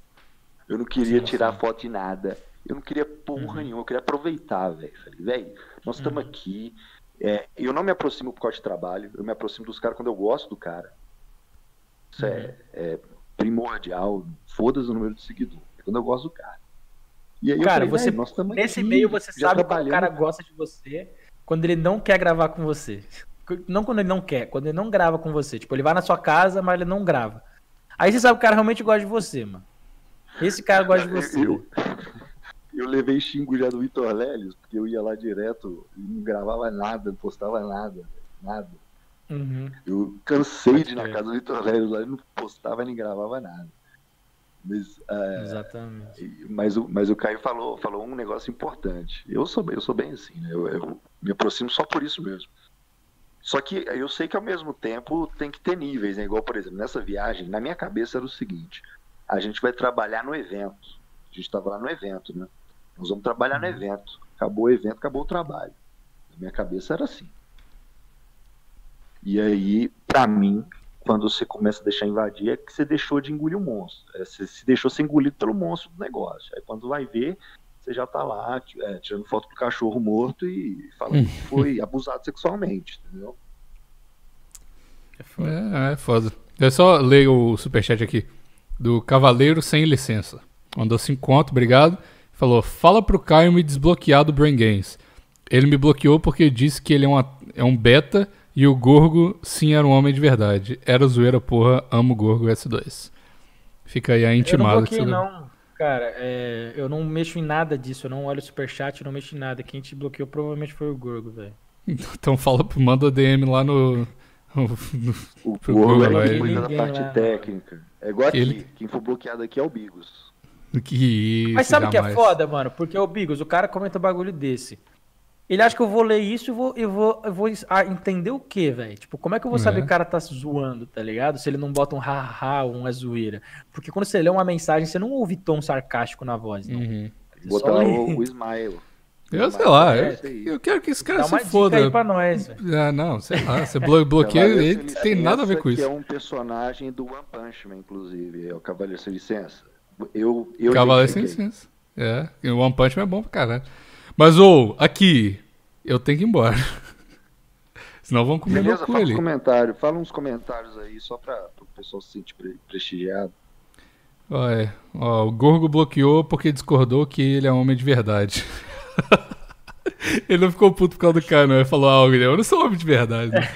Eu não queria sim, tirar foto de nada. Eu não queria porra uhum. nenhuma, eu queria aproveitar, velho. Falei, velho, nós estamos uhum. aqui. É, eu não me aproximo por causa de trabalho, eu me aproximo dos caras quando eu gosto do cara. Isso é, uhum. é, é primordial. Foda-se o número de seguidor. Quando eu gosto do cara. E aí cara, falei, você, nesse aqui, meio você sabe que o cara gosta de você quando ele não quer gravar com você. Não quando ele não quer, quando ele não grava com você. Tipo, ele vai na sua casa, mas ele não grava. Aí você sabe que o cara realmente gosta de você, mano. Esse cara gosta de você. Eu, eu levei xingo já do Vitor Leles, porque eu ia lá direto e não gravava nada, não postava nada, nada. Uhum. Eu cansei de ir na casa do Vitor Leles lá e não postava nem gravava nada. Mas, é, Exatamente. Mas, o, mas o Caio falou, falou um negócio importante. Eu sou, eu sou bem assim, né? eu, eu me aproximo só por isso mesmo. Só que eu sei que ao mesmo tempo tem que ter níveis, né? Igual, por exemplo, nessa viagem, na minha cabeça era o seguinte: a gente vai trabalhar no evento. A gente estava lá no evento, né? Nós vamos trabalhar no evento. Acabou o evento, acabou o trabalho. Na minha cabeça era assim. E aí, pra mim, quando você começa a deixar invadir, é que você deixou de engolir o monstro. É, você se deixou ser engolido pelo monstro do negócio. Aí quando vai ver, você já tá lá é, tirando foto do cachorro morto e falando que foi abusado sexualmente, entendeu? É foda. É, é foda. Eu só ler o superchat aqui. Do Cavaleiro Sem Licença. Mandou 5 conto, obrigado. Falou, fala pro Caio me desbloquear do Brain Games. Ele me bloqueou porque disse que ele é, uma, é um beta e o Gorgo sim era um homem de verdade. Era zoeira, porra, amo Gorgo S2. Fica aí a intimada. Eu não bloqueei, não. Cara, é, eu não mexo em nada disso. Eu não olho o superchat, eu não mexo em nada. Quem te bloqueou provavelmente foi o Gorgo, velho. Então fala, manda DM lá no, o Gorgo é cuida da parte lá. técnica. É igual aqui, Ele... quem for bloqueado aqui é o Bigos. Que Mas sabe o que é foda, mano? Porque o Bigos, o cara comenta um bagulho desse. Ele acha que eu vou ler isso e vou, eu vou, eu vou ah, entender o quê, velho? Tipo, como é que eu vou saber é. que o cara tá zoando, tá ligado? Se ele não bota um ha-ha ou uma zoeira. Porque quando você lê uma mensagem, você não ouve tom sarcástico na voz, não. Uhum. Botar o, o smile. Eu sei lá, eu, eu, quero que esse cara Dá se foda. Aí pra nós, ah, não, sei lá, você bloqueia ele, tem nada a ver com isso. é um personagem do One Punch Man, inclusive, é o Cavaleiro Sem Licença. Eu, eu Cavaleiro Sem Licença. É, o One Punch Man é bom pra caralho. Mas, ou, oh, aqui, eu tenho que ir embora. Senão vão comer Beleza, meu cu fala ali. Uns comentários, fala uns comentários aí, só pra, o pessoal se sentir prestigiado. Olha, ó, o Gorgo bloqueou porque discordou que ele é homem de verdade. Ele não ficou puto por causa do cara, não. Ele falou algo, eu não sou homem de verdade. Né?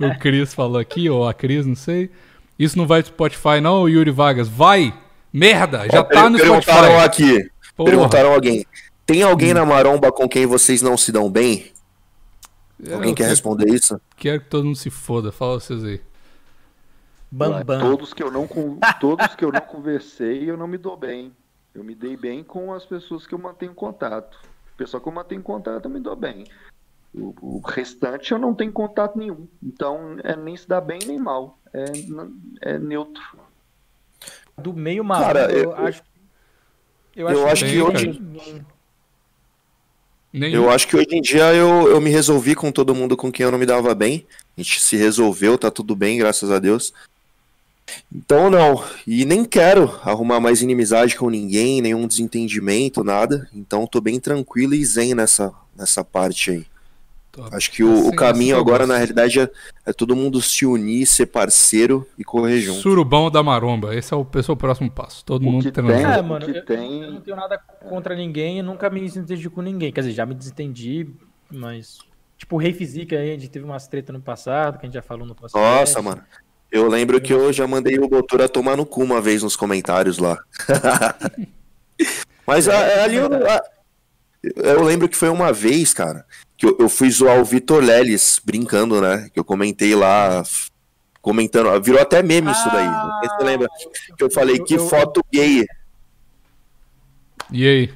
o Cris falou aqui, ou a Cris, não sei. Isso não vai pro Spotify, não, Yuri Vargas? Vai! Merda! Já Ó, tá no Spotify. Perguntaram aqui. Porra. Perguntaram alguém. Tem alguém hum. na maromba com quem vocês não se dão bem? É, alguém quer responder isso? Quero que todo mundo se foda. Fala vocês aí. Bam, bam. Todos que eu não todos que eu não conversei, eu não me dou bem. Eu me dei bem com as pessoas que eu mantenho contato. O pessoal que eu mantenho contato eu me dou bem. O, o, restante eu não tenho contato nenhum. Então é nem se dá bem nem mal. É, é neutro. Do meio mal, Cara, eu, eu, acho. Eu acho, eu acho que, que hoje. Eu acho que hoje em dia eu, eu me resolvi com todo mundo com quem eu não me dava bem. A gente se resolveu, tá tudo bem, graças a Deus. Então não, e nem quero arrumar mais inimizade com ninguém, nenhum desentendimento, nada. Então tô bem tranquilo e zen nessa, nessa parte aí. Top. Acho que o, assim, o caminho agora, na realidade, é, é, todo mundo se unir, ser parceiro e correr junto. Surubão da maromba, esse é o, esse é o próximo passo. Todo o mundo tem, é, mano, eu, tem... eu, não tenho nada contra ninguém e nunca me desentendi com ninguém. Quer dizer, já me desentendi, mas. Tipo, o Rei Física aí, a gente teve umas treta no passado, que a gente já falou no passado. Nossa, mano. Eu lembro que eu já mandei o Botura tomar no cu uma vez nos comentários lá. Mas a, a, ali eu, a, eu lembro que foi uma vez, cara, que eu, eu fui zoar o Vitor Leles brincando, né? Que eu comentei lá, comentando. Virou até meme isso daí. Não sei se você lembra. Que eu falei, que foto gay. E aí?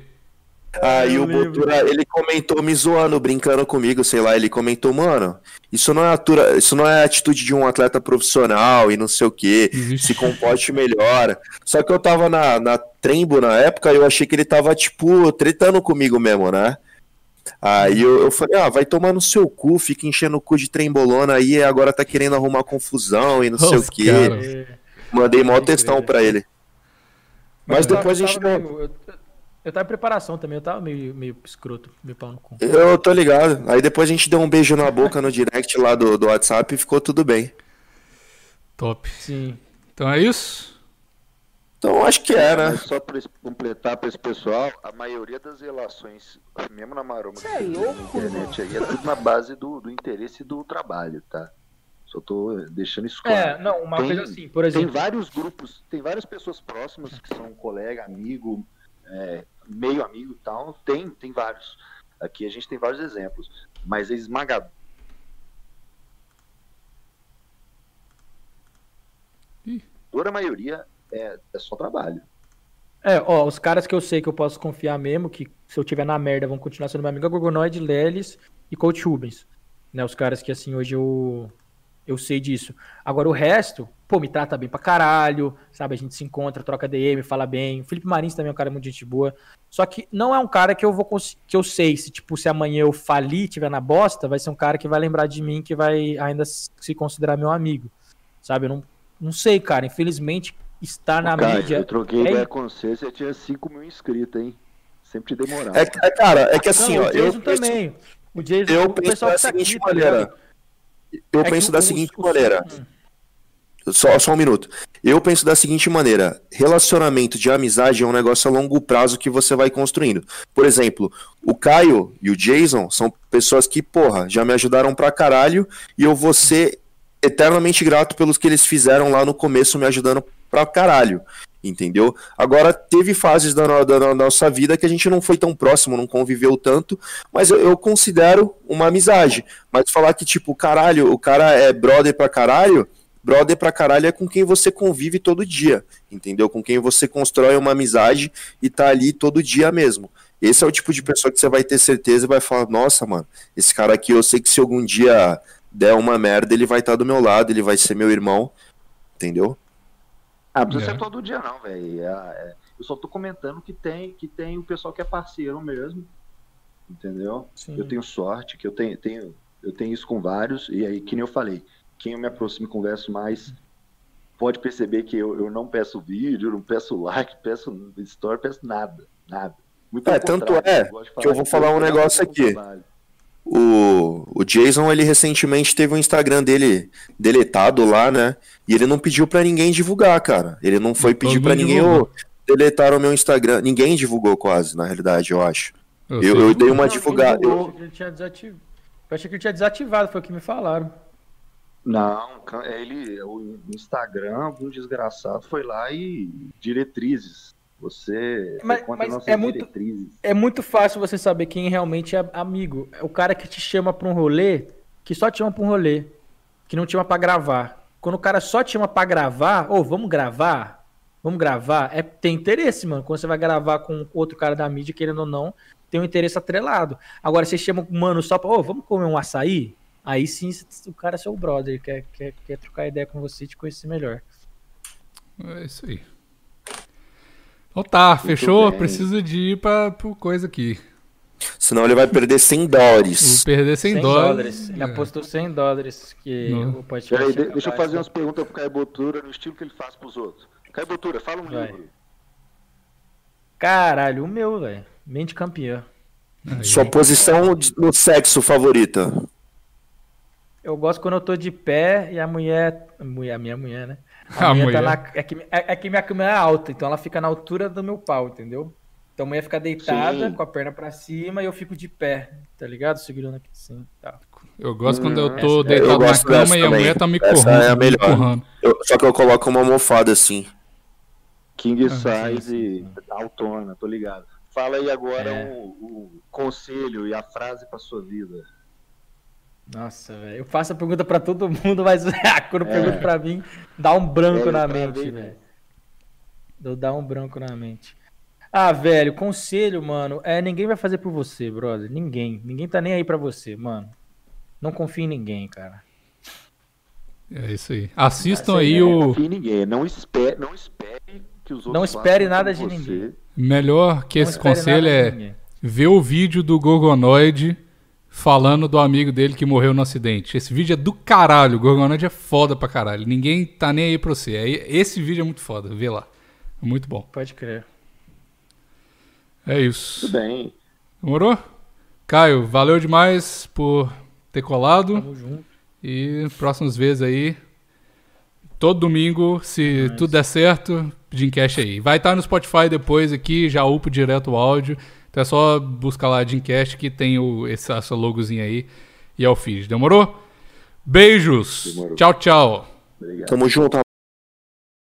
Aí o Botura, ele comentou me zoando, brincando comigo, sei lá, ele comentou, mano, isso não é atura, isso não é atitude de um atleta profissional e não sei o que, se comporte melhor. Só que eu tava na, na Trembo na época e eu achei que ele tava, tipo, tretando comigo mesmo, né? Aí eu, eu falei, ah, vai tomar no seu cu, fica enchendo o cu de trembolona aí e agora tá querendo arrumar confusão e não sei o que. Mandei mó textão pra ele. Mas, Mas depois a gente não. Eu tava em preparação também, eu tava meio, meio escroto, meio pau no cu. Eu tô ligado. Aí depois a gente deu um beijo na boca no direct lá do, do WhatsApp e ficou tudo bem. Top. Sim. Então é isso? Então acho que é, né? Só pra completar pra esse pessoal, a maioria das relações, mesmo na Maroma, que é louco, na internet aí, é tudo na base do, do interesse do trabalho, tá? Só tô deixando isso claro. É, não, uma tem, coisa assim, por exemplo. Tem vários grupos, tem várias pessoas próximas que são colega, amigo, é, meio amigo e tal, tem, tem vários. Aqui a gente tem vários exemplos, mas a esmagadora a maioria é, é só trabalho. É, ó, os caras que eu sei que eu posso confiar mesmo, que se eu tiver na merda vão continuar sendo meu amigo, é Gorgonoid, Lelis e Coach Rubens. Né, os caras que assim hoje eu Eu sei disso. Agora o resto, pô, me trata bem pra caralho, sabe? A gente se encontra, troca DM, fala bem. O Felipe Marins também é um cara muito gente boa. Só que não é um cara que eu vou que eu sei se tipo se amanhã eu falir, tiver na bosta, vai ser um cara que vai lembrar de mim, que vai ainda se considerar meu amigo. Sabe? Eu não, não sei, cara. Infelizmente, estar na Cara, mídia. eu troquei é ideia com você, você tinha 5 mil inscritos, hein? Sempre demorava. É, é, cara, é que assim, não, ó, o Jason eu, também. O Jason, eu o pessoal que tá seguinte aqui, tá maneira. ligado? Eu É penso da seguinte o- maneira. Só, só um minuto. Eu penso da seguinte maneira: relacionamento de amizade é um negócio a longo prazo que você vai construindo. Por exemplo, o Caio e o Jason são pessoas que, porra, já me ajudaram pra caralho e eu vou ser eternamente grato pelos que eles fizeram lá no começo, me ajudando pra caralho. Entendeu? Agora, teve fases da, da no- nossa vida que a gente não foi tão próximo, não conviveu tanto, mas eu, eu considero uma amizade. Mas falar que, tipo, caralho, o cara é brother pra caralho, brother pra caralho é com quem você convive todo dia, entendeu? Com quem você constrói uma amizade e tá ali todo dia mesmo. Esse é o tipo de pessoa que você vai ter certeza e vai falar, nossa, mano, esse cara aqui eu sei que se algum dia der uma merda, ele vai estar do meu lado, ele vai ser meu irmão, entendeu? Ah, não precisa É. ser todo dia, não, velho. É, é, eu só tô comentando que tem, que tem o pessoal que é parceiro mesmo. Entendeu? Sim. Eu tenho sorte, que eu tenho, tenho, eu tenho isso com vários, e aí, que nem eu falei, quem eu me aproximo e converso mais pode perceber que eu, eu não peço vídeo, não peço like, peço story, peço nada. Nada. Muito É, tanto é que eu vou falar um negócio aqui. trabalho. O, o Jason, ele recentemente teve o Instagram dele deletado lá, né? E ele não pediu pra ninguém divulgar, cara. Ele não foi pedir pra ninguém, deletar o meu Instagram. Ninguém divulgou quase, na realidade, eu acho. Eu, Eu, eu dei uma Não, divulgada. Eu eu- achei que ele tinha desativado. Eu achei que ele tinha desativado, foi o que me falaram. Não, é ele, o Instagram, algum desgraçado foi lá e diretrizes. Você Mas- conta mas nossas é muito- diretrizes. É muito fácil você saber quem realmente é amigo. É o cara que te chama pra um rolê, que só te chama pra um rolê, que não te chama pra gravar. Quando o cara só te chama pra gravar, ô, vamos gravar? Vamos gravar? É, tem interesse, mano. Quando você vai gravar com outro cara da mídia, querendo ou não, tem um interesse atrelado. Agora, você chama o mano só pra, ô, vamos comer um açaí? Aí sim, o cara é seu brother, quer, quer, quer trocar ideia com você e te conhecer melhor. É isso aí. Então tá, fechou? Preciso de ir pra, pro coisa aqui. Senão ele vai perder 100 Vou dólares. perder 100, 100 dólares. Ele É. apostou 100 dólares que Não. o podcast de- deixa eu fazer de- umas perguntas pro Caio Botura no estilo que ele faz pros outros. Caio Botura, fala um Vai. livro. Caralho, o meu, velho. Mente campeã. Aí. Sua posição no sexo favorita. Eu gosto quando eu tô de pé e a mulher. A mulher, a minha mulher, né? A mulher. Tá na, é, que, é, é que minha cama é alta, então ela fica na altura do meu pau, entendeu? Então a mulher fica deitada Sim. com a perna pra cima e eu fico de pé, tá ligado? Segurando aqui assim. Tá. Eu gosto quando eu Hum, tô essa- deitado eu na cama e a também. mulher tá me Essa correndo. é a me melhor. Eu- só que eu coloco uma almofada assim. King Ah, size autona, tô ligado. Fala aí agora É. o, o conselho e a frase pra sua vida. Nossa, velho. Eu faço a pergunta pra todo mundo, mas quando É. pergunta pra mim, dá um branco É, na mente, velho. Dá um branco na mente. Ah, velho, conselho, mano, é ninguém vai fazer por você, brother. Ninguém. Ninguém tá nem aí pra você, mano. Não confia em ninguém, cara. É isso aí. Assistam Essa aí é o. Não confie em ninguém. Não espere, não espere que os outros Não espere nada de você. ninguém. Melhor que Não esse conselho é ver o vídeo do Gorgonoid falando do amigo dele que morreu no acidente. Esse vídeo é do caralho. O Gorgonoid é foda pra caralho. Ninguém tá nem aí pra você. Aí- Esse vídeo é muito foda. Vê lá. É muito bom. Pode crer. É isso. Tudo bem. Demorou? Caio, valeu demais por ter colado. Tamo junto. E próximas vezes aí. Todo domingo, se tudo der certo, Dreamcast aí. Vai estar no Spotify depois aqui, já upo direto o áudio. Então é só buscar lá Dreamcast que tem o, esse, essa logozinha aí e é o feed. Demorou? Beijos. Demorou. Tchau, tchau. Obrigado. Tamo junto,